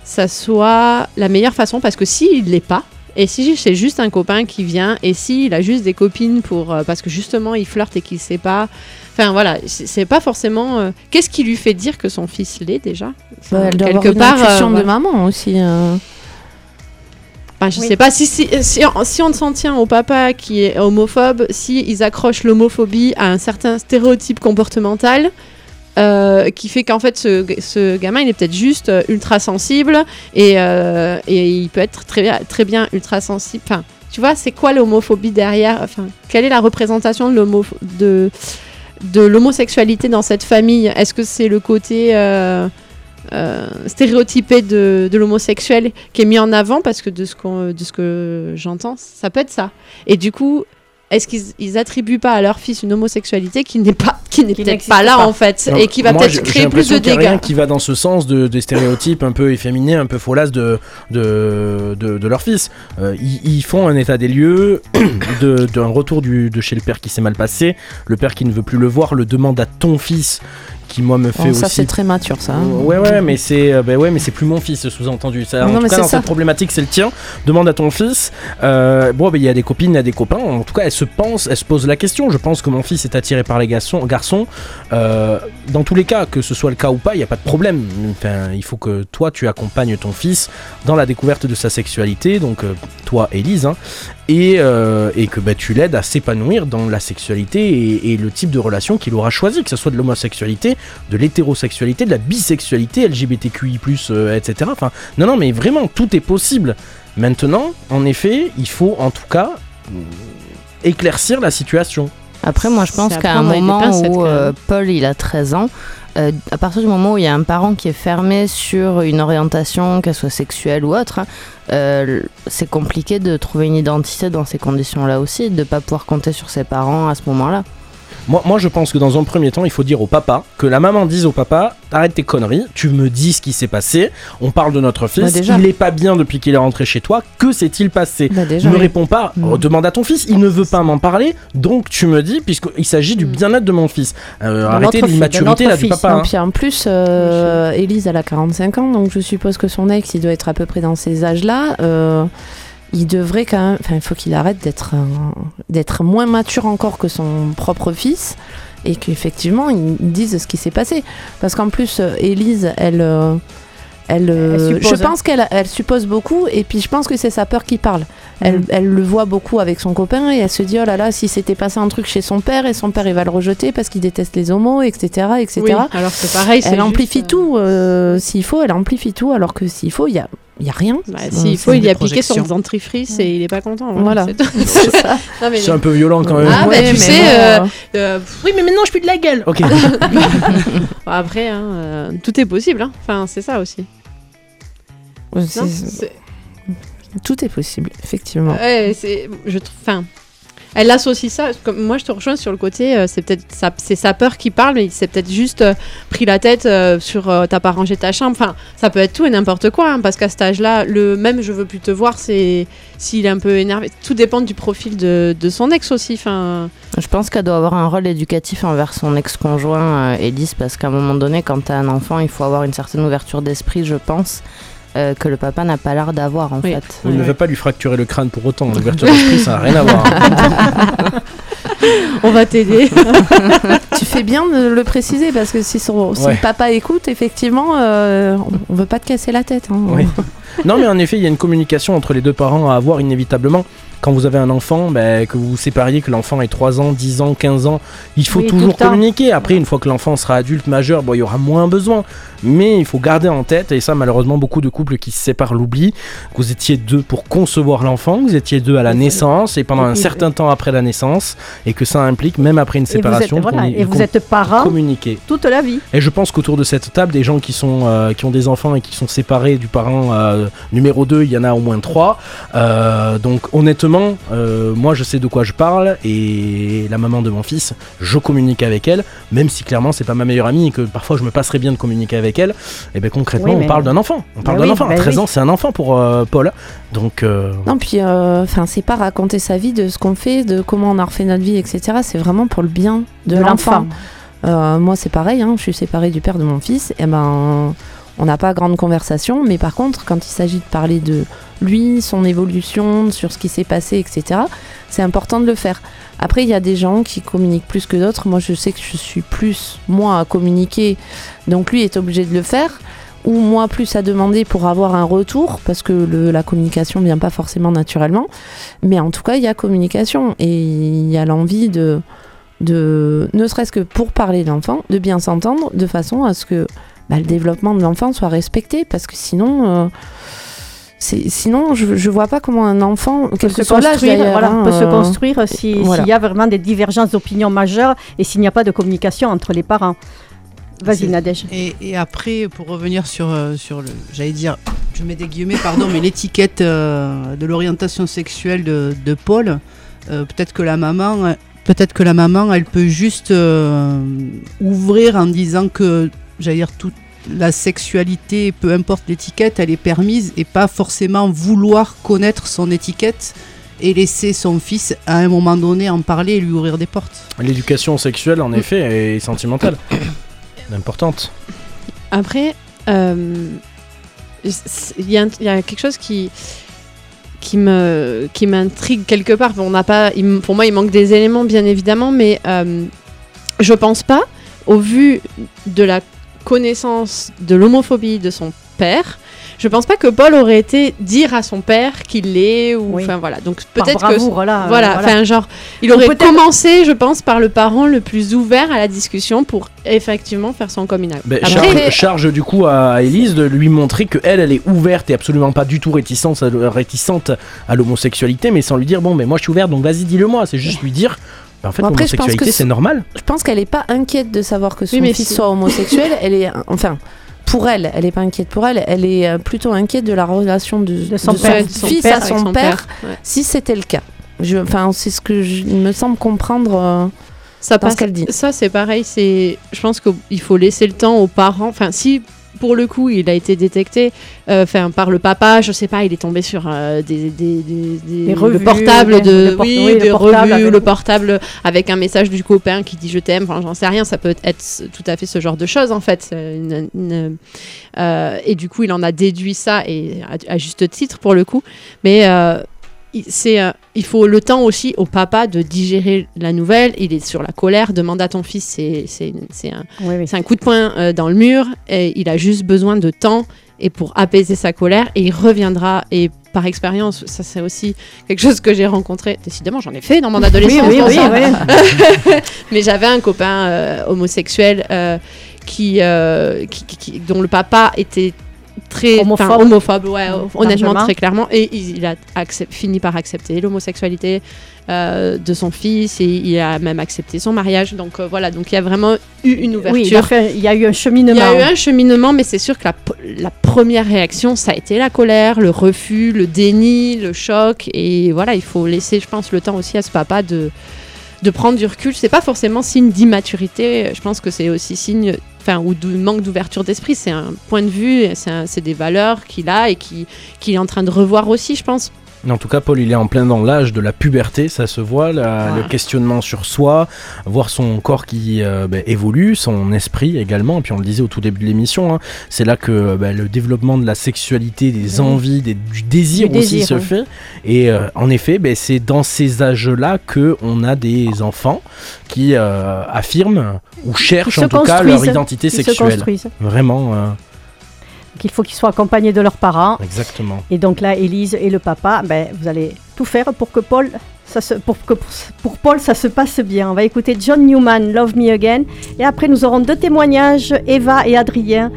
ça soit la meilleure façon parce que s'il l'est pas, et si c'est juste un copain qui vient, et s'il a juste des copines pour euh, parce que justement il flirte et qu'il sait pas, enfin voilà, c'est pas forcément. euh, Qu'est-ce qui lui fait dire que son fils l'est déjà? Enfin, Bah, elle doit avoir Quelque une part, euh, de voilà. maman aussi. hein. Enfin, je Oui. sais pas si, si, si, on- si on s'en tient au papa qui est homophobe, si ils accrochent l'homophobie à un certain stéréotype comportemental. Euh, qui fait qu'en fait ce, gamin il est peut-être juste euh, ultra sensible et, euh, et il peut être très, bien- ultra sensible. Enfin, tu vois, c'est quoi l'homophobie derrière? Enfin, quelle est la représentation de l'homo- de, de l'homosexualité dans cette famille? Est-ce que c'est le côté stéréotypé de, l'homosexuel qui est mis en avant? Parce que de ce, de ce que j'entends, ça peut être ça. Et du coup, est-ce qu'ils ils attribuent pas à leur fils une homosexualité qui n'est pas qui n'est peut-être pas là pas. en fait Non, et qui va peut-être créer plus de a rien dégâts. qui va dans ce sens de, des stéréotypes un peu efféminés, un peu fausses de, de, de, de leur fils. Euh, ils, ils font un état des lieux de- d'un retour du, de chez le père qui s'est mal passé. Le père qui ne veut plus le voir le demande à ton fils qui moi me fait Bon, ça, aussi c'est très mature, ça. hein. Ouais ouais mais c'est ben ouais mais c'est plus mon fils sous-entendu. Ça, en Non, tout mais cas c'est dans ça. cette problématique c'est le tien. Demande à ton fils. Euh, bon ben il y a des copines, il y a des copains. En tout cas elle se pense, elle se pose la question. Je pense que mon fils est attiré par les garçons. garçons. Euh, dans tous les cas que ce soit le cas ou pas il y a pas de problème. Enfin il faut que toi tu accompagnes ton fils dans la découverte de sa sexualité. Donc euh, toi Élise hein, et, euh, que bah, tu l'aides à s'épanouir dans la sexualité et, le type de relation qu'il aura choisi, que ce soit de l'homosexualité, de l'hétérosexualité, de la bisexualité, LGBTQI+, etc. Enfin, non, non, mais vraiment, tout est possible. Maintenant, en effet, il faut en tout cas éclaircir la situation. Après, moi, je pense qu'à un moment pincettes, où euh, Paul, il a 13 ans, euh, à partir du moment où il y a un parent qui est fermé sur une orientation, qu'elle soit sexuelle ou autre, hein, euh, c'est compliqué de trouver une identité dans ces conditions-là aussi, de ne pas pouvoir compter sur ses parents à ce moment-là. Moi, moi, je pense que dans un premier temps, il faut dire au papa que la maman dise au papa arrête tes conneries, tu me dis ce qui s'est passé, on parle de notre fils, Bah, il est pas bien depuis qu'il est rentré chez toi, que s'est-il passé Bah, déjà, Ne oui. réponds pas, Mm. demande à ton fils, il ne veut pas m'en parler, donc tu me dis, puisqu'il s'agit du bien-être de mon fils. Euh, arrêtez l'immaturité là du papa. Non, hein. puis en plus, euh, Élise, elle a 45 ans, donc je suppose que son ex, il doit être à peu près dans ces âges-là. Euh, il devrait quand même. Enfin, il faut qu'il arrête d'être d'être moins mature encore que son propre fils et qu'effectivement, il il dise ce qui s'est passé. Parce qu'en plus, euh, Élise, elle. euh, elle, euh, je pense qu'elle elle suppose beaucoup et puis je pense que c'est sa peur qui parle. Elle, Mhm. elle le voit beaucoup avec son copain et elle se dit oh là là si c'était passé un truc chez son père et son père il va le rejeter parce qu'il déteste les homos etc etc. Oui, alors que pareil, c'est Elle amplifie euh, tout, euh, s'il faut, elle amplifie tout, alors que s'il faut, il n'y a, il y a rien. Bah, S'il faut, il y a piqué son dentifrice et il est pas content. hein, Voilà. c'est mais- un peu violent quand même. Ah, bah, Ouais, tu mais sais, euh, euh, Oui, mais maintenant je plus de la gueule. Ok. Après, hein, euh, tout est possible. hein. Enfin, c'est ça aussi. Non, Tout est possible, effectivement. Ouais, c'est, je trouve, enfin, elle associe ça. Moi, je te rejoins sur le côté. euh, c'est peut-être, sa, peur qui parle, mais il s'est peut-être juste euh, pris la tête euh, sur t'as pas rangé ta chambre. Enfin, ça peut être tout et n'importe quoi, hein, parce qu'à cet âge-là, le même je veux plus te voir, c'est s'il est un peu énervé. Tout dépend du profil de, son ex aussi. Je pense qu'elle doit avoir un rôle éducatif envers son ex-conjoint, Élise, parce qu'à un moment donné, quand tu as un enfant, il faut avoir une certaine ouverture d'esprit, je pense, euh, que le papa n'a pas l'air d'avoir, en Oui. fait. On ne va pas lui fracturer le crâne pour autant. L'ouverture d'esprit, ça n'a rien à voir. on va t'aider. tu fais bien de le préciser, parce que si, son, si Ouais. le papa écoute, effectivement, euh, on ne veut pas te casser la tête. hein. Oui. Non, mais en effet, il y a une communication entre les deux parents à avoir inévitablement. Quand vous avez un enfant, ben, que vous vous sépariez, que l'enfant ait 3 ans, 10 ans, 15 ans, il faut Oui, toujours communiquer. Après, une fois que l'enfant sera adulte, majeur, bon, il y aura moins besoin. Mais il faut garder en tête, et ça, malheureusement, beaucoup de couples qui se séparent l'oublient, que vous étiez deux pour concevoir l'enfant, que vous étiez deux à la naissance et pendant un Et certain temps après la naissance, et que ça implique, même après une Et vous êtes, séparation, voilà, et vous êtes parents communiquer. toute la vie. Et je pense qu'autour de cette table, des gens qui, sont, euh, qui ont des enfants et qui sont séparés du parent euh, numéro 2, il y en a au moins 3. donc honnêtement, euh, moi je sais de quoi je parle et la maman de mon fils, je communique avec elle, même si clairement c'est pas ma meilleure amie et que parfois je me passerais bien de communiquer avec elle. Et bien concrètement, Oui, on parle d'un enfant. On parle Bah d'un oui, enfant. bah 13 oui. ans, c'est un enfant pour euh, Paul. Donc euh, Non, puis, euh, enfin, c'est pas raconter sa vie, de ce qu'on fait, de comment on a refait notre vie, etc. C'est vraiment pour le bien de, De l'enfant. Euh, moi, c'est pareil, hein, je suis séparée du père de mon fils. Et ben, on n'a pas grande conversation, mais par contre, quand il s'agit de parler de lui, son évolution, sur ce qui s'est passé, etc., c'est important de le faire. Après, il y a des gens qui communiquent plus que d'autres. Moi, je sais que je suis plus, moi, à communiquer, donc lui est obligé de le faire. Ou moi, plus à demander pour avoir un retour, parce que la communication vient pas forcément naturellement. Mais en tout cas, il y a communication et il y a l'envie de, de, ne serait-ce que pour parler de l'enfant, de bien s'entendre, de façon à ce que bah, le développement de l'enfant soit respecté, parce que sinon, euh, sinon je, je vois pas comment un enfant, quel peut que se soit l'âge construire, d'ailleurs, voilà, hein, peut se euh, construire si- s'il voilà. y a vraiment des divergences d'opinion majeures et s'il n'y a pas de communication entre les parents. Vas-y Nadège. Et, et après, pour revenir sur, euh, sur le, j'allais dire, je mets des guillemets, pardon, mais l'étiquette euh, de l'orientation sexuelle de, de Paul, euh, peut-être que la maman, peut-être que la maman, elle peut juste euh, ouvrir en disant que, j'allais dire, toute la sexualité, peu importe l'étiquette, elle est permise et pas forcément vouloir connaître son étiquette et laisser son fils à un moment donné en parler et lui ouvrir des portes. l'éducation sexuelle, en effet, est sentimentale. Importante. Après, euh, il y, a y quelque chose qui qui me qui m'intrigue quelque part. On n'a pas, il pour moi, il manque des éléments, bien évidemment, mais euh, je pense pas, au vu de la connaissance de l'homophobie de son père. Je pense pas que Paul aurait été dire à son père qu'il l'est ou enfin voilà. Donc peut-être que euh, voilà, voilà. enfin genre il aurait commencé, je pense, par le parent le plus ouvert à la discussion pour effectivement faire son coming out. Après- charge, charge du coup à Elise de lui montrer que elle, elle est ouverte et absolument pas du tout réticente, à- réticente à l'homosexualité, mais sans lui dire bon, mais moi je suis ouverte, donc vas-y dis-le-moi. C'est juste lui dire, en fait Bon, après, je pense l'homosexualité que c'est normal. Je pense qu'elle est pas inquiète de savoir que son Oui, fils soit homosexuel. elle est, enfin, pour elle, elle est pas inquiète pour elle. Elle est euh, plutôt inquiète de la relation de, son de père, de son fils père à son, son père, père, ouais. si c'était le cas. Enfin, c'est ce que je, il me semble comprendre. euh, ça dans ce qu'elle dit. Ça, c'est pareil. C'est, je pense qu'il faut laisser le temps aux parents. Enfin, si pour le coup, il a été détecté, euh, enfin par le papa, je sais pas, il est tombé sur euh, des, des, des- des- Des le portable de, le por- oui, oui, le des portable revues, avec- le portable avec un message du copain qui dit je t'aime. Enfin, j'en sais rien. Ça peut être tout à fait ce genre de choses en fait. C'est une- une- euh, et du coup, il en a déduit ça et à, à juste titre pour le coup. Mais c'est, euh, il faut le temps aussi au papa de digérer la nouvelle. Il est sur la colère. Demande à ton fils, c'est, c'est, c'est un, Oui, un coup de poing euh, dans le mur. Et il a juste besoin de temps et pour apaiser sa colère. Et il reviendra. Et par expérience, ça c'est aussi quelque chose que j'ai rencontré. Décidément, j'en ai fait dans mon adolescence. oui, oui, oui. Mais j'avais un copain euh, homosexuel qui- qui- dont le papa était très Homophobe. ouais, honnêtement très clairement, et il, il a fini par accepter l'homosexualité euh, de son fils et il a même accepté son mariage. Donc euh, voilà, donc il y a vraiment eu une ouverture. Oui, il, fait- il y a eu un Il cheminement. y a eu un cheminement, mais c'est sûr que la, la première réaction, ça a été la colère, le refus, le déni, le choc. Et voilà, il faut laisser, je pense, le temps aussi à ce papa de, de prendre du recul. C'est pas forcément signe d'immaturité. Je pense que c'est aussi signe, ou de manque d'ouverture d'esprit. C'est un point de vue, c'est des valeurs qu'il a et qui- qu'il est en train de revoir aussi, je pense. En tout cas, Paul, il est en plein dans l'âge de la puberté, ça se voit, la- Ouais. le questionnement sur soi, voir son corps qui euh, ben, évolue, son esprit également. Et puis on le disait au tout début de l'émission, hein, c'est là que ben, le développement de la sexualité, des Oui. envies, des- du désir Du aussi désir, se oui. fait. Et euh, en effet, ben, c'est dans ces âges-là que on a des enfants qui euh, affirment ou cherchent se en tout cas leur identité se sexuelle. construisent. Vraiment, qu'il faut qu'ils soient accompagnés de leurs parents. exactement. Et donc là, Élise et le papa, ben, vous allez tout faire pour que Paul, ça se, pour que pour Paul, ça se passe bien. On va écouter John Newman, Love Me Again, et après nous aurons deux témoignages, Eva et Adrien,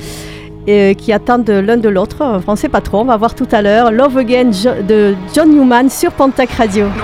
euh, qui attendent l'un de l'autre. Enfin, on sait pas trop. On va voir tout à l'heure. Love Again Jo- de John Newman sur Pontac Radio. No,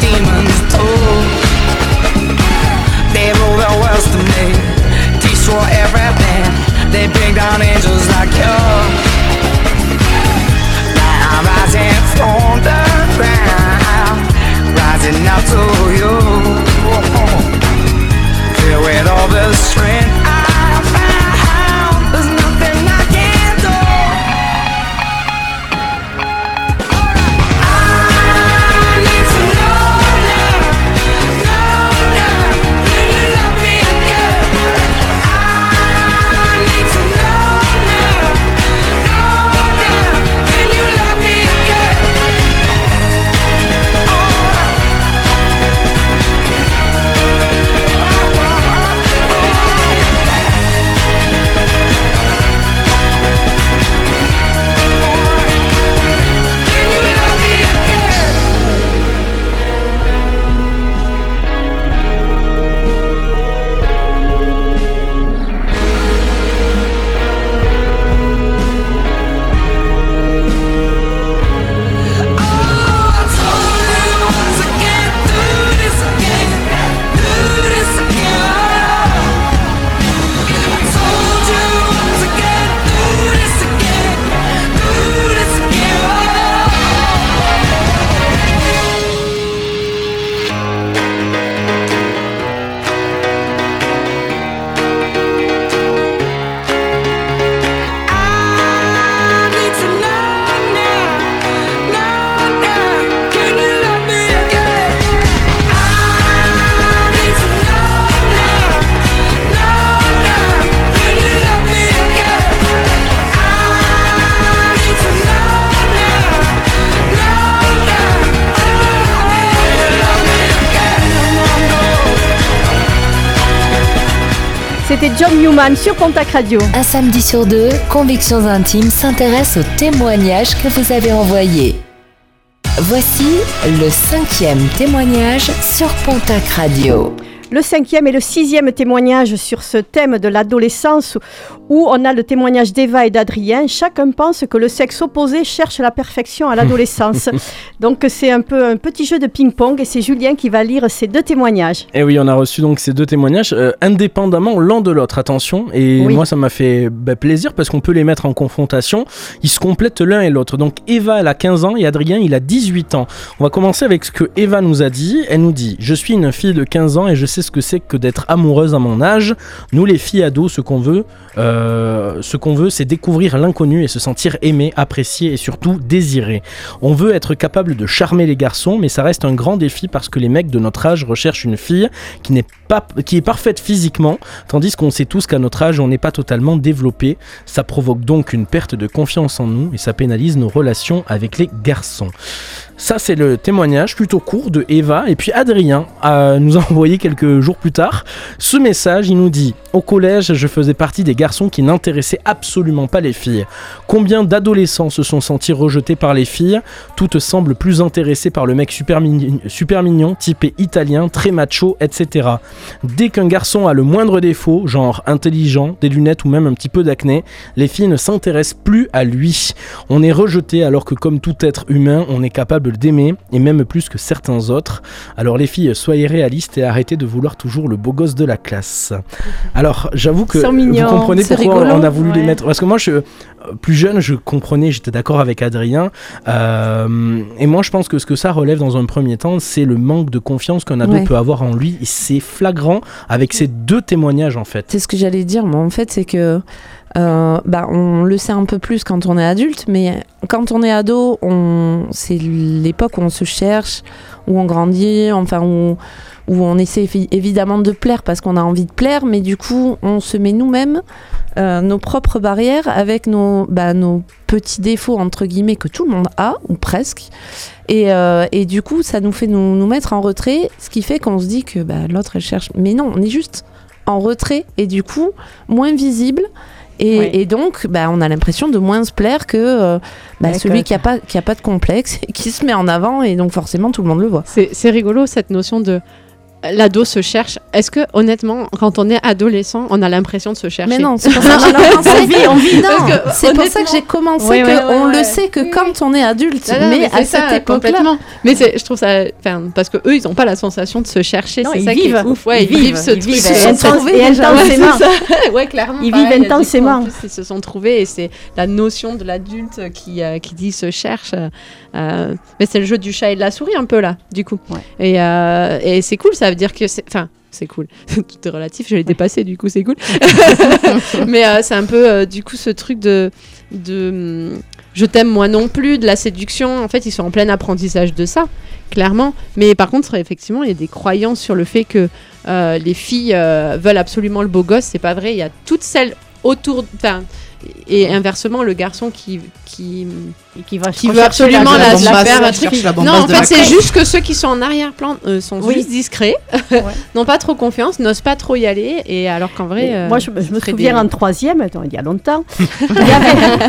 demons too They rule the world to me Destroy everything They bring down angels like you. Now I'm rising from the ground Rising up to you. Filled with all the strength. Sur Pontac Radio. Un samedi sur deux, Convictions Intimes s'intéresse aux témoignages que vous avez envoyés. Voici le cinquième témoignage sur Pontac Radio. Le cinquième et le sixième témoignage sur ce thème de l'adolescence où on a le témoignage d'Eva et d'Adrien. Chacun pense que le sexe opposé cherche la perfection à l'adolescence. Donc c'est un peu un petit jeu de ping-pong et c'est Julien qui va lire ces deux témoignages. Et oui, on a reçu donc ces deux témoignages euh, indépendamment l'un de l'autre, attention. Et Oui. moi, ça m'a fait bah, plaisir parce qu'on peut les mettre en confrontation. Ils se complètent l'un et l'autre. Donc Eva, elle a 15 ans et Adrien, il a 18 ans. On va commencer avec ce que Eva nous a dit. Elle nous dit Je suis une fille de 15 ans et je sais ce que c'est que d'être amoureuse à mon âge. Nous, les filles ados, ce qu'on veut, euh, ce qu'on veut, c'est découvrir l'inconnu et se sentir aimé, apprécié et surtout désiré. On veut être capable de charmer les garçons, mais ça reste un grand défi parce que les mecs de notre âge recherchent une fille qui n'est pas, qui est parfaite physiquement, tandis qu'on sait tous qu'à notre âge, on n'est pas totalement développé. Ça provoque donc une perte de confiance en nous et ça pénalise nos relations avec les garçons. Ça, c'est le témoignage plutôt court de Eva. Et puis Adrien euh, nous a envoyé quelques jours plus tard ce message. Il nous dit Au collège, je faisais partie des garçons qui n'intéressaient absolument pas les filles. Combien d'adolescents se sont sentis rejetés par les filles? Toutes semblent plus intéressées par le mec super, mignon- super mignon, typé italien, très macho, etc. Dès qu'un garçon a le moindre défaut, genre intelligent, des lunettes ou même un petit peu d'acné, les filles ne s'intéressent plus à lui. On est rejeté alors que comme tout être humain, on est capable d'aimer, et même plus que certains autres. Alors les filles, soyez réalistes et arrêtez de vouloir toujours le beau gosse de la classe. Alors j'avoue que vous comprenez pourquoi rigolo. on a voulu les mettre. Parce que moi, je, euh, plus jeune, je comprenais, j'étais d'accord avec Adrien. Euh, et moi, je pense que ce que ça relève dans un premier temps, c'est le manque de confiance qu'un ado Ouais. peut avoir en lui. Et c'est flagrant avec ces deux témoignages en fait. C'est ce que j'allais dire, moi, en fait, c'est que euh, bah, on le sait un peu plus quand on est adulte, mais quand on est ado, on... c'est l'époque où on se cherche, où on grandit, enfin, où, où on essaie évi- évidemment de plaire parce qu'on a envie de plaire, mais du coup, on se met nous-mêmes euh, nos propres barrières avec nos, bah, nos petits défauts, entre guillemets, que tout le monde a, ou presque. Et, euh, et du coup, ça nous fait nous, nous mettre en retrait, ce qui fait qu'on se dit que bah, l'autre, elle cherche. Mais non, on est juste en retrait et du coup, moins visible. Et, donc, bah, on a l'impression de moins se plaire que euh, bah, celui qui a pas qui a pas de complexe, qui se met en avant et donc forcément tout le monde le voit. C'est rigolo cette notion de l'ado se cherche. Est-ce que honnêtement, quand on est adolescent, on a l'impression de se chercher Mais non, c'est pour ça que j'ai commencé. On vit, on vit. Non, Parce que, c'est pour ça que j'ai commencé Ouais, que ouais, ouais, on ouais. le sait que quand on est adulte, Non, non, mais, c'est à ça, cette époque-là. Mais c'est- je trouve ça, parce que eux, ils n'ont pas la sensation de se chercher. Non, C'est ils ça qui vivent. est ouf. Ouais, Ils ils, vivent. ce Ils truc. Ils se sont trouvés intensément. Ouais, clairement. Ils vivent intensément. ils se sont trouvés et c'est la notion de l'adulte qui, euh, qui dit se cherche. euh, mais c'est le jeu du chat et de la souris un peu là, du coup. Et, euh, et c'est cool, ça dire que c'est. Enfin, c'est cool. Tout est relatif, je l'ai dépassé, du coup, c'est cool. mais euh, c'est un peu, euh, du coup, ce truc de. de je t'aime moi non plus, de la séduction. En fait, ils sont en plein apprentissage de ça, clairement. Mais par contre, effectivement, il y a des croyances sur le fait que euh, les filles veulent absolument le beau gosse. C'est pas vrai. Il y a toutes celles autour. Enfin, et inversement, le garçon qui. qui qui va qui veut absolument la la, bombasse, la un truc. cherche la Non, en fait, c'est juste que ceux qui sont en arrière-plan euh, sont Oui. juste discrets, n'ont pas trop confiance, n'osent pas trop y aller, et alors qu'en vrai. Euh, moi, je, je me souviens des- en troisième, attends, il y a longtemps. il y avait...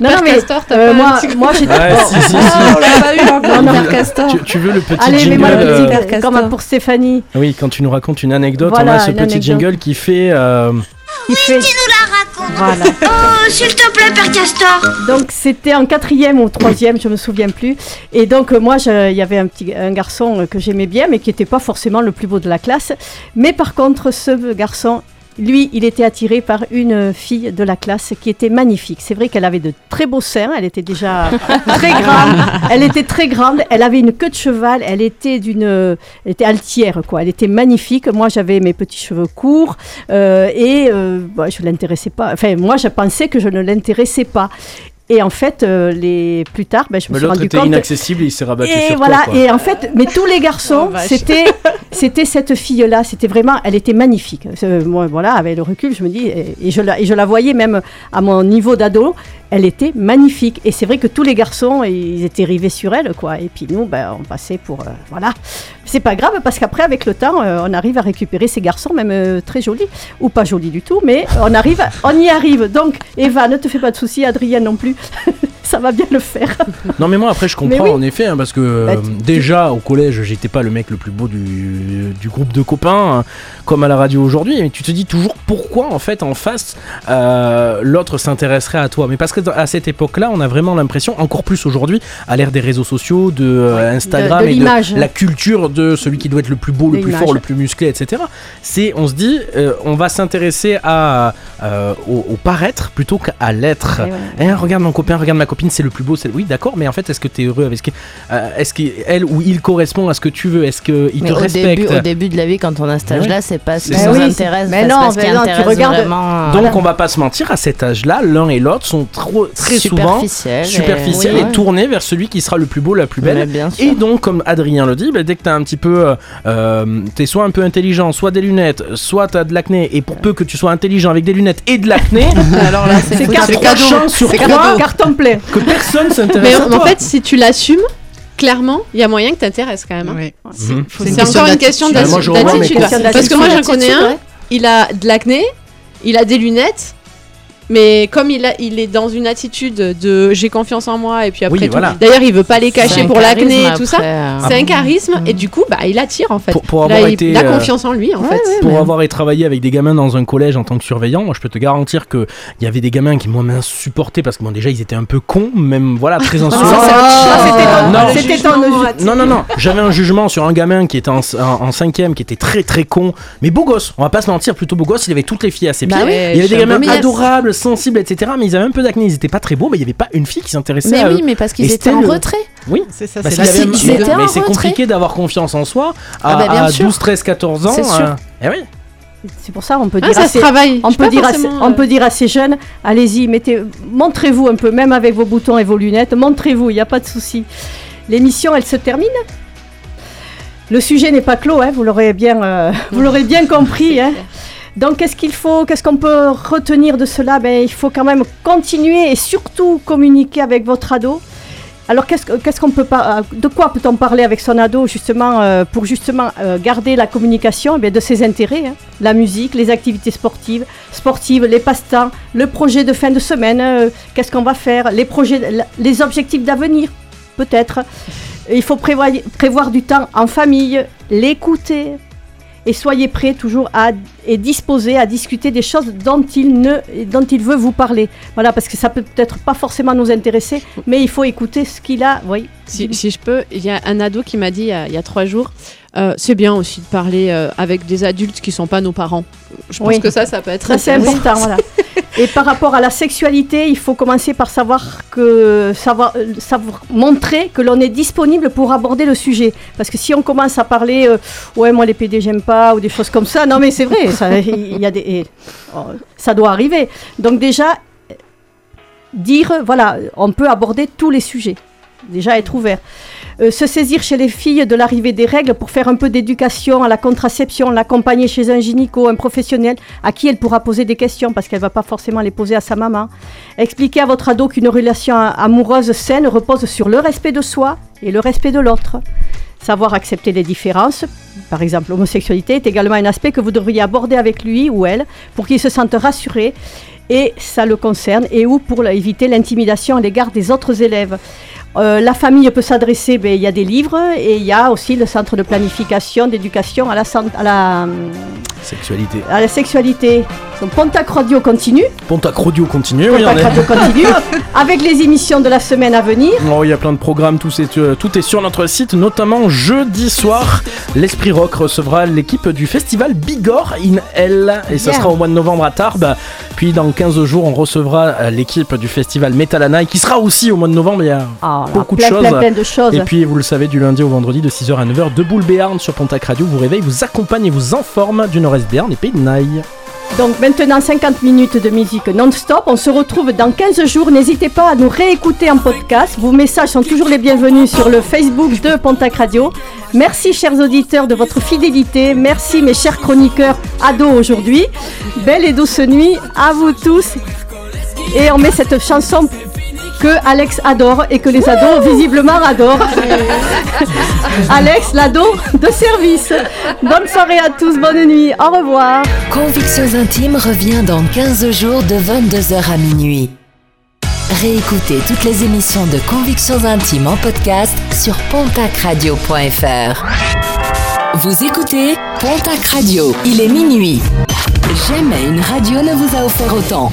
non, non, mais Castor, t'as euh, pas moi, un petit- moi j'étais. Ouais, bon. si, si, si. Ah, on l'a pas eu encore, Non, non. Castor. Tu, tu veux le petit Allez, jingle mets-moi le euh, petit Castor. comme pour Stéphanie. Oui, quand tu nous racontes une anecdote, on a ce petit jingle qui fait. Euh, Il fait... Voilà. Oh, s'il te plaît, Père Castor. Donc c'était en quatrième ou troisième, je me souviens plus. Et donc euh, moi, il y avait un petit un garçon euh, que j'aimais bien, mais qui n'était pas forcément le plus beau de la classe. Mais par contre, ce garçon, lui, il était attiré par une fille de la classe qui était magnifique. C'est vrai qu'elle avait de très beaux seins. Elle était déjà très grande. Elle était très grande. Elle avait une queue de cheval. Elle était d'une, était altière quoi. Elle était magnifique. Moi, j'avais mes petits cheveux courts euh, et euh, bah, je l'intéressais pas. Enfin, moi, je pensais que je ne l'intéressais pas. Et en fait, euh, les plus tard, ben, je me mais suis L'autre rendu était compte. inaccessible et il s'est rabattu Et sur voilà, toi. quoi. et en fait, mais tous les garçons, Oh, c'était, c'était cette fille-là, c'était vraiment, elle était magnifique. C'est- Moi, voilà, avec le recul, je me dis, et, et je la, et je la voyais même à mon niveau d'ado, elle était magnifique. Et c'est vrai que tous les garçons, ils étaient rivés sur elle, quoi. Et puis nous, ben, on passait pour. euh, voilà. C'est pas grave parce qu'après, avec le temps, euh, on arrive à récupérer ces garçons, même euh, très jolis, ou pas jolis du tout, mais on arrive, on y arrive. Donc, Eva, ne te fais pas de soucis, Adrien non plus. Ça va bien le faire. Non mais moi après je comprends oui. en effet hein, parce que Bah, euh, tu- déjà au collège j'étais pas le mec le plus beau du, du groupe de copains hein, comme à la radio aujourd'hui mais tu te dis toujours pourquoi en fait en face euh, l'autre s'intéresserait à toi mais parce que à cette époque là on a vraiment l'impression encore plus aujourd'hui à l'ère des réseaux sociaux de euh, Instagram de et de la culture de celui qui doit être le plus beau le plus fort le plus musclé etc c'est on se dit euh, on va s'intéresser à au, au paraître plutôt qu'à l'être Eh ouais. eh, regarde mon copain, regarde ma copine, c'est le plus beau. c'est- Oui, d'accord, mais en fait, est-ce que tu es heureux avec ce que. euh, est-ce qu'elle ou il correspond à ce que tu veux? Est-ce qu'il te au respecte? début, au début de la vie, quand on a cet âge-là, ouais. c'est pas ce qui ça. nous intéresse. mais c'est non, pas ce qui mais non, tu regardes- vraiment. Donc, on va pas se mentir, à cet âge-là, l'un et l'autre sont trop, très souvent Superficiels et- superficiels oui, et, ouais. tournés vers celui qui sera le plus beau, la plus belle. Mais bien sûr. Et donc, comme Adrien le dit, bah, dès que tu as un petit peu. euh, euh, t'es soit un peu intelligent, soit des lunettes, soit t'as de l'acné, et pour peu que tu sois intelligent avec des lunettes et de l'acné, alors là, c'est C'est c'est carton- trois chances sur carton plein. Que personne Mais s'intéresse à en, toi. en fait, si tu l'assumes, clairement, il y a moyen que t'intéresses quand même. hein. Ouais. Mhm. C'est encore une question d'attitude. Parce que moi, j'en connais un, il a de l'acné, il a des lunettes. Mais comme il, a, il est dans une attitude de j'ai confiance en moi et puis après Oui, tout. voilà. D'ailleurs, il veut pas les cacher pour l'acné et charisme tout ça. après, euh. C'est un charisme et du coup, bah, il attire en fait. Pour- avoir il, été, il a euh, confiance en lui en fait. pour avoir et travaillé avec des gamins dans un collège en tant que surveillant, moi je peux te garantir que il y avait des gamins qui moi m'insupportaient parce que bon déjà ils étaient un peu cons, même voilà très insolents. Ah, C'était ton- non, non non non, j'avais un jugement sur un gamin qui était en, en, en cinquième, qui était très très con, mais beau gosse. On va pas se mentir, plutôt beau gosse. Il avait toutes les filles à ses Bah pieds. il y avait des un gamins adorables, sensibles, etc. Mais ils avaient un peu d'acné, ils étaient pas très beaux, mais il y avait pas une fille qui s'intéressait Mais à oui, eux. mais parce Et qu'ils étaient en le- retrait. Oui, C'est ça, Parce c'est mais c'est compliqué d'avoir confiance en soi à, Ah bah, bien à sûr. 12, 13, 14 ans. C'est sûr. euh, eh oui. C'est pour ça qu'on peut Ah, dire ça à ces- travaille. on peut dire à on euh, peut dire à ces jeunes, allez-y, mettez, montrez-vous un peu, même avec vos boutons et vos lunettes, montrez-vous, il n'y a pas de souci. L'émission, elle se termine. Le sujet n'est pas clos, hein, vous l'aurez bien, euh, vous l'aurez bien compris. hein. Donc, qu'est-ce qu'il faut, qu'est-ce qu'on peut retenir de cela? Ben, Il faut quand même continuer et surtout communiquer avec votre ado. Alors, qu'est-ce que- qu'est-ce qu'on peut pas, de quoi peut-on parler avec son ado justement euh, pour justement euh, garder la communication eh de ses intérêts, hein? la musique, les activités sportives, sportives, les passe-temps, le projet de fin de semaine, euh, qu'est-ce qu'on va faire, les projets, les objectifs d'avenir, peut-être. Il faut prévoir du temps en famille, l'écouter. Et soyez prêts toujours à, et disposés à discuter des choses dont il, ne, dont il veut vous parler. Voilà, parce que ça peut peut-être pas forcément nous intéresser, mais il faut écouter ce qu'il a. Oui. Si, je peux, il y a un ado qui m'a dit il y a trois jours, euh, c'est bien aussi de parler euh, avec des adultes qui sont pas nos parents. Je pense Oui. que ça, ça peut être Ça, c'est intéressant. important, voilà. Et par rapport à la sexualité, il faut commencer par savoir que savoir, savoir montrer que l'on est disponible pour aborder le sujet. Parce que si on commence à parler, euh, ouais, moi les PD j'aime pas ou des choses comme ça, non mais c'est vrai, ça, y a des, et, oh, ça doit arriver. Donc déjà dire, voilà, on peut aborder tous les sujets. Déjà être ouvert. Euh, se saisir chez les filles de l'arrivée des règles pour faire un peu d'éducation à la contraception, l'accompagner chez un gynéco, un professionnel à qui elle pourra poser des questions parce qu'elle va pas forcément les poser à sa maman. Expliquer à votre ado qu'une relation a- amoureuse saine repose sur le respect de soi et le respect de l'autre. Savoir accepter les différences, par exemple l'homosexualité, est également un aspect que vous devriez aborder avec lui ou elle pour qu'il se sente rassuré et ça le concerne et ou pour éviter l'intimidation à l'égard des autres élèves. Euh, la famille peut s'adresser, ben, il y a des livres et il y a aussi le centre de planification, d'éducation à la, san- à la, Sexualité. à la sexualité. Donc Pontac Radio continue, Pontac Radio continue. oui, on Pontac est- Radio continue, avec les émissions de la semaine à venir. Oh, il y a plein de programmes, tout est, euh, tout est sur notre site, notamment jeudi soir. L'Esprit Rock recevra l'équipe du festival Bigorre in L et ça sera au mois de novembre à Tarbes. Puis dans 15 jours, on recevra euh, l'équipe du festival Metalana qui sera aussi au mois de novembre. Il y a Ah, là, beaucoup plein, de choses. plein, plein de choses. Et puis, vous le savez, du lundi au vendredi de 6h à 9h, de Boule Béarn sur Pontac Radio vous réveille, vous accompagne et vous informe du Nord-Est Béarn et Pays de Naï. Donc maintenant 50 minutes de musique non-stop. On se retrouve dans 15 jours. N'hésitez pas à nous réécouter en podcast. Vos messages sont toujours les bienvenus sur le Facebook de Pontac Radio. Merci chers auditeurs de votre fidélité. Merci mes chers chroniqueurs ados aujourd'hui. Belle et douce nuit à vous tous. Et on met cette chanson que Alex adore et que les ados visiblement adorent. Alex, l'ado de service. Bonne soirée à tous, bonne nuit, au revoir. Convictions intimes revient dans 15 jours de 22h à minuit. Réécoutez toutes les émissions de Convictions intimes en podcast sur pontacradio.fr. Vous écoutez Pontac Radio. Il est minuit. Jamais une radio ne vous a offert autant.